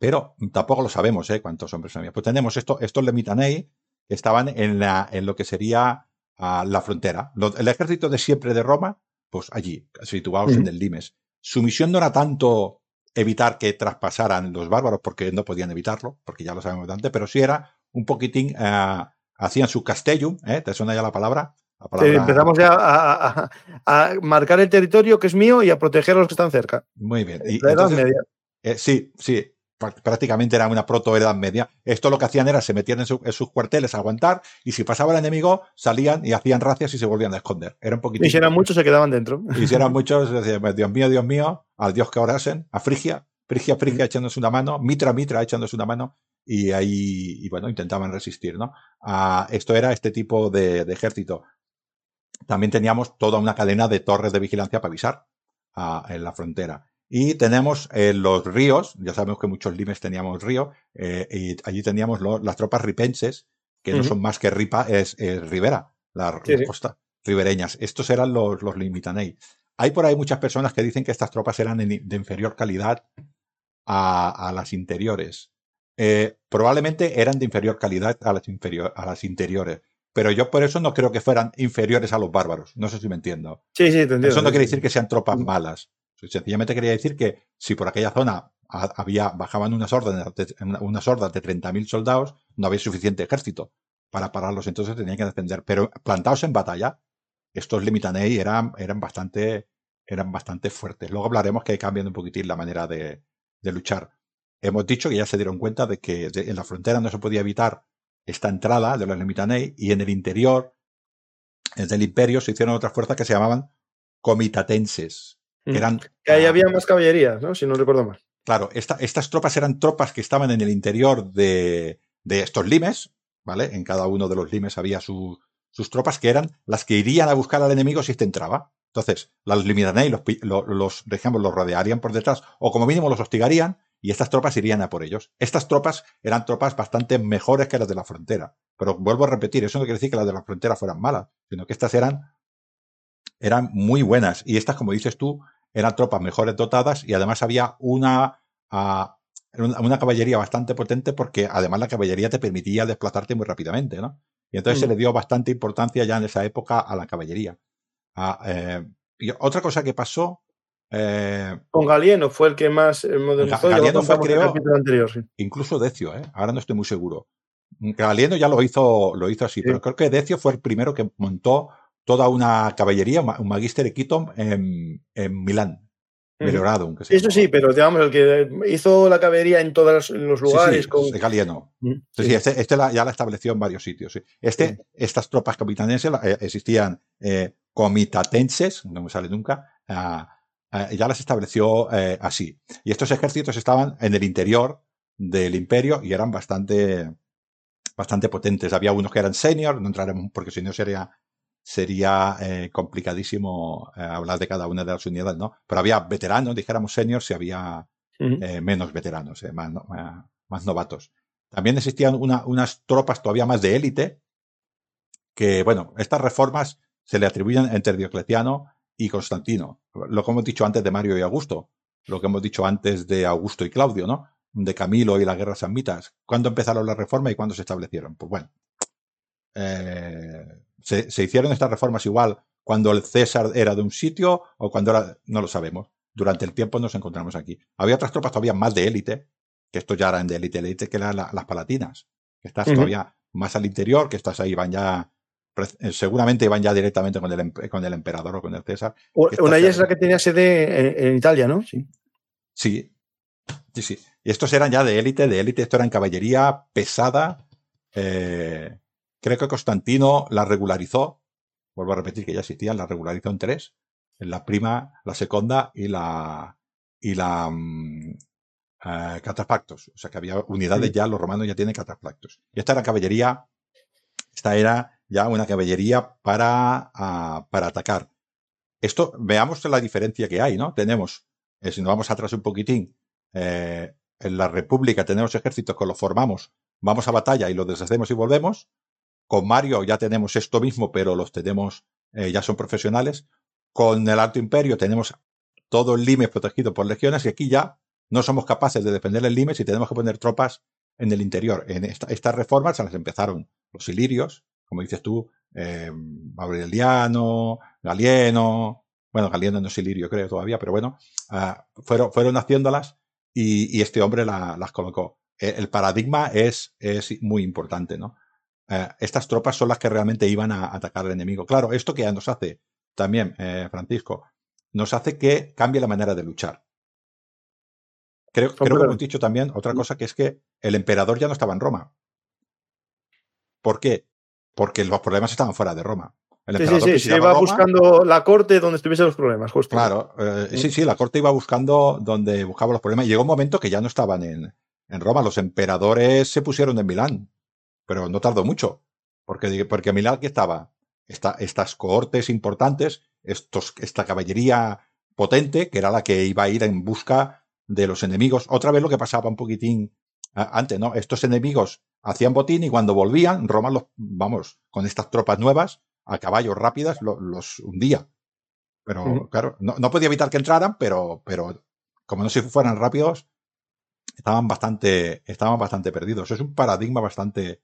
Pero tampoco lo sabemos, ¿eh? Cuántos hombres había. Pues tenemos esto, estos Lemitanei que estaban en, la, en lo que sería ah, la frontera. Lo- el ejército de siempre de Roma, pues allí, situados en el Limes. Su misión no era tanto evitar que traspasaran los bárbaros, porque no podían evitarlo, porque ya lo sabemos de antes, pero sí era un poquitín, ah, hacían su castellum, ¿eh? ¿Te suena ya la palabra? La Sí, empezamos ya a, a- a- a marcar el territorio que es mío y a proteger a los que están cerca. Muy bien. Y entonces. Eh, sí, sí, prácticamente era una proto-edad media. Esto lo que hacían era se metían en, su- en sus cuarteles a aguantar y si pasaba el enemigo salían y hacían racias y se volvían a esconder. Era un poquito. Y si eran muchos, se quedaban dentro. Y si eran muchos, decían, Dios mío, Dios mío, al Dios que orasen, a Frigia, Frigia, Frigia echándose una mano, Mitra, Mitra echándose una mano y ahí, y bueno, intentaban resistir, ¿no? Ah, esto era este tipo de, de ejército. También teníamos toda una cadena de torres de vigilancia para avisar en la frontera. Y tenemos eh, los ríos, ya sabemos que muchos limes teníamos río, eh, y allí teníamos lo- las tropas ripenses, que no son más que ripa, es, es ribera, la, Sí, la sí. costa ribereñas. Estos eran los, los limitanei. Hay por ahí muchas personas que dicen que estas tropas eran de inferior calidad a, a las interiores. Eh, probablemente eran de inferior calidad a las, inferior, a las interiores. Pero yo por eso no creo que fueran inferiores a los bárbaros. No sé si me entiendo. Sí, sí, te entiendo. Eso no quiere decir que sean tropas Mm. malas. Sencillamente quería decir que si por aquella zona ha- había, bajaban unas de, unas hordas de 30.000 soldados, no había suficiente ejército para pararlos. Entonces tenían que defender. Pero plantados en batalla, estos limitanei eran, eran bastante, eran bastante fuertes. Luego hablaremos que cambian un poquitín la manera de, de luchar. Hemos dicho que ya se dieron cuenta de que en la frontera no se podía evitar esta entrada de los limitanei y en el interior del imperio se hicieron otras fuerzas que se llamaban comitatenses. Que eran, Que ahí ah, había más caballería, ¿no? Si no recuerdo mal. Claro, esta- estas tropas eran tropas que estaban en el interior de, de estos limes, ¿vale? En cada uno de los limes había su- sus tropas que eran las que irían a buscar al enemigo si este entraba. Entonces, los limitanei los, pi- lo- los, digamos, los rodearían por detrás o como mínimo los hostigarían y estas tropas irían a por ellos. Estas tropas eran tropas bastante mejores que las de la frontera. Pero vuelvo a repetir, eso no quiere decir que las de la frontera fueran malas, sino que estas eran, eran muy buenas. Y estas, como dices tú, eran tropas mejores dotadas y además había una, ah, una, una caballería bastante potente porque además la caballería te permitía desplazarte muy rápidamente, ¿no? Y entonces se Mm. le dio bastante importancia ya en esa época a la caballería. Ah, eh, y otra cosa que pasó, eh, Con Galieno fue el que más eh, modernizó. Galieno fue, el creo- capítulo anterior, sí. incluso Decio, ¿eh? ahora no estoy muy seguro. Galieno ya lo hizo, lo hizo así, Sí. pero creo que Decio fue el primero que montó toda una caballería, un ma- un Magister Equitum en, en Milán, Ujú. Melioradum, que se Eso sí, pero digamos, el que hizo la caballería en todos los Sí, sí, lugares. con... Galieno. Mm, Sí, sí. sí, este, este la- ya la estableció en varios sitios. sí. Este, Sí. Estas tropas capitanenses eh, existían eh, comitatenses, no me sale nunca, ah, ah, ya las estableció eh, así. Y estos ejércitos estaban en el interior del imperio y eran bastante, bastante potentes. Había unos que eran senior, no entraremos porque si no sería, sería eh, complicadísimo eh, hablar de cada una de las unidades, ¿no? Pero había veteranos, dijéramos senior, si había eh, menos veteranos, más, no- más- más novatos. También existían una- unas tropas todavía más de élite, que, bueno, estas reformas se le atribuyen entre Diocleciano y Constantino. Lo que hemos dicho antes de Mario y Augusto, lo que hemos dicho antes de Augusto y Claudio, ¿no? De Camilo y la guerra samnitas. ¿Cuándo empezaron las reformas y cuándo se establecieron? Pues bueno, eh, se, se hicieron estas reformas igual cuando el César era de un sitio o cuando era, no lo sabemos. Durante el tiempo nos encontramos aquí. Había otras tropas todavía más de élite, que estos ya eran de élite, élite, que eran la- las palatinas, que estás todavía más al interior, que estás ahí, van ya, eh, seguramente iban ya directamente con el, con el emperador o con el César. Una es la que tenía sede en, Italia, ¿no? Sí. Sí, sí, sí. Y estos eran ya de élite, de élite, esto era en caballería pesada. Eh, creo que Constantino la regularizó, vuelvo a repetir que ya existían, la regularizó en tres, en la prima, la segunda y la, y la, mm, eh, catapactos. O sea que había unidades ya, los romanos ya tienen catapactos. Y esta era caballería, esta era ya una caballería para, ah, para atacar. Esto, veamos la diferencia que hay, ¿no? Tenemos, eh, si nos vamos atrás un poquitín, eh, en la República tenemos ejércitos que los formamos, vamos a batalla y los deshacemos y volvemos. Con Mario ya tenemos esto mismo, pero los tenemos, ya son profesionales. Con el Alto Imperio tenemos todo el Limes protegido por legiones y aquí ya no somos capaces de defender el Limes y tenemos que poner tropas en el interior. En estas reformas se las empezaron los ilirios, como dices tú, eh, Aureliano, Galieno, bueno, Galieno no es ilirio creo todavía, pero bueno, ah, fueron, fueron haciéndolas y, este hombre las colocó. E, el paradigma es, es muy importante, ¿no? Eh, estas tropas son las que realmente iban a atacar al enemigo. Claro, esto que ya nos hace también, eh, Francisco, nos hace que cambie la manera de luchar. Creo, que hemos dicho también otra cosa que es que el emperador ya no estaba en Roma. ¿Por qué? Porque los problemas estaban fuera de Roma. El sí, sí, sí, se iba buscando la corte donde estuviesen los problemas, justo. Claro, eh, sí, sí, la corte iba buscando donde buscaba los problemas. Y llegó un momento que ya no estaban en, en Roma. Los emperadores se pusieron en Milán, pero no tardó mucho. Porque, porque en Milán que estaba esta, estas cohortes importantes, estos, esta caballería potente, que era la que iba a ir en busca de los enemigos. Otra vez lo que pasaba un poquitín antes, ¿no? Estos enemigos hacían botín y cuando volvían, Roma los, vamos, con estas tropas nuevas, a caballos rápidas, los hundía. Pero, claro, no, podía evitar que entraran, pero, pero como no se fueran rápidos, estaban bastante, estaban bastante perdidos. Es un paradigma bastante,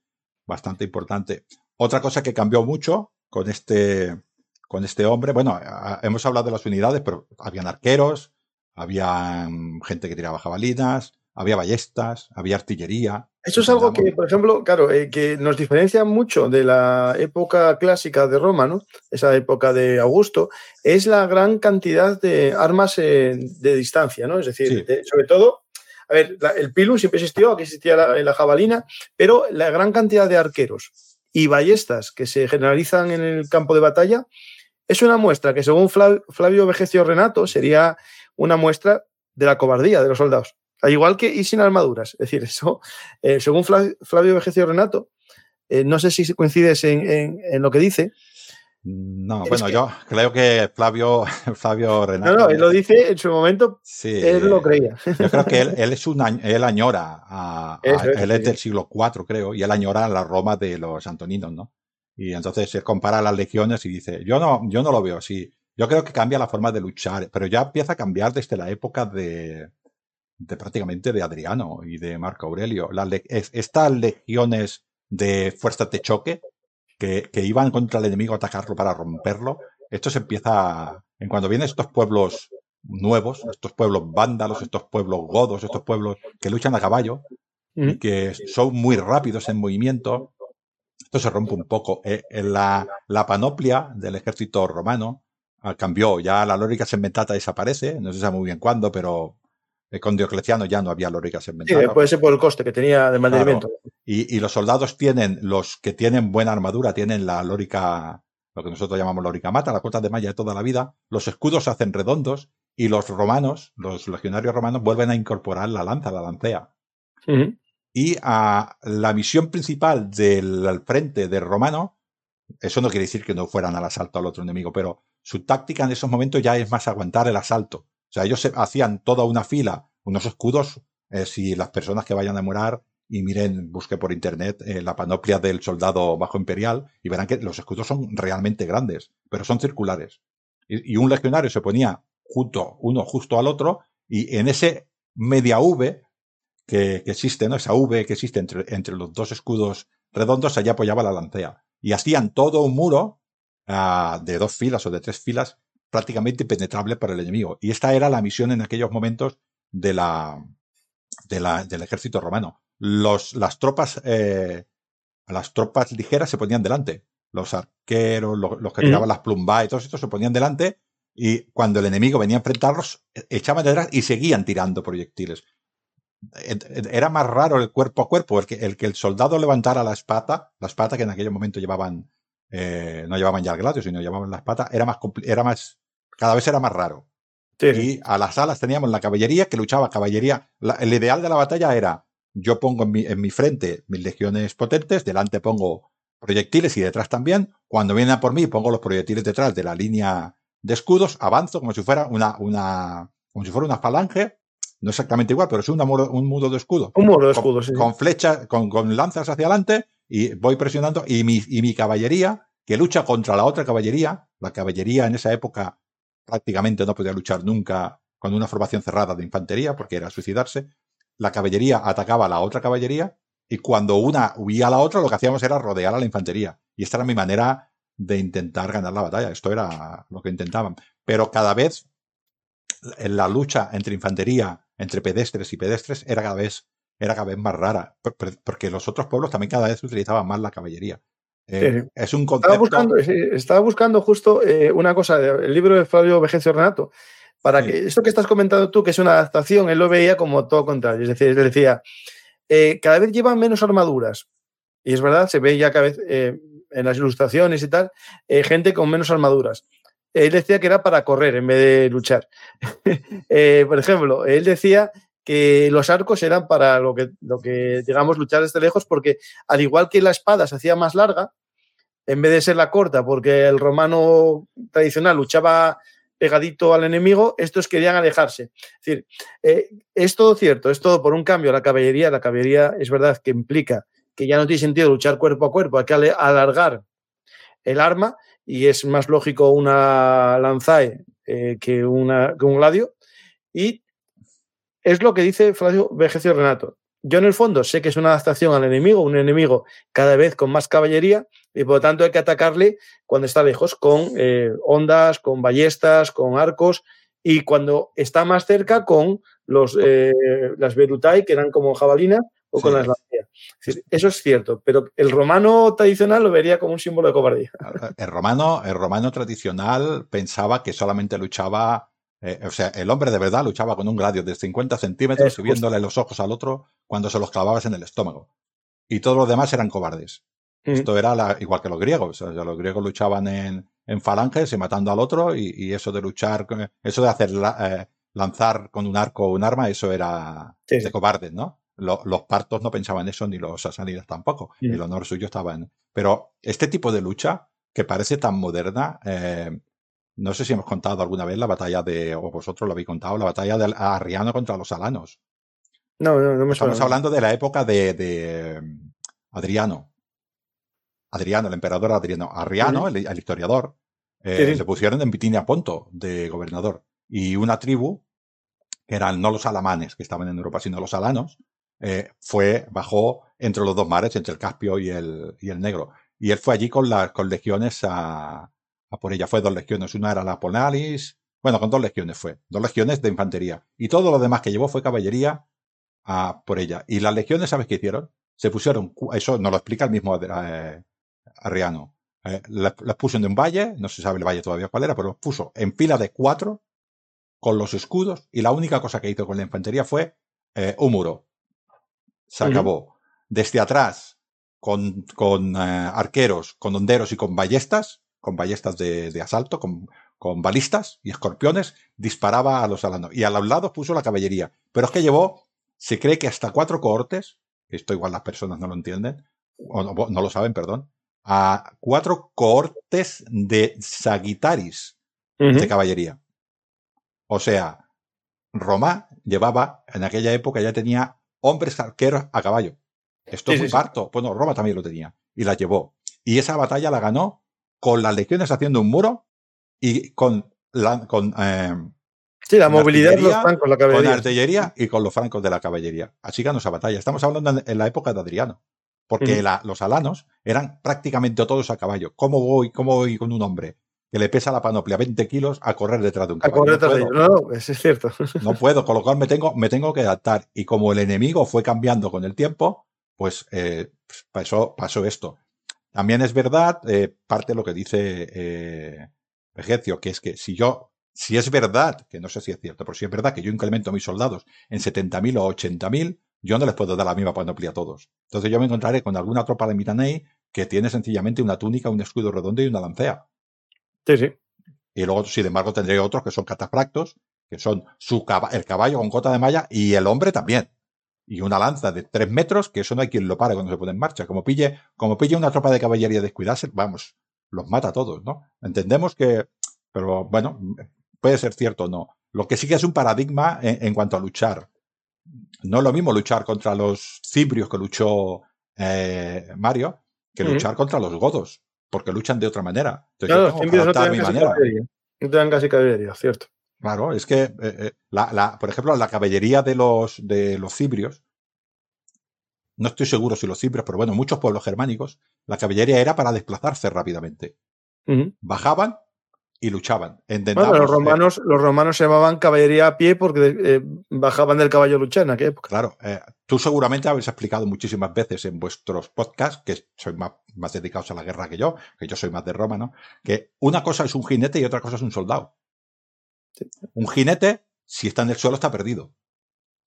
bastante importante. Otra cosa que cambió mucho con este, con este hombre, bueno, hemos hablado de las unidades, pero habían arqueros, había gente que tiraba jabalinas, había ballestas, había artillería. Eso es algo que, por ejemplo, claro, eh, que nos diferencia mucho de la época clásica de Roma, ¿no? Esa época de Augusto, es la gran cantidad de armas de distancia, ¿no? Es decir, sobre todo, a ver, el pilum siempre existió, aquí existía la, jabalina, pero la gran cantidad de arqueros y ballestas que se generalizan en el campo de batalla es una muestra que, según Flavio Vegecio Renato, sería una muestra de la cobardía de los soldados. Al igual que y sin armaduras. Es decir, eso, eh, según Flavio Vegecio Renato, eh, no sé si coincides en, lo que dice. No, bueno, yo creo que Flavio, Flavio Renato. No, no, él lo dice en su momento. Sí, él lo creía. Yo creo que él, es un él añora a, él es del siglo IV, creo, y él añora a la Roma de los antoninos, ¿no? Y entonces él compara las legiones y dice, yo no, yo no lo veo así. Yo creo que cambia la forma de luchar, pero ya empieza a cambiar desde la época de, de prácticamente de Adriano y de Marco Aurelio. estas legiones de fuerza de choque que, que, iban contra el enemigo a atacarlo para romperlo, esto se empieza en cuando vienen estos pueblos nuevos, estos pueblos vándalos, estos pueblos godos, estos pueblos que luchan a caballo y que son muy rápidos en movimiento. Esto se rompe un poco. Eh, en la, la panoplia del ejército romano Ah, cambió. Ya la lórica segmentata desaparece, no se sabe muy bien cuándo, pero con Diocleciano ya no había lórica segmentada. Sí, puede ser por el coste que tenía de mantenimiento. Y, los soldados tienen, los que tienen buena armadura, tienen la lórica, lo que nosotros llamamos lórica mata, la cota de malla de toda la vida. Los escudos se hacen redondos y los romanos, los legionarios romanos, vuelven a incorporar la lanza, la lancea. Y a la misión principal del frente del romano, eso no quiere decir que no fueran al asalto al otro enemigo, pero su táctica en esos momentos ya es más aguantar el asalto. O sea, ellos hacían toda una fila, unos escudos, eh, si las personas que vayan a morar y miren, busque por internet eh, la panoplia del soldado bajo imperial y verán que los escudos son realmente grandes, pero son circulares. Y, un legionario se ponía junto, uno justo al otro, y en ese media V que, existe, ¿no? Esa V que existe entre, los dos escudos redondos, allá apoyaba la lancea. Y hacían todo un muro de dos filas o de tres filas prácticamente impenetrable para el enemigo. Y esta era la misión en aquellos momentos de la, de la, del ejército romano. los, las tropas, eh, las tropas ligeras se ponían delante. Los arqueros, los, que tiraban las plumbas y todos estos se ponían delante y cuando el enemigo venía a enfrentarlos, e, echaban detrás y seguían tirando proyectiles. Era más raro el cuerpo a cuerpo, el que el, que el soldado levantara la espada, la espada que en aquel momento llevaban, eh, no llevaban ya el gladio, sino llevaban la espada, era más, era más, cada vez era más raro. Y a las alas teníamos la caballería que luchaba caballería. el ideal de la batalla era, yo pongo en mi, en mi frente mis legiones potentes, delante pongo proyectiles y detrás también. Cuando vienen a por mí, pongo los proyectiles detrás de la línea de escudos, avanzo como si fuera una, una, como si fuera una falange, no exactamente igual, pero es un mudo de escudo. Un muro de escudo, sí. Con flechas, con, con, lanzas hacia adelante y voy presionando y mi, y mi caballería, que lucha contra la otra caballería, la caballería en esa época prácticamente no podía luchar nunca con una formación cerrada de infantería porque era suicidarse. La caballería atacaba a la otra caballería y cuando una huía a la otra lo que hacíamos era rodear a la infantería. Y esta era mi manera de intentar ganar la batalla. Esto era lo que intentaban. Pero cada vez la lucha entre infantería, entre pedestres y pedestres, era cada vez, era cada vez más rara. Porque los otros pueblos también cada vez utilizaban más la caballería. Eh, es un concepto. Estaba buscando, estaba buscando justo eh, una cosa, el libro de Flavio Vejencio Renato, para que esto que estás comentando tú, que es una adaptación, él lo veía como todo contrario. Es decir, él decía, eh, cada vez llevan menos armaduras. Y es verdad, se ve ya cada vez en las ilustraciones y tal, gente con menos armaduras. Él decía que era para correr en vez de luchar. Por ejemplo, él decía que los arcos eran para lo que, lo que, digamos, luchar desde lejos, porque al igual que la espada se hacía más larga, en vez de ser la corta, porque el romano tradicional luchaba pegadito al enemigo, estos querían alejarse. Es decir, eh, es todo cierto, es todo por un cambio a la caballería. La caballería es verdad que implica que ya no tiene sentido luchar cuerpo a cuerpo, hay que alargar el arma y es más lógico una lanzae eh, que, una, un gladio. Y es lo que dice Flavio Vegecio Renato. Yo en el fondo sé que es una adaptación al enemigo, un enemigo cada vez con más caballería y por lo tanto hay que atacarle cuando está lejos con eh, ondas, con ballestas, con arcos y cuando está más cerca con los, eh, las Berutai, que eran como jabalinas, o con las eso es cierto, pero el romano tradicional lo vería como un símbolo de cobardía. El romano, el romano tradicional pensaba que solamente luchaba, eh, o sea, el hombre de verdad luchaba con un gladio de 50 centímetros, subiéndole los ojos al otro cuando se los clavabas en el estómago. Y todos los demás eran cobardes. Mm. Esto era igual que los griegos. los griegos luchaban en, en, falanges y matando al otro, y, eso de luchar, eso de hacer eh, lanzar con un arco o un arma, eso era de cobardes, ¿no? los partos no pensaban eso, ni los asanidas tampoco. El honor suyo estaba en. Pero este tipo de lucha, que parece tan moderna, eh, no sé si hemos contado alguna vez la batalla de, o vosotros lo habéis contado, la batalla de Arriano contra los alanos. No, no, no me Estamos hablando de la época de, Adriano. Adriano, el emperador Adriano. Arriano, el, historiador, eh, le pusieron en Bitinia Ponto de gobernador. Y una tribu, que eran no los alamanes que estaban en Europa, sino los alanos, eh, fue, bajó entre los dos mares, entre el Caspio y el, y el Negro. Y él fue allí con las con legiones a, a por ella. Fue dos legiones. Una era la Ponalis. Bueno, con dos legiones fue. Dos legiones de infantería. Y todo lo demás que llevó fue caballería a por ella. Y las legiones, ¿sabes qué hicieron? Se pusieron, eso nos lo explica el mismo eh, Arriano. Eh, las, puso en un valle, no se sabe el valle todavía cuál era, pero puso en fila de cuatro con los escudos y la única cosa que hizo con la infantería fue eh, un muro se acabó. Desde atrás, con, con eh, arqueros, con honderos y con ballestas, con ballestas de, de asalto, con, con, balistas y escorpiones, disparaba a los alanos. Y a los lados puso la caballería. Pero es que llevó, se cree que hasta cuatro cohortes, esto igual las personas no lo entienden, o no, lo saben, perdón, a cuatro cohortes de sagitaris de caballería. O sea, Roma llevaba, en aquella época ya tenía hombres arqueros a caballo. Esto es muy parto. Bueno, Roma también lo tenía. Y la llevó. Y esa batalla la ganó con las legiones haciendo un muro y con la, con, eh, sí, la movilidad de los francos, la caballería. Con la artillería y con los francos de la caballería. Así ganó esa batalla. Estamos hablando en la época de Adriano. Porque los alanos eran prácticamente todos a caballo. ¿Cómo voy, cómo voy con un hombre? que le pesa la panoplia 20 kilos a correr detrás de un A caballo. correr detrás de puedo. ellos. No, no, eso es cierto. No puedo, con lo cual me tengo, me tengo que adaptar. Y como el enemigo fue cambiando con el tiempo, pues eh, pasó, pasó esto. También es verdad, eh, parte de lo que dice eh, Vegecio, que es que si yo, si es verdad, que no sé si es cierto, pero si es verdad que yo incremento a mis soldados en 70.000 o 80.000, yo no les puedo dar la misma panoplia a todos. Entonces yo me encontraré con alguna tropa de Mitanei que tiene sencillamente una túnica, un escudo redondo y una lancea. Sí, sí. Y luego, sin embargo, tendré otros que son catafractos, que son su el caballo con cota de malla y el hombre también. Y una lanza de tres metros, que eso no hay quien lo pare cuando se pone en marcha. Como pille, como pille una tropa de caballería descuidarse, vamos, los mata a todos, ¿no? Entendemos que, pero bueno, puede ser cierto o no. Lo que sí que es un paradigma en, en cuanto a luchar. No es lo mismo luchar contra los cibrios que luchó eh, Mario, que luchar contra los godos, porque luchan de otra manera. Entonces, Claro, yo tengo que no mi manera. caballería. No te dan casi caballería, cierto. Claro, es que, eh, eh, la, la- por ejemplo, la caballería de los, de los cibrios, no estoy seguro si los cibrios, pero bueno, muchos pueblos germánicos, la caballería era para desplazarse rápidamente. Bajaban y luchaban. Bueno, los eh, romanos, los romanos se llamaban caballería a pie porque eh, bajaban del caballo a luchar en aquella época. claro, eh, tú seguramente habéis explicado muchísimas veces en vuestros podcasts, que sois más, más dedicados a la guerra que yo, que yo soy más de Roma, ¿no? Que una cosa es un jinete y otra cosa es un soldado. Un jinete, si está en el suelo, está perdido.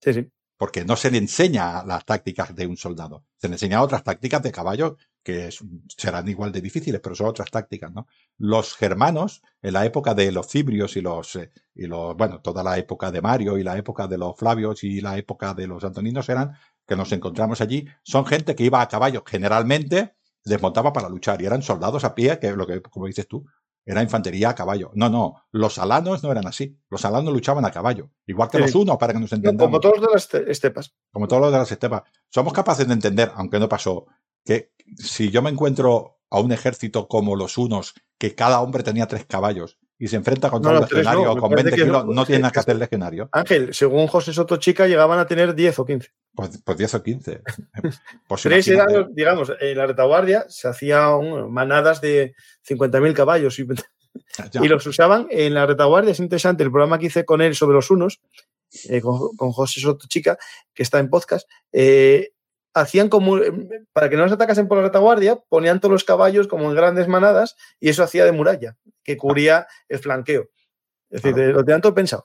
Sí, sí. porque no se le enseña las tácticas de un soldado. Se le enseña otras tácticas de caballo que serán igual de difíciles, pero son otras tácticas, ¿no? Los germanos, en la época de los cibrios y los, eh, y los, bueno, toda la época de Mario y la época de los Flavios y la época de los Antoninos eran, que nos encontramos allí, son gente que iba a caballo, generalmente desmontaba para luchar y eran soldados a pie, que es lo que, como dices tú, era infantería a caballo. No, no, los alanos no eran así. Los alanos luchaban a caballo, igual que Sí. los unos, para que nos entendamos Como todos de las este- estepas. como todos los de las estepas, somos capaces de entender, aunque no pasó, que si yo me encuentro a un ejército como los unos, que cada hombre tenía tres caballos, y se enfrenta contra No, un legionario no, con parece 20 que kilos, no, tiene nada que hacer legionario. Ángel, según José Soto Chica, llegaban a tener 10 o 15. Pues, pues 10 o 15. Pues Tres eran, imagínate. los- digamos, en la retaguardia se hacían manadas de 50.000 caballos y, los usaban en la retaguardia. Es interesante el programa que hice con él sobre los unos, eh, con, con José Soto Chica, que está en podcast. eh, hacían como, eh, para que no los atacasen por la retaguardia, ponían todos los caballos como en grandes manadas y eso hacía de muralla, que cubría el flanqueo. Es decir, Claro. eh, lo tenían todo pensado.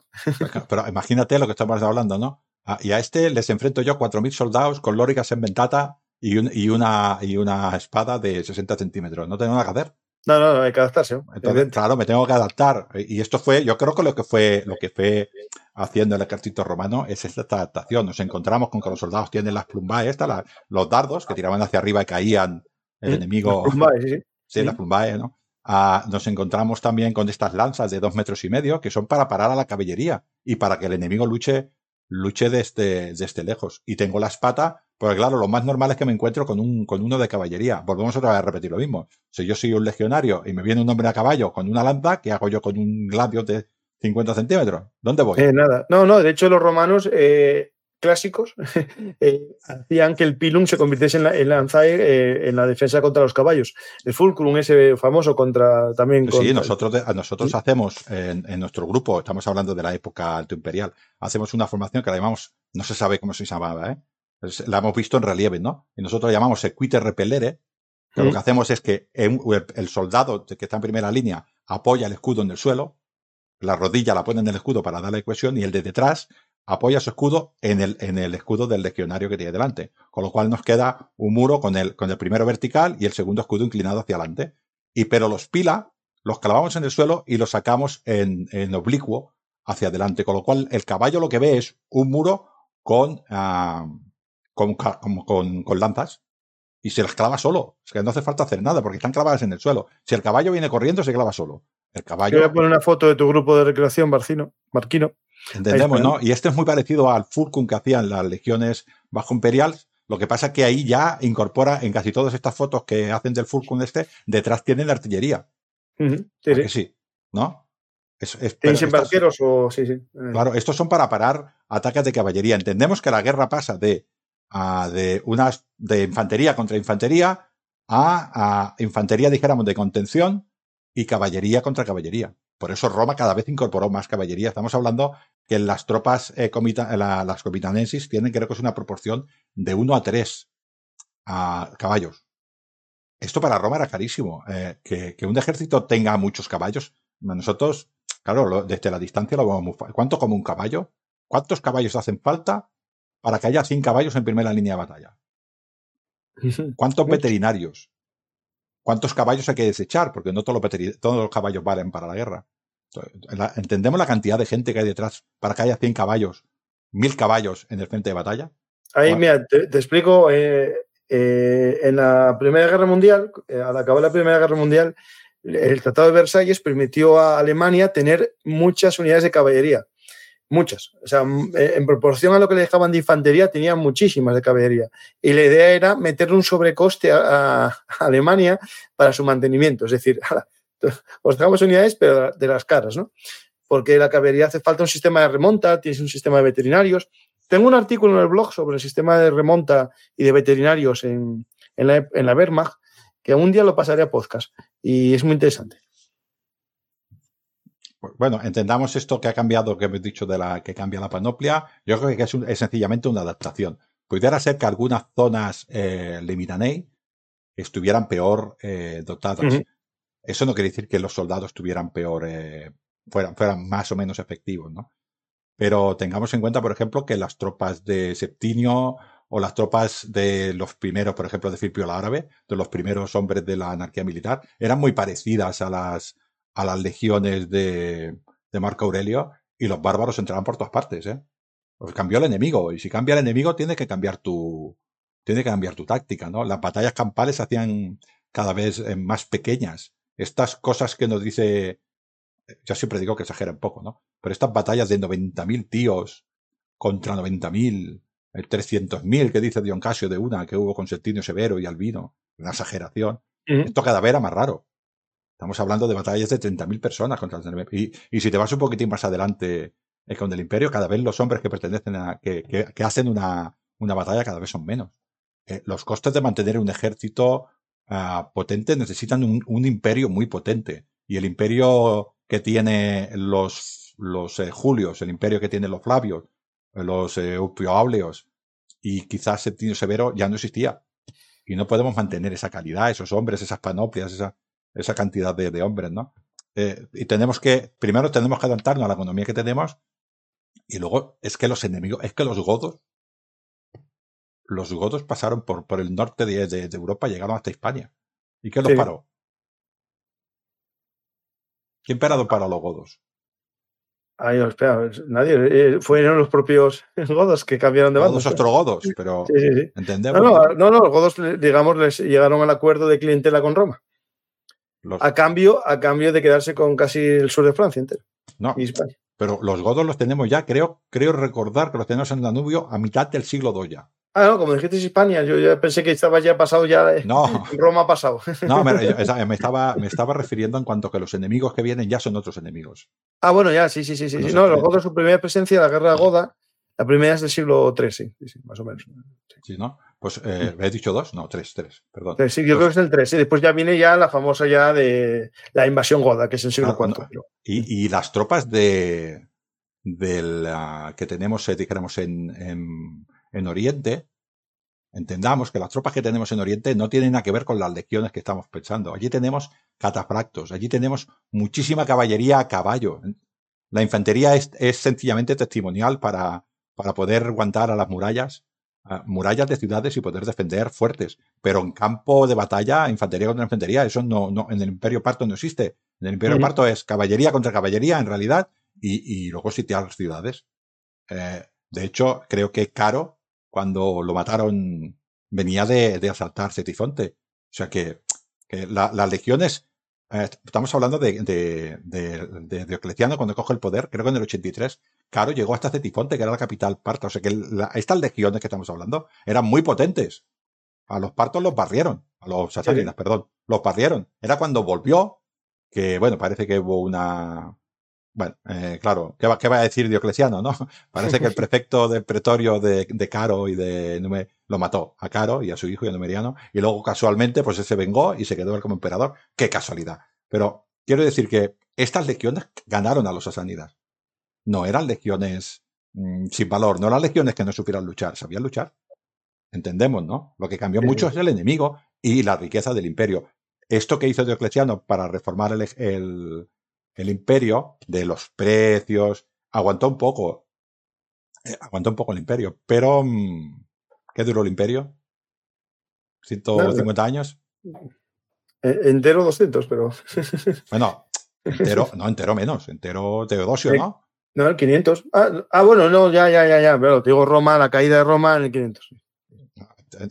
Pero imagínate lo que estamos hablando, ¿no? Ah, y a este les enfrento yo 4.000 soldados con lóricas en ventata y, un- y, una, y una espada de 60 centímetros. No tengo nada que hacer. No, no, no, hay que adaptarse. ¿no? Entonces, Evidente. claro, me tengo que adaptar. Y esto fue, yo creo que lo que fue, lo que fue haciendo el ejército romano es esta adaptación. Nos encontramos con que los soldados tienen las plumbae, esta, la- los dardos que tiraban hacia arriba y caían el Mm, enemigo. los plumbaes, sí, sí. Las plumbae, ¿no? Ah, nos encontramos también con estas lanzas de dos metros y medio que son para parar a la caballería y para que el enemigo luche, luche desde, desde lejos. Y tengo la espada, porque claro, lo más normal es que me encuentro con, un, con uno de caballería. Volvemos otra vez a repetir lo mismo. Si yo soy un legionario y me viene un hombre a caballo con una lanza, ¿qué hago yo con un gladio de 50 centímetros? ¿Dónde voy? Eh, nada. No, no, de hecho los romanos eh, clásicos eh, hacían que el pilum se convirtiese en la, en lanzae eh, en la defensa contra los caballos. El fulcrum ese famoso contra también Sí, contra- nosotros, de- nosotros hacemos en, en nuestro grupo, estamos hablando de la época alto imperial, hacemos una formación que la llamamos, no se sabe cómo se llamaba, ¿eh? Es- la hemos visto en relieve, ¿no? Y nosotros la llamamos equite repellere, que lo Mm. que hacemos es que en- el, el soldado que está en primera línea apoya el escudo en el suelo, la rodilla la pone en el escudo para darle cohesión y el de detrás apoya su escudo en el, en el escudo del legionario que tiene delante. Con lo cual nos queda un muro con el, con el primero vertical y el segundo escudo inclinado hacia adelante. Y pero los pila, los clavamos en el suelo y los sacamos en, en oblicuo hacia adelante. Con lo cual el caballo lo que ve es un muro con, ah, con, con, con lanzas y se las clava solo. Es que no hace falta hacer nada porque están clavadas en el suelo. Si el caballo viene corriendo, se clava solo. El caballo. voy a poner una foto de tu grupo de recreación, Barcino, Marquino. Entendemos. ¿no? Y este es muy parecido al Fulcrum que hacían las legiones bajo imperial. Lo que pasa es que ahí ya incorpora en casi todas estas fotos que hacen del Fulcrum este, detrás tienen la artillería. Sí, ¿A sí. ¿No? Es, es- pero ¿Tienes estas- embarqueros o sí, sí? Eh, Claro, estos son para parar ataques de caballería. Entendemos que la guerra pasa de, a- de unas de infantería contra infantería a, a infantería, dijéramos, de contención y caballería contra caballería. Por eso Roma cada vez incorporó más caballería. Estamos hablando que las tropas eh, las comitanensis tienen, creo que es una proporción de 1 a 3 a caballos. Esto para Roma era carísimo. Eh, que, un ejército tenga muchos caballos. Nosotros, claro, desde la distancia lo vemos muy fácil. ¿Cuánto como un caballo? ¿Cuántos caballos hacen falta para que haya 100 caballos en primera línea de batalla? ¿Cuántos veterinarios? ¿Cuántos caballos hay que desechar? Porque no todos los, todos los caballos valen para la guerra. ¿Entendemos la cantidad de gente que hay detrás para que haya 100 caballos, 1000 caballos en el frente de batalla? Ahí, mira, te, explico. Eh, eh, en la Primera Guerra Mundial, eh, al acabar la Primera Guerra Mundial, el Tratado de Versalles permitió a Alemania tener muchas unidades de caballería. Muchas. O sea, en proporción a lo que le dejaban de infantería, tenían muchísimas de caballería. Y la idea era meterle un sobrecoste a, Alemania para su mantenimiento. Es decir, os dejamos unidades, pero de las caras, ¿no? Porque la caballería hace falta un sistema de remonta, tienes un sistema de veterinarios. Tengo un artículo en el blog sobre el sistema de remonta y de veterinarios en, la, en la Wehrmacht, que un día lo pasaré a podcast. Y es muy interesante. Pues, bueno, entendamos esto que ha cambiado, que hemos dicho de la que cambia la panoplia. Yo creo que es, sencillamente una adaptación. Pudiera ser que algunas zonas eh, Limitanei estuvieran peor eh, dotadas. Eso no quiere decir que los soldados estuvieran peor, eh, fueran, fueran más o menos efectivos, ¿no? Pero tengamos en cuenta, por ejemplo, que las tropas de Septinio o las tropas de los primeros, por ejemplo, de Firpio el Árabe, de los primeros hombres de la anarquía militar, eran muy parecidas a las, a las legiones de, de Marco Aurelio y los bárbaros entraban por todas partes, ¿eh? Pues cambió el enemigo y si cambia el enemigo tiene que cambiar tu, tiene que cambiar tu táctica, ¿no? Las batallas campales se hacían cada vez eh, más pequeñas. Estas cosas que nos dice, yo siempre digo que exagera un poco, ¿no? Pero estas batallas de 90.000 tíos contra 90.000, 300.000 eh, que dice Dion Casio de una que hubo con Septimio Severo y Albino, una exageración. Esto cada vez era más raro. Estamos hablando de batallas de 30.000 personas contra el y, y si te vas un poquitín más adelante con el imperio, cada vez los hombres que pertenecen a, que, que, hacen una, una, batalla cada vez son menos. Eh, los costes de mantener un ejército uh, potente necesitan un, un, imperio muy potente. Y el imperio que tiene los, los eh, Julios, el imperio que tiene los Flavios, los eh, Upio y quizás Septimio Severo ya no existía. Y no podemos mantener esa calidad, esos hombres, esas panoplias, esa, esa cantidad de, hombres, ¿no? Eh, y tenemos que, primero tenemos que adaptarnos a la economía que tenemos y luego es que los enemigos, es que los godos, los godos pasaron por, por el norte de, de, Europa, llegaron hasta España. ¿Y qué los paró? ¿Quién parado para los godos? Ay, espera, nadie. Eh, fueron los propios godos que cambiaron de bando. Los ostrogodos, pero entendemos. No, no, no, los godos, digamos, les llegaron al acuerdo de clientela con Roma. A, cambio, a cambio de quedarse con casi el sur de Francia entero. No. Pero los godos los tenemos ya, creo, creo recordar que los tenemos en Danubio a mitad del siglo II ya. Ah, no, como dijiste Hispania, yo ya pensé que estaba ya pasado ya. No. Roma ha pasado. No, me, me, estaba, me estaba refiriendo en cuanto que los enemigos que vienen ya son otros enemigos. Ah, bueno, ya, sí, sí, sí. sí. No, los godos, su primera presencia, la guerra goda, la primera es del siglo III, sí, sí, más o menos. Sí, ¿no? Pues, eh, ¿he dicho dos? No, tres, tres, perdón. sí, yo creo que es el tres. Y después ya viene ya la famosa ya de la invasión goda, que es el siglo IV. y, y, las tropas de, que tenemos, eh, dijéramos, en, en, en, Oriente, entendamos que las tropas que tenemos en Oriente no tienen nada que ver con las legiones que estamos pensando. Allí tenemos catafractos, allí tenemos muchísima caballería a caballo. La infantería es, es sencillamente testimonial para, para poder aguantar a las murallas murallas de ciudades y poder defender fuertes. Pero en campo de batalla, infantería contra infantería, eso no, no en el Imperio Parto no existe. En el Imperio Parto es caballería contra caballería, en realidad, y, y luego sitiar ciudades. Eh, de hecho, creo que Caro, cuando lo mataron, venía de, de asaltar Cetifonte. O sea que, que las legiones estamos hablando de, de, de, Diocleciano cuando coge el poder, creo que en el 83. Caro llegó hasta Cetifonte, que era la capital parta. O sea que estas legiones que estamos hablando eran muy potentes. A los partos los barrieron, a los sasánidas, perdón, los barrieron. Era cuando volvió, que bueno, parece que hubo una, bueno, eh, claro, ¿qué va, ¿qué va, a decir Diocleciano, no? Parece que el prefecto del pretorio de, de Caro y de Nume lo mató a Caro y a su hijo y a Numeriano, y luego casualmente pues se vengó y se quedó él como emperador. ¡Qué casualidad! Pero quiero decir que estas legiones ganaron a los sasánidas. No eran legiones mm, sin valor, no eran legiones que no supieran luchar, sabían luchar. Entendemos, ¿no? Lo que cambió mucho es el enemigo y la riqueza del imperio. Esto que hizo Diocleciano para reformar el, el, imperio de los precios, aguantó un poco. Eh, aguantó un poco el imperio, pero mm, ¿qué duró el imperio? ¿150 años? Eh, entero 200, pero... bueno, entero, no, entero menos, entero Teodosio, ¿no? No, el 500. Ah, ah, bueno, no, ya, ya, ya, ya, pero te digo Roma, la caída de Roma en el 500.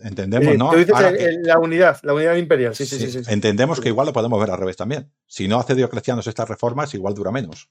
Entendemos, ¿no? Tú dices la unidad, la unidad imperial, sí, sí, sí. Entendemos que igual lo podemos ver al revés también. Si no hace Diocleciano estas reformas, igual dura menos.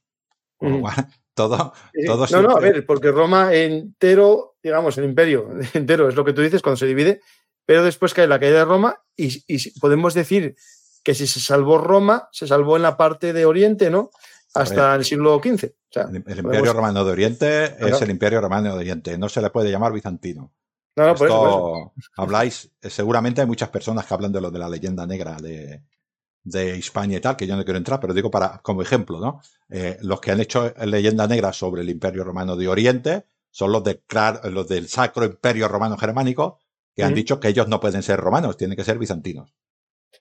todo, todo No, no, a ver, porque Roma entero, digamos, el imperio entero es lo que tú dices cuando se divide, pero después cae la caída de Roma y, podemos decir que si se salvó Roma, se salvó en la parte de Oriente, ¿no? Hasta el siglo XV. el, Imperio Romano de Oriente es el Imperio Romano de Oriente, no se le puede llamar bizantino. No, no, por eso, habláis, eh, seguramente hay muchas personas que hablan de lo de la leyenda negra de, de España y tal, que yo no quiero entrar, pero digo para, como ejemplo, ¿no? Eh, los que han hecho leyenda negra sobre el Imperio Romano de Oriente son los, de, los del Sacro Imperio Romano Germánico, que han dicho que ellos no pueden ser romanos, tienen que ser bizantinos.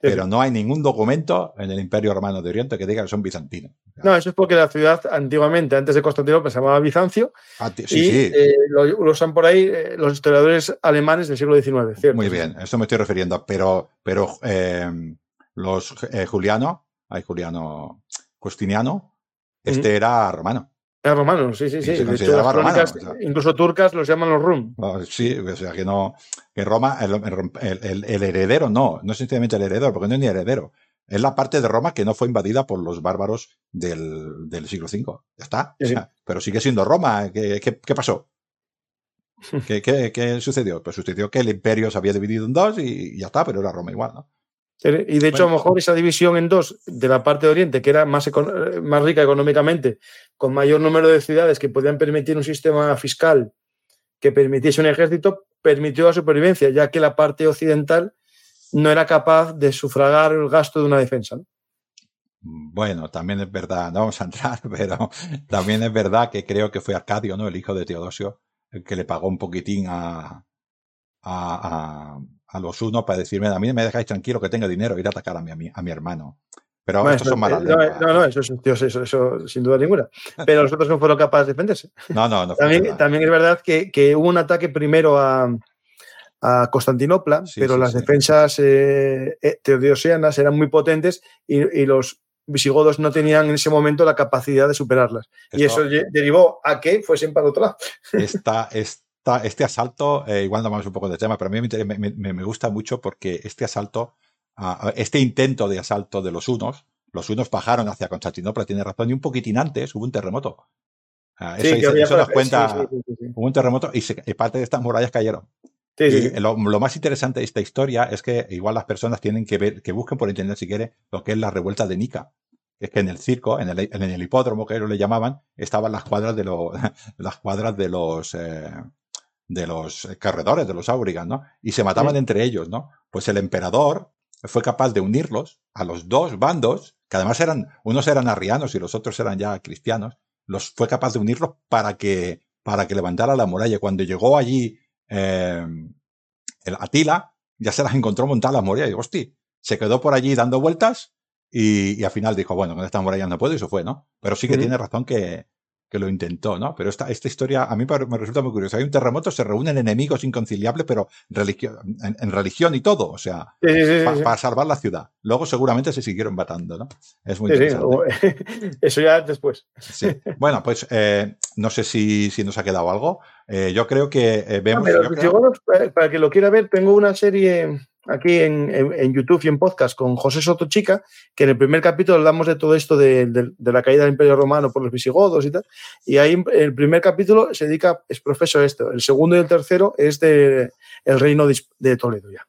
Pero no hay ningún documento en el Imperio Romano de Oriente que diga que son bizantinos. No, eso es porque la ciudad antiguamente, antes de Constantinopla, se llamaba Bizancio. Ah, sí, y eh, lo, usan por ahí eh, los historiadores alemanes del siglo XIX, ¿cierto? Muy bien, eso me estoy refiriendo. Pero, pero eh, los Juliano, hay Juliano Justiniano, este era romano. Era romano, sí, sí, sí. incluso turcas los llaman los rum. Sí, o sea que no. Que Roma, el, heredero no, no es sencillamente el heredero, porque no es ni heredero. Es la parte de Roma que no fue invadida por los bárbaros del, siglo V. Ya está. pero sigue siendo Roma. ¿Qué, qué, pasó? ¿Qué, ¿Qué, sucedió? Pues sucedió que el imperio se había dividido en dos y ya está, pero era Roma igual, ¿no? Y de hecho, a lo mejor esa división en dos de la parte de Oriente, que era más, más rica económicamente, con mayor número de ciudades que podían permitir un sistema fiscal que permitiese un ejército, permitió la supervivencia, ya que la parte occidental no era capaz de sufragar el gasto de una defensa. Bueno, también es verdad, no vamos a entrar, pero también es verdad que creo que fue Arcadio, ¿no? El hijo de Teodosio, el que le pagó un poquitín a, a, a los unos para decirme, a mí me dejáis tranquilo que tenga dinero, ir a atacar a mi, a mi hermano. Pero estos son malas no, no, no, eso, eso, eso, sin duda ninguna. Pero los otros no fueron capaces de defenderse. No, no, no. también, también es verdad que, que, hubo un ataque primero a, a Constantinopla, pero las defensas eh, eh, teodosianas eran muy potentes y, y, los visigodos no tenían en ese momento la capacidad de superarlas. y eso derivó a que fuesen para otro lado. Esta, este asalto, eh, igual no vamos un poco de tema, pero a mí me, gusta mucho porque este asalto, este intento de asalto de los unos, los unos bajaron hacia Constantinopla, tiene razón, y un poquitín antes hubo un terremoto. Ah, eso, nos cuenta, hubo un terremoto y, parte de estas murallas cayeron. Lo, más interesante de esta historia es que igual las personas tienen que ver, que busquen por internet si quiere, lo que es la revuelta de Nika. Es que en el circo, en el, en el hipódromo que ellos le llamaban, estaban las cuadras de los, las cuadras de los, eh, de los corredores, de los aurigas, ¿no? Y se mataban entre ellos, ¿no? Pues el emperador fue capaz de unirlos a los dos bandos, que además eran, unos eran arrianos y los otros eran ya cristianos, los fue capaz de unirlos para que, para que levantara la muralla. Cuando llegó allí eh, el Atila, ya se las encontró montadas las murallas y hostia, se quedó por allí dando vueltas y, al final dijo, bueno, con esta muralla no puedo y eso fue, ¿no? Pero sí que tiene razón que, que lo intentó, ¿no? Pero esta, esta historia a mí me resulta muy curiosa. Hay un terremoto, se reúnen enemigos inconciliables, pero en, religión y todo, o sea, para salvar la ciudad. Luego seguramente se siguieron matando, ¿no? Es muy interesante. Eso ya después. Sí. Bueno, pues eh, no sé si, si, nos ha quedado algo. Eh, yo creo que eh, vemos... para que lo quiera ver, tengo una serie aquí en, YouTube y en podcast con José Soto Chica, que en el primer capítulo hablamos de todo esto de, la caída del Imperio Romano por los visigodos y tal. Y ahí el primer capítulo se dedica, es profeso esto. El segundo y el tercero es de el reino de, Toledo ya.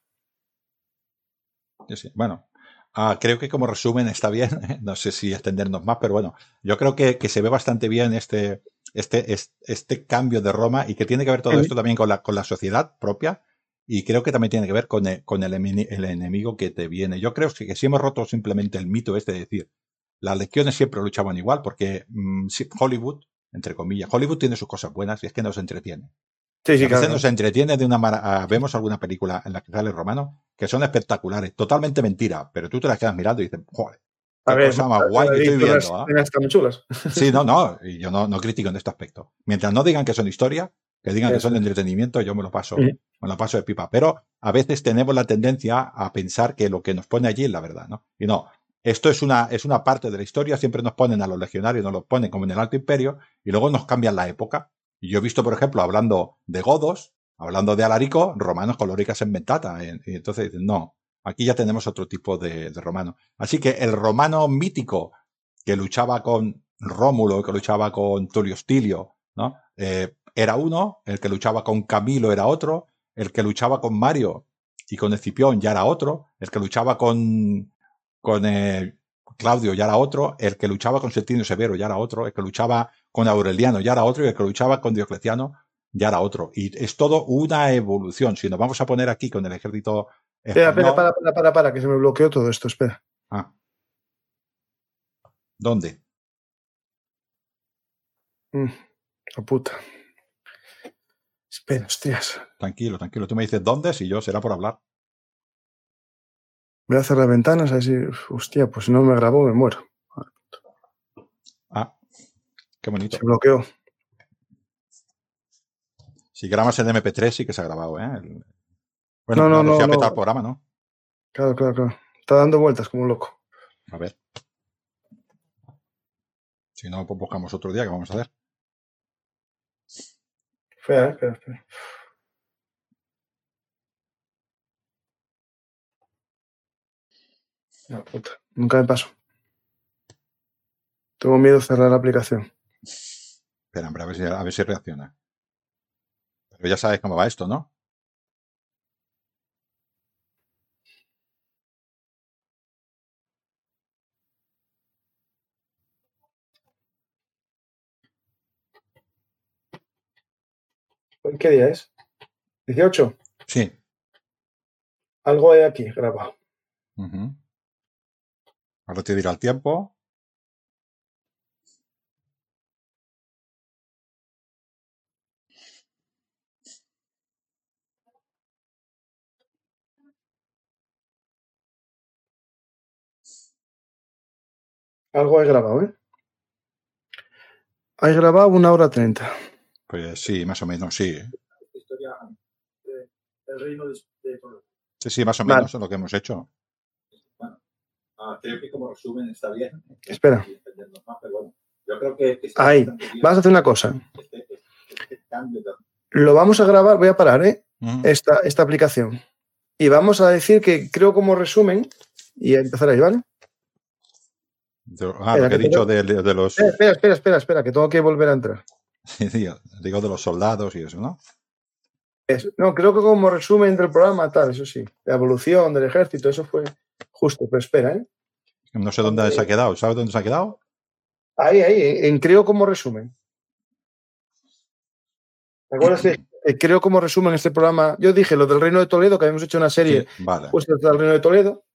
Bueno, ah, creo que como resumen está bien. No sé si extendernos más, pero bueno, yo creo que, se ve bastante bien este, este, este, cambio de Roma y que tiene que ver todo esto también con la, con la sociedad propia y creo que también tiene que ver con el, con el, enemigo que te viene. Yo creo que si hemos roto simplemente el mito este de decir, las legiones siempre luchaban igual, porque mm, Hollywood, entre comillas, Hollywood tiene sus cosas buenas y es que nos entretiene. Sí, sí, a veces nos entretiene de una manera. Vemos alguna película en la que sale romano que son espectaculares, totalmente mentira, pero tú te las quedas mirando y dices, joder, a ver, cosa más guay que estoy viendo. chulas. Sí, no, no, y yo no, no critico en este aspecto. Mientras no digan que son historia, que digan que son de entretenimiento, yo me lo paso, me lo paso de pipa. Pero a veces tenemos la tendencia a pensar que lo que nos pone allí es la verdad, ¿no? Y no, esto es una, es una parte de la historia, siempre nos ponen a los legionarios, nos los ponen como en el Alto Imperio, y luego nos cambian la época. Y yo he visto, por ejemplo, hablando de godos, hablando de Alarico, romanos colóricas en ventata. Y entonces dicen, no, aquí ya tenemos otro tipo de, romano. Así que el romano mítico que luchaba con Rómulo, que luchaba con Tulio Stilio, ¿no? Eh, era uno, el que luchaba con Camilo era otro, el que luchaba con Mario y con Escipión ya era otro, el que luchaba con, con eh, Claudio ya era otro, el que luchaba con Septimio Severo ya era otro, el que luchaba con Aureliano ya era otro y el que luchaba con Diocleciano ya era otro. Y es todo una evolución. Si nos vamos a poner aquí con el ejército. Espera, espera, para, para, para, para, que se me bloqueó todo esto, espera. Ah. ¿Dónde? Mm, puta. Espera, hostias. Tranquilo, tranquilo. Tú me dices dónde, si yo será por hablar. Voy a hacer las ventanas a decir, hostia, pues si no me grabó, me muero. Ah, qué bonito. Se bloqueó. Si grabas en MP3 sí que se ha grabado, ¿eh? Bueno, no, no, no, se ha petado el programa, ¿no? Claro, claro, claro. Está dando vueltas como un loco. A ver. Si no, pues buscamos otro día, ¿qué vamos a hacer? Espera, espera, espera. Puta. Nunca me paso. Tengo miedo de cerrar la aplicación. Espera, hombre, a ver si, a ver si reacciona. Pero ya sabes cómo va esto, ¿no? ¿Qué día es? ¿18? Sí. Algo hay aquí grabado. Ahora te dirá el tiempo. Algo he grabado, ¿eh? Hay grabado una hora treinta. Pues sí, más o menos, sí. Historia del reino de, Sí, sí, más o menos es lo que hemos hecho. Bueno, ah, creo que como resumen está bien. Espera. yo creo que... Ahí, vas a hacer una cosa. Este, este, este lo vamos a grabar, voy a parar, ¿eh? esta, esta aplicación. Y vamos a decir que creo como resumen y empezar ahí, ¿vale? ah, lo que he dicho de, los. Espera, espera, espera, espera, que tengo que volver a entrar. digo de los soldados y eso, ¿no? no, creo que como resumen del programa, tal, eso sí. La evolución del ejército, eso fue justo, pero espera, ¿eh? No sé dónde se ha quedado. ¿Sabes dónde se ha quedado? Ahí, ahí, en creo como resumen. ¿Te acuerdas que creo como resumen este programa? Yo dije lo del Reino de Toledo, que habíamos hecho una serie sí, vale. pues del Reino de Toledo.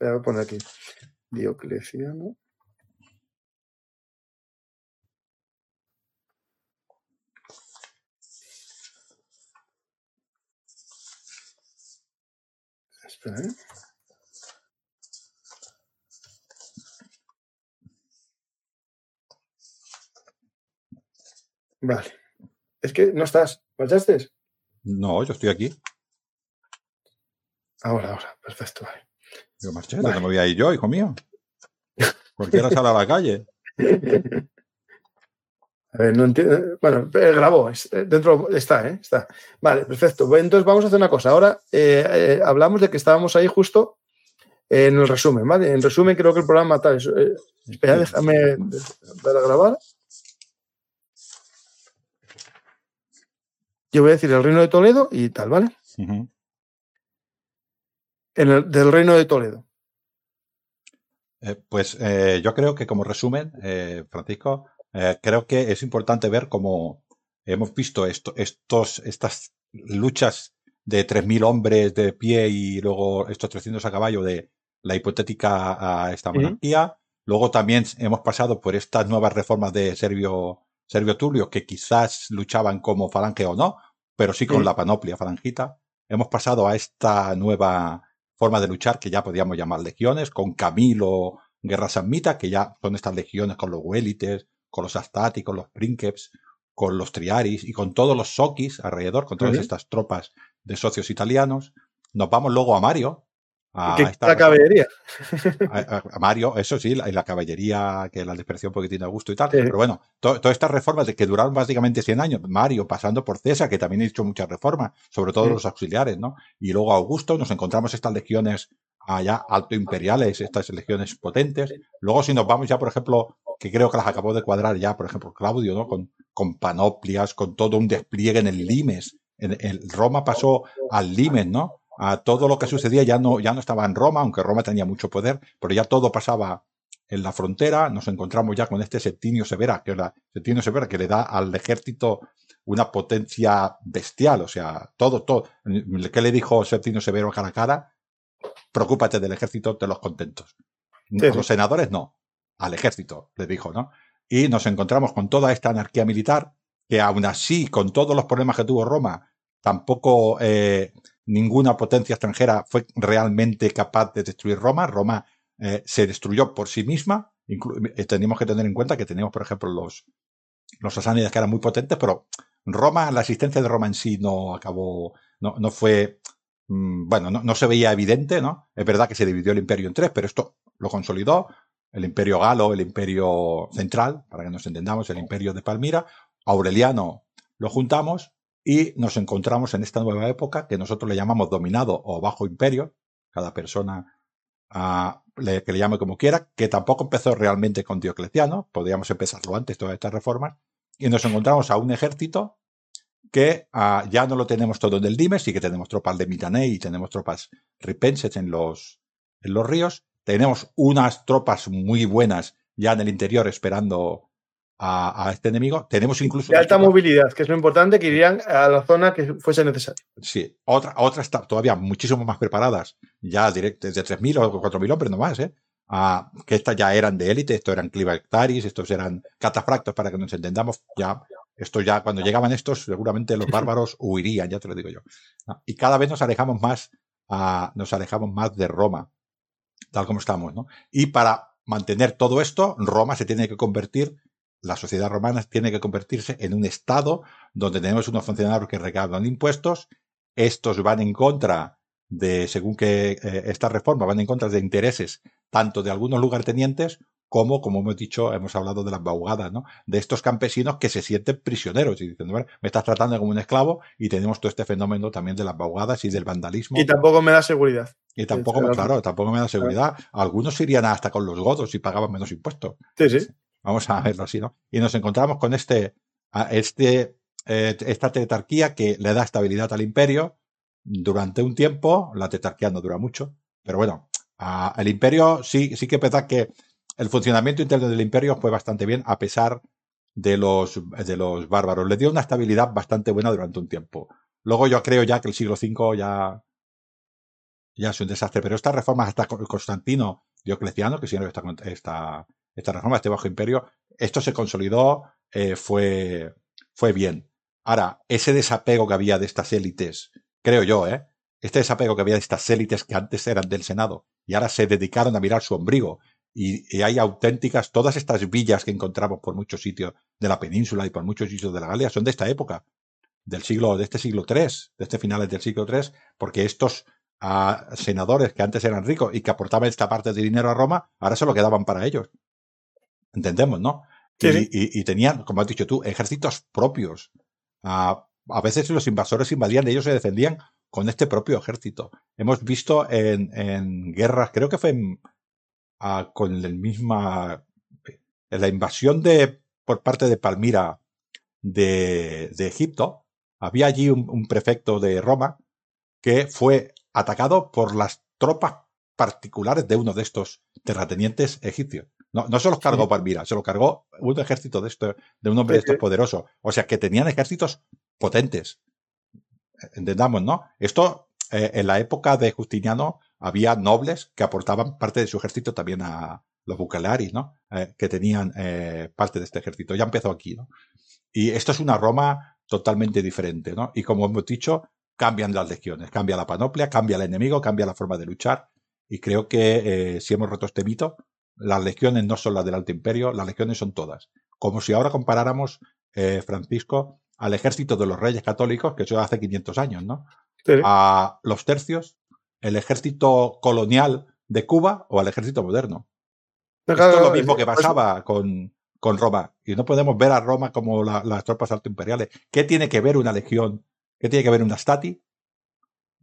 Voy a poner aquí. Diocleciano. ¿Eh? Vale. Es que no estás. ¿Marchaste? No, yo estoy aquí. Ahora, ahora. Perfecto, vale. Yo marché, vale. no me voy a ir yo, hijo mío. Cualquiera sale a la calle. A ver, no entiendo. Bueno, grabó, eh, dentro está, ¿eh? Está. Vale, perfecto. Entonces vamos a hacer una cosa. Ahora eh, eh, hablamos de que estábamos ahí justo en el resumen, ¿vale? En resumen, creo que el programa tal. Eh, espera, déjame dar a grabar. Yo voy a decir el Reino de Toledo y tal, ¿vale? Uh -huh en el, del Reino de Toledo? Eh, pues eh, yo creo que como resumen, eh, Francisco, eh, creo que es importante ver cómo hemos visto esto, estos, estas luchas de 3.000 hombres de pie y luego estos 300 a caballo de, la hipotética a esta monarquía. Luego también hemos pasado por estas nuevas reformas de Servio, Servio Tulio, que quizás luchaban como falange o no, pero sí con la panoplia falangita. Hemos pasado a esta nueva forma de luchar que ya podíamos llamar legiones, con Camilo, Guerra Samnita, que ya son estas legiones con los Huélites, con los Astati, con los Princeps, con los Triaris y con todos los Sokis alrededor, con todas estas tropas de socios italianos. Nos vamos luego a Mario, a la caballería. A, Mario, eso sí, la, la caballería que la despreció un poquitín a gusto y tal. Pero bueno, todas estas reformas de que duraron básicamente 100 años, Mario pasando por César, que también ha hecho muchas reformas, sobre todo los auxiliares, ¿no? Y luego Augusto, nos encontramos estas legiones allá alto imperiales, estas legiones potentes. Luego si nos vamos ya, por ejemplo, que creo que las acabó de cuadrar ya, por ejemplo, Claudio, ¿no? Con, con panoplias, con todo un despliegue en el Limes. En, en Roma pasó al Limes, ¿no? a todo lo que sucedía ya no, ya no estaba en Roma, aunque Roma tenía mucho poder, pero ya todo pasaba en la frontera. Nos encontramos ya con este Septimio Severa, que la Septimio Severa, que le da al ejército una potencia bestial, o sea, todo, todo. ¿Qué le dijo Septimio Severo cara a cara? Preocúpate del ejército de los contentos. a los senadores no, al ejército, le dijo, ¿no? Y nos encontramos con toda esta anarquía militar, que aún así, con todos los problemas que tuvo Roma, tampoco eh, ninguna potencia extranjera fue realmente capaz de destruir Roma. Roma eh, se destruyó por sí misma. Eh, tenemos que tener en cuenta que teníamos, por ejemplo, los, los sasánidas que eran muy potentes, pero Roma, la existencia de Roma en sí no acabó, no, no fue, mm, bueno, no, no, se veía evidente, ¿no? Es verdad que se dividió el imperio en tres, pero esto lo consolidó. El imperio galo, el imperio central, para que nos entendamos, el imperio de Palmira. Aureliano lo juntamos y nos encontramos en esta nueva época que nosotros le llamamos dominado o bajo imperio, cada persona le, que le llame como quiera, que tampoco empezó realmente con Diocleciano, podríamos empezarlo antes, todas estas reformas, y nos encontramos a un ejército que uh, ya no lo tenemos todo en el Dimes, sí que tenemos tropas de Mitanei y tenemos tropas ripenses en los, en los ríos, tenemos unas tropas muy buenas ya en el interior esperando a, este enemigo. Tenemos incluso. De alta movilidad, que es lo importante, que irían a la zona que fuese necesario. Sí, otra, otra está todavía muchísimo más preparadas, ya directas de 3.000 o 4.000 hombres nomás, ¿eh? que estas ya eran de élite, estos eran clibactaris, estos eran catafractos, para que nos entendamos. Ya, esto ya, cuando llegaban estos, seguramente los bárbaros huirían, ya te lo digo yo. Y cada vez nos alejamos más, nos alejamos más de Roma, tal como estamos, ¿no? Y para mantener todo esto, Roma se tiene que convertir la sociedad romana tiene que convertirse en un Estado donde tenemos unos funcionarios que recaudan impuestos, estos van en contra de, según que eh, esta reforma, van en contra de intereses tanto de algunos lugartenientes como, como hemos dicho, hemos hablado de las baugadas, ¿no? De estos campesinos que se sienten prisioneros y dicen, bueno, me estás tratando como un esclavo y tenemos todo este fenómeno también de las baugadas y del vandalismo. Y tampoco me da seguridad. Y tampoco, claro, tampoco me da seguridad. Algunos irían hasta con los godos y pagaban menos impuestos. Sí, sí. Vamos a verlo así, ¿no? Y nos encontramos con este, este, eh, esta tetarquía que le da estabilidad al imperio durante un tiempo. La tetarquía no dura mucho, pero bueno, el imperio sí, sí que es que el funcionamiento interno del imperio fue bastante bien a pesar de los, de los bárbaros. Le dio una estabilidad bastante buena durante un tiempo. Luego yo creo ya que el siglo V ya, ya es un desastre, pero estas reformas hasta Constantino Diocleciano, que siempre está, está esta reforma, este bajo imperio, esto se consolidó, eh, fue, fue bien. Ahora, ese desapego que había de estas élites, creo yo, ¿eh? Este desapego que había de estas élites que antes eran del Senado y ahora se dedicaron a mirar su ombligo y, hay auténticas, todas estas villas que encontramos por muchos sitios de la península y por muchos sitios de la Galia son de esta época, del siglo, de este siglo III, de este finales del siglo III, porque estos ah, senadores que antes eran ricos y que aportaban esta parte de dinero a Roma, ahora se lo quedaban para ellos. Entendemos, ¿no? y, tenían, como has dicho tú, ejércitos propios. a veces los invasores invadían, ellos se defendían con este propio ejército. Hemos visto en, guerras, creo que fue con el misma, en la invasión de, por parte de Palmira de, Egipto, había allí un, prefecto de Roma que fue atacado por las tropas particulares de uno de estos terratenientes egipcios. No, no se los cargó Palmira, se lo cargó un ejército de, esto, de un hombre de estos poderoso. O sea, que tenían ejércitos potentes. Entendamos, ¿no? Esto, eh, en la época de Justiniano, había nobles que aportaban parte de su ejército también a los bucalaris, ¿no? Eh, que tenían eh, parte de este ejército. Ya empezó aquí, ¿no? Y esto es una Roma totalmente diferente, ¿no? Y como hemos dicho, cambian las legiones, cambia la panoplia, cambia el enemigo, cambia la forma de luchar. Y creo que eh, si hemos roto este mito, las legiones no son las del Alto Imperio, las legiones son todas. Como si ahora comparáramos, Francisco, al ejército de los reyes católicos, que eso hace 500 años, ¿no? Sí. A los tercios, el ejército colonial de Cuba o al ejército moderno. Esto es lo mismo que Pues- pasaba con, con Roma. Y no podemos ver a Roma como la- las tropas altoimperiales. ¿Qué tiene que ver una legión? ¿Qué tiene que ver una stati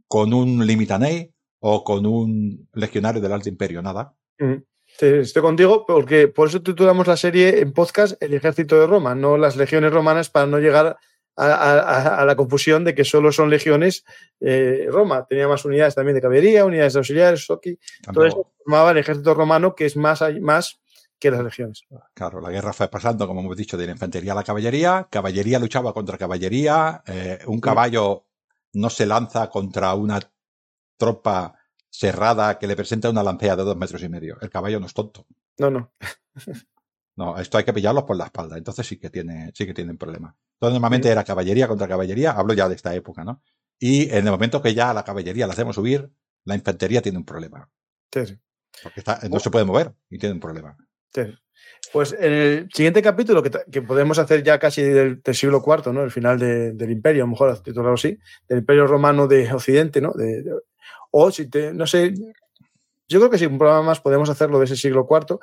con un limitanei o con un legionario del Alto Imperio? Nada. Sí, estoy contigo porque por eso titulamos la serie en podcast El ejército de Roma, no las legiones romanas para no llegar a, a- a la confusión de que solo son legiones eh, Roma. Tenía más unidades también de caballería, unidades de auxiliares, soki. Todo eso formaba el ejército romano que es más, más que las legiones. Claro, la guerra fue pasando, como hemos dicho, de la infantería a la caballería. Caballería luchaba contra caballería. eh, un caballo no se lanza contra una tropa cerrada que le presenta una lancea de dos metros y medio. El caballo no es tonto. No, no. No, esto hay que pillarlos por la espalda. Entonces sí que tiene, sí que tienen problemas. Entonces normalmente era caballería contra caballería. Hablo ya de esta época, ¿no? Y en el momento que ya a la caballería la hacemos subir, la infantería tiene un problema. Sí, sí. Porque está- no se puede mover y tiene un problema. Sí. Pues en el siguiente capítulo, que, que podemos hacer ya casi del, del siglo IV, ¿no? El final de- del imperio, a lo mejor titulado así, del imperio romano de Occidente, ¿no? De- de- o si te, no sé, yo creo que sí, un programa más podemos hacerlo de ese siglo IV.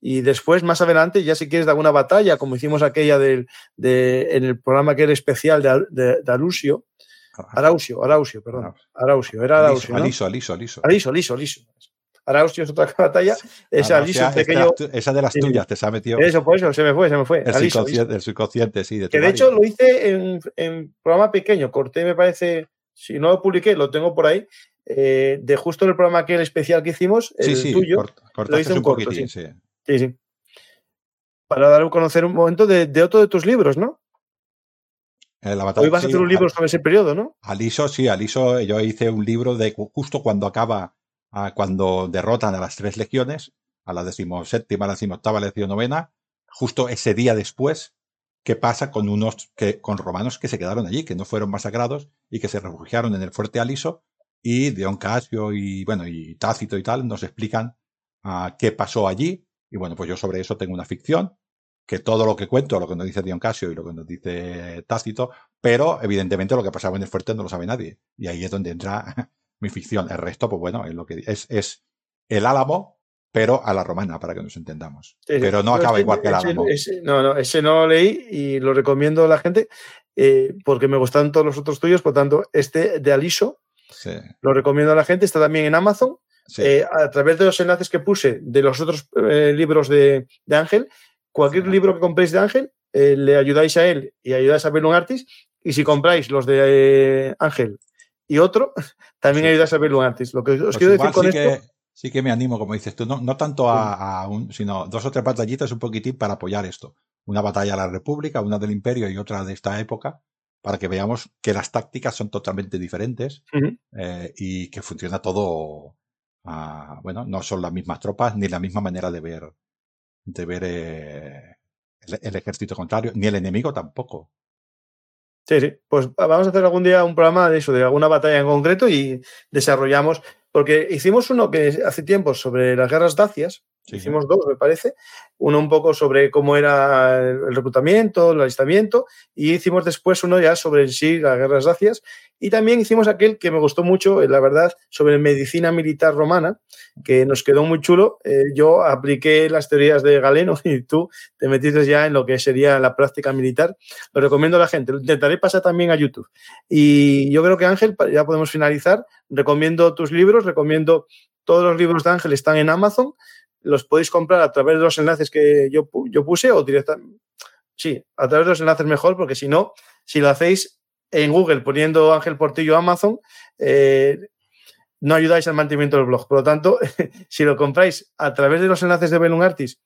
Y después, más adelante, ya si quieres de alguna batalla, como hicimos aquella del, de, en el programa que era especial de, de, de Alusio, Arausio, Arausio, perdón. Arausio, era Arausio. ¿no? Aliso, aliso, aliso. Aliso, Aliso, Aliso. Arausio es otra batalla, es Aliso, pequeño. esa de las tuyas te se ha metido Eso, por eso, se me fue, se me fue. el, Aliso, subconsciente, el subconsciente, sí. De Que de hecho lo hice en, en programa pequeño, corté, me parece, si no lo publiqué, lo tengo por ahí, eh, de justo el programa aquel especial que hicimos, el sí, sí, tuyo. cort- cortaste hice un un corto, poquitín, sí. Sí, sí. Para dar a conocer un momento de, de otro de tus libros, ¿no? La batalla, Hoy vas a sí, hacer un libro Al- sobre ese periodo, ¿no? Aliso, sí, Aliso, yo hice un libro de justo cuando acaba, ah, cuando derrotan a las tres legiones, a la decimoséptima, a la decimoctava, a la decimonovena, justo ese día después, qué pasa con unos que, con romanos que se quedaron allí, que no fueron masacrados y que se refugiaron en el fuerte Aliso, y Dion Casio y bueno, y Tácito y tal, nos explican ah, qué pasó allí. Y bueno, pues yo sobre eso tengo una ficción, que todo lo que cuento, lo que nos dice Dion Casio y lo que nos dice Tácito, pero evidentemente lo que pasaba en el fuerte no lo sabe nadie. Y ahí es donde entra mi ficción. El resto, pues bueno, es lo que es, es el álamo, pero a la romana, para que nos entendamos. Sí. Pero no acaba ese- igual que el álamo. ese- no, no, ese no lo leí y lo recomiendo a la gente eh, porque me gustan todos los otros tuyos, por tanto, este de Aliso Sí, lo recomiendo a la gente, está también en Amazon. Sí. Eh, a través de los enlaces que puse de los otros eh, libros de, de Ángel, cualquier Sí. libro que compréis de Ángel, eh, le ayudáis a él y ayudáis a Belun Artis. Y si compráis los de Ángel y otro, también Sí. ayudáis a Belun Artis. Lo que os Pues quiero decir con sí esto. que, sí que me animo, como dices tú, no, no tanto a, a un, sino dos o tres batallitas un poquitín para apoyar esto. Una batalla a la República, una del Imperio y otra de esta época, para que veamos que las tácticas son totalmente diferentes eh, y que funciona todo, bueno, no son las mismas tropas ni la misma manera de ver, de ver eh, el, el ejército contrario, ni el enemigo tampoco. Sí, sí. Pues vamos a hacer algún día un programa de eso, de alguna batalla en concreto y desarrollamos. Porque hicimos uno que hace tiempo sobre las guerras dacias. Sí, Hicimos dos, me parece. Uno un poco sobre cómo era el reclutamiento, el alistamiento. Y hicimos después uno ya sobre en sí las guerras dacias. Y también hicimos aquel que me gustó mucho, eh, la verdad, sobre medicina militar romana, que nos quedó muy chulo. Eh, yo apliqué las teorías de Galeno y tú te metiste ya en lo que sería la práctica militar. Lo recomiendo a la gente. Lo intentaré pasar también a YouTube. Y yo creo que Ángel, ya podemos finalizar. Recomiendo tus libros, recomiendo todos los libros de Ángel están en Amazon. Los podéis comprar a través de los enlaces que yo, yo puse o directamente. Sí, a través de los enlaces mejor, porque si no, si lo hacéis en Google poniendo Ángel Portillo Amazon, eh, no ayudáis al mantenimiento del blog. Por lo tanto, si lo compráis a través de los enlaces de Belun Artis,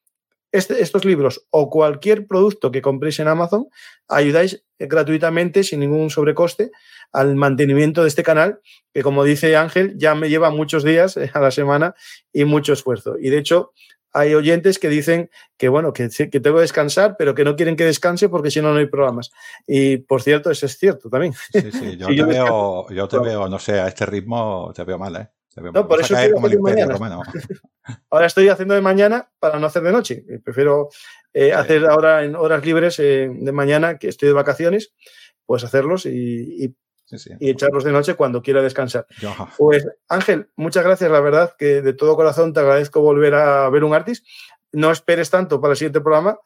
este, estos libros o cualquier producto que compréis en Amazon, ayudáis gratuitamente, sin ningún sobrecoste, al mantenimiento de este canal, que como dice Ángel, ya me lleva muchos días a la semana y mucho esfuerzo. Y de hecho, hay oyentes que dicen que, bueno, que, que tengo que descansar, pero que no quieren que descanse porque si no, no hay programas. Y, por cierto, eso es cierto también. Sí, sí, yo, te, veo, yo te veo, no sé, a este ritmo te veo mal, ¿eh? no, por eso estoy como mañana. Ahora estoy haciendo de mañana para no hacer de noche. Prefiero eh, hacer ahora en horas libres eh, de mañana, que estoy de vacaciones, pues hacerlos y, y echarlos de noche cuando quiera descansar. Pues Ángel, muchas gracias, la verdad que de todo corazón te agradezco volver a ver un artist. No esperes tanto para el siguiente programa.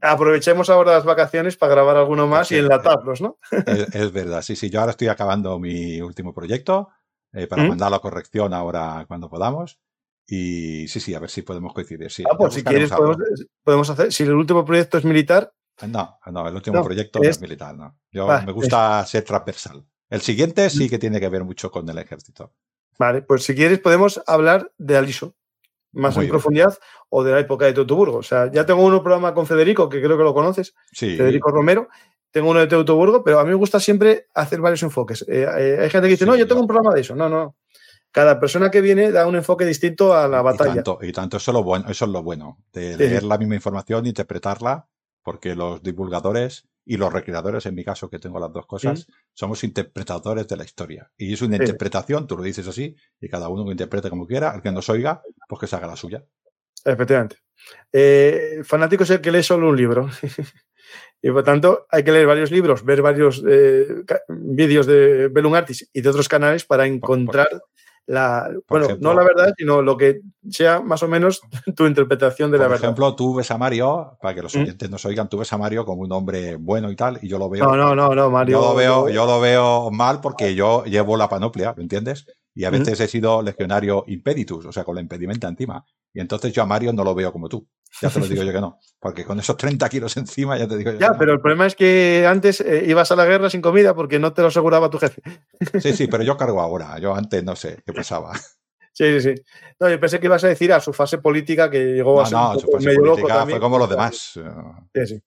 Aprovechemos ahora las vacaciones para grabar alguno más y enlatarlos, ¿no? Es, verdad, sí, sí. Yo ahora estoy acabando mi último proyecto eh, para ¿Mm? mandar la corrección ahora cuando podamos. Y sí, sí, a ver si podemos coincidir. Sí, ah, pues si quieres podemos, hacer. Si el último proyecto es militar. No, no, el último proyecto no es militar, no. Yo me gusta ser transversal. El siguiente sí que tiene que ver mucho con el ejército. Vale, pues si quieres podemos hablar de Aliso más en profundidad o de la época de Teutoburgo. O sea, ya tengo uno programa con Federico, que creo que lo conoces, Federico Romero. Tengo uno de Teutoburgo, pero a mí me gusta siempre hacer varios enfoques. Eh, eh, hay gente que dice, no, yo tengo un programa de eso. No, no. Cada persona que viene da un enfoque distinto a la batalla. Y tanto, y tanto eso, es lo bueno, eso es lo bueno, de leer la misma información, interpretarla, porque los divulgadores y los recreadores, en mi caso, que tengo las dos cosas, somos interpretadores de la historia. Y es una interpretación, tú lo dices así, y cada uno que interprete como quiera, el que nos oiga, pues que se haga la suya. Efectivamente. Eh, fanático es el que lee solo un libro. y por tanto, hay que leer varios libros, ver varios eh, vídeos de Belum Artis y de otros canales para encontrar la, bueno, no la verdad, sino lo que sea más o menos tu interpretación de la verdad. Por ejemplo, tú ves a Mario, para que los ¿Mm? oyentes nos oigan, tú ves a Mario como un hombre bueno y tal, y yo lo veo. No, no, no, no Mario. Yo lo veo, yo lo veo mal porque yo llevo la panoplia, ¿me entiendes? Y a veces he sido legionario impeditus, o sea, con la impedimenta encima. Y entonces yo a Mario no lo veo como tú. Ya te lo digo yo que no. Porque con esos 30 kilos encima ya te digo yo. Ya, pero el problema es que antes eh, ibas a la guerra sin comida porque no te lo aseguraba tu jefe. Sí, sí, pero yo cargo ahora. Yo antes no sé qué pasaba. Sí, sí, sí. No, yo pensé que ibas a decir a su fase política que llegó a ser. No, su fase política fue como los demás. Sí, sí.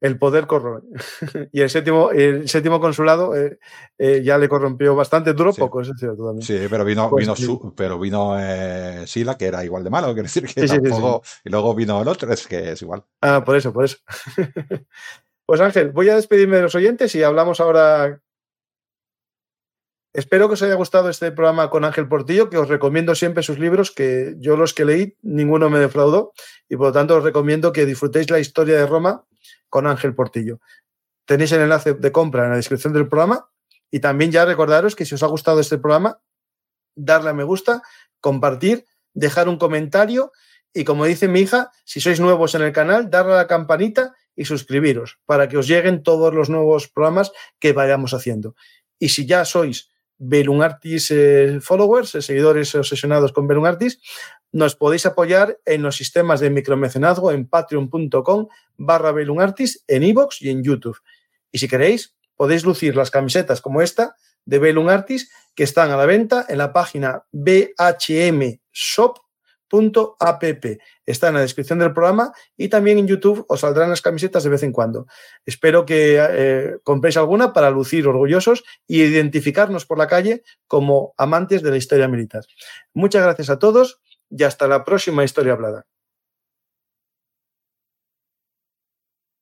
El poder corrompe. y el séptimo, el séptimo consulado eh, eh, ya le corrompió bastante, duro poco, eso es cierto también. Sí, pero vino, pues vino, pero vino eh, Sila, que era igual de malo, quiere decir que tampoco. Y luego vino el otro, es que es igual. Ah, por eso, por eso. pues Ángel, voy a despedirme de los oyentes y hablamos ahora. Espero que os haya gustado este programa con Ángel Portillo, que os recomiendo siempre sus libros, que yo los que leí, ninguno me defraudó, y por lo tanto os recomiendo que disfrutéis la historia de Roma con Ángel Portillo. Tenéis el enlace de compra en la descripción del programa y también ya recordaros que si os ha gustado este programa, darle a me gusta, compartir, dejar un comentario y como dice mi hija, si sois nuevos en el canal, darle a la campanita y suscribiros para que os lleguen todos los nuevos programas que vayamos haciendo. Y si ya sois Belun Artis eh, followers, eh, seguidores obsesionados con Belun Artis, nos podéis apoyar en los sistemas de micromecenazgo en patreon.com barra Artis, en iVoox y en YouTube. Y si queréis, podéis lucir las camisetas como esta de Belun Artis que están a la venta en la página bhmshop.app. Está en la descripción del programa y también en YouTube os saldrán las camisetas de vez en cuando. Espero que eh, compréis alguna para lucir orgullosos y identificarnos por la calle como amantes de la historia militar. Muchas gracias a todos y hasta la próxima historia hablada.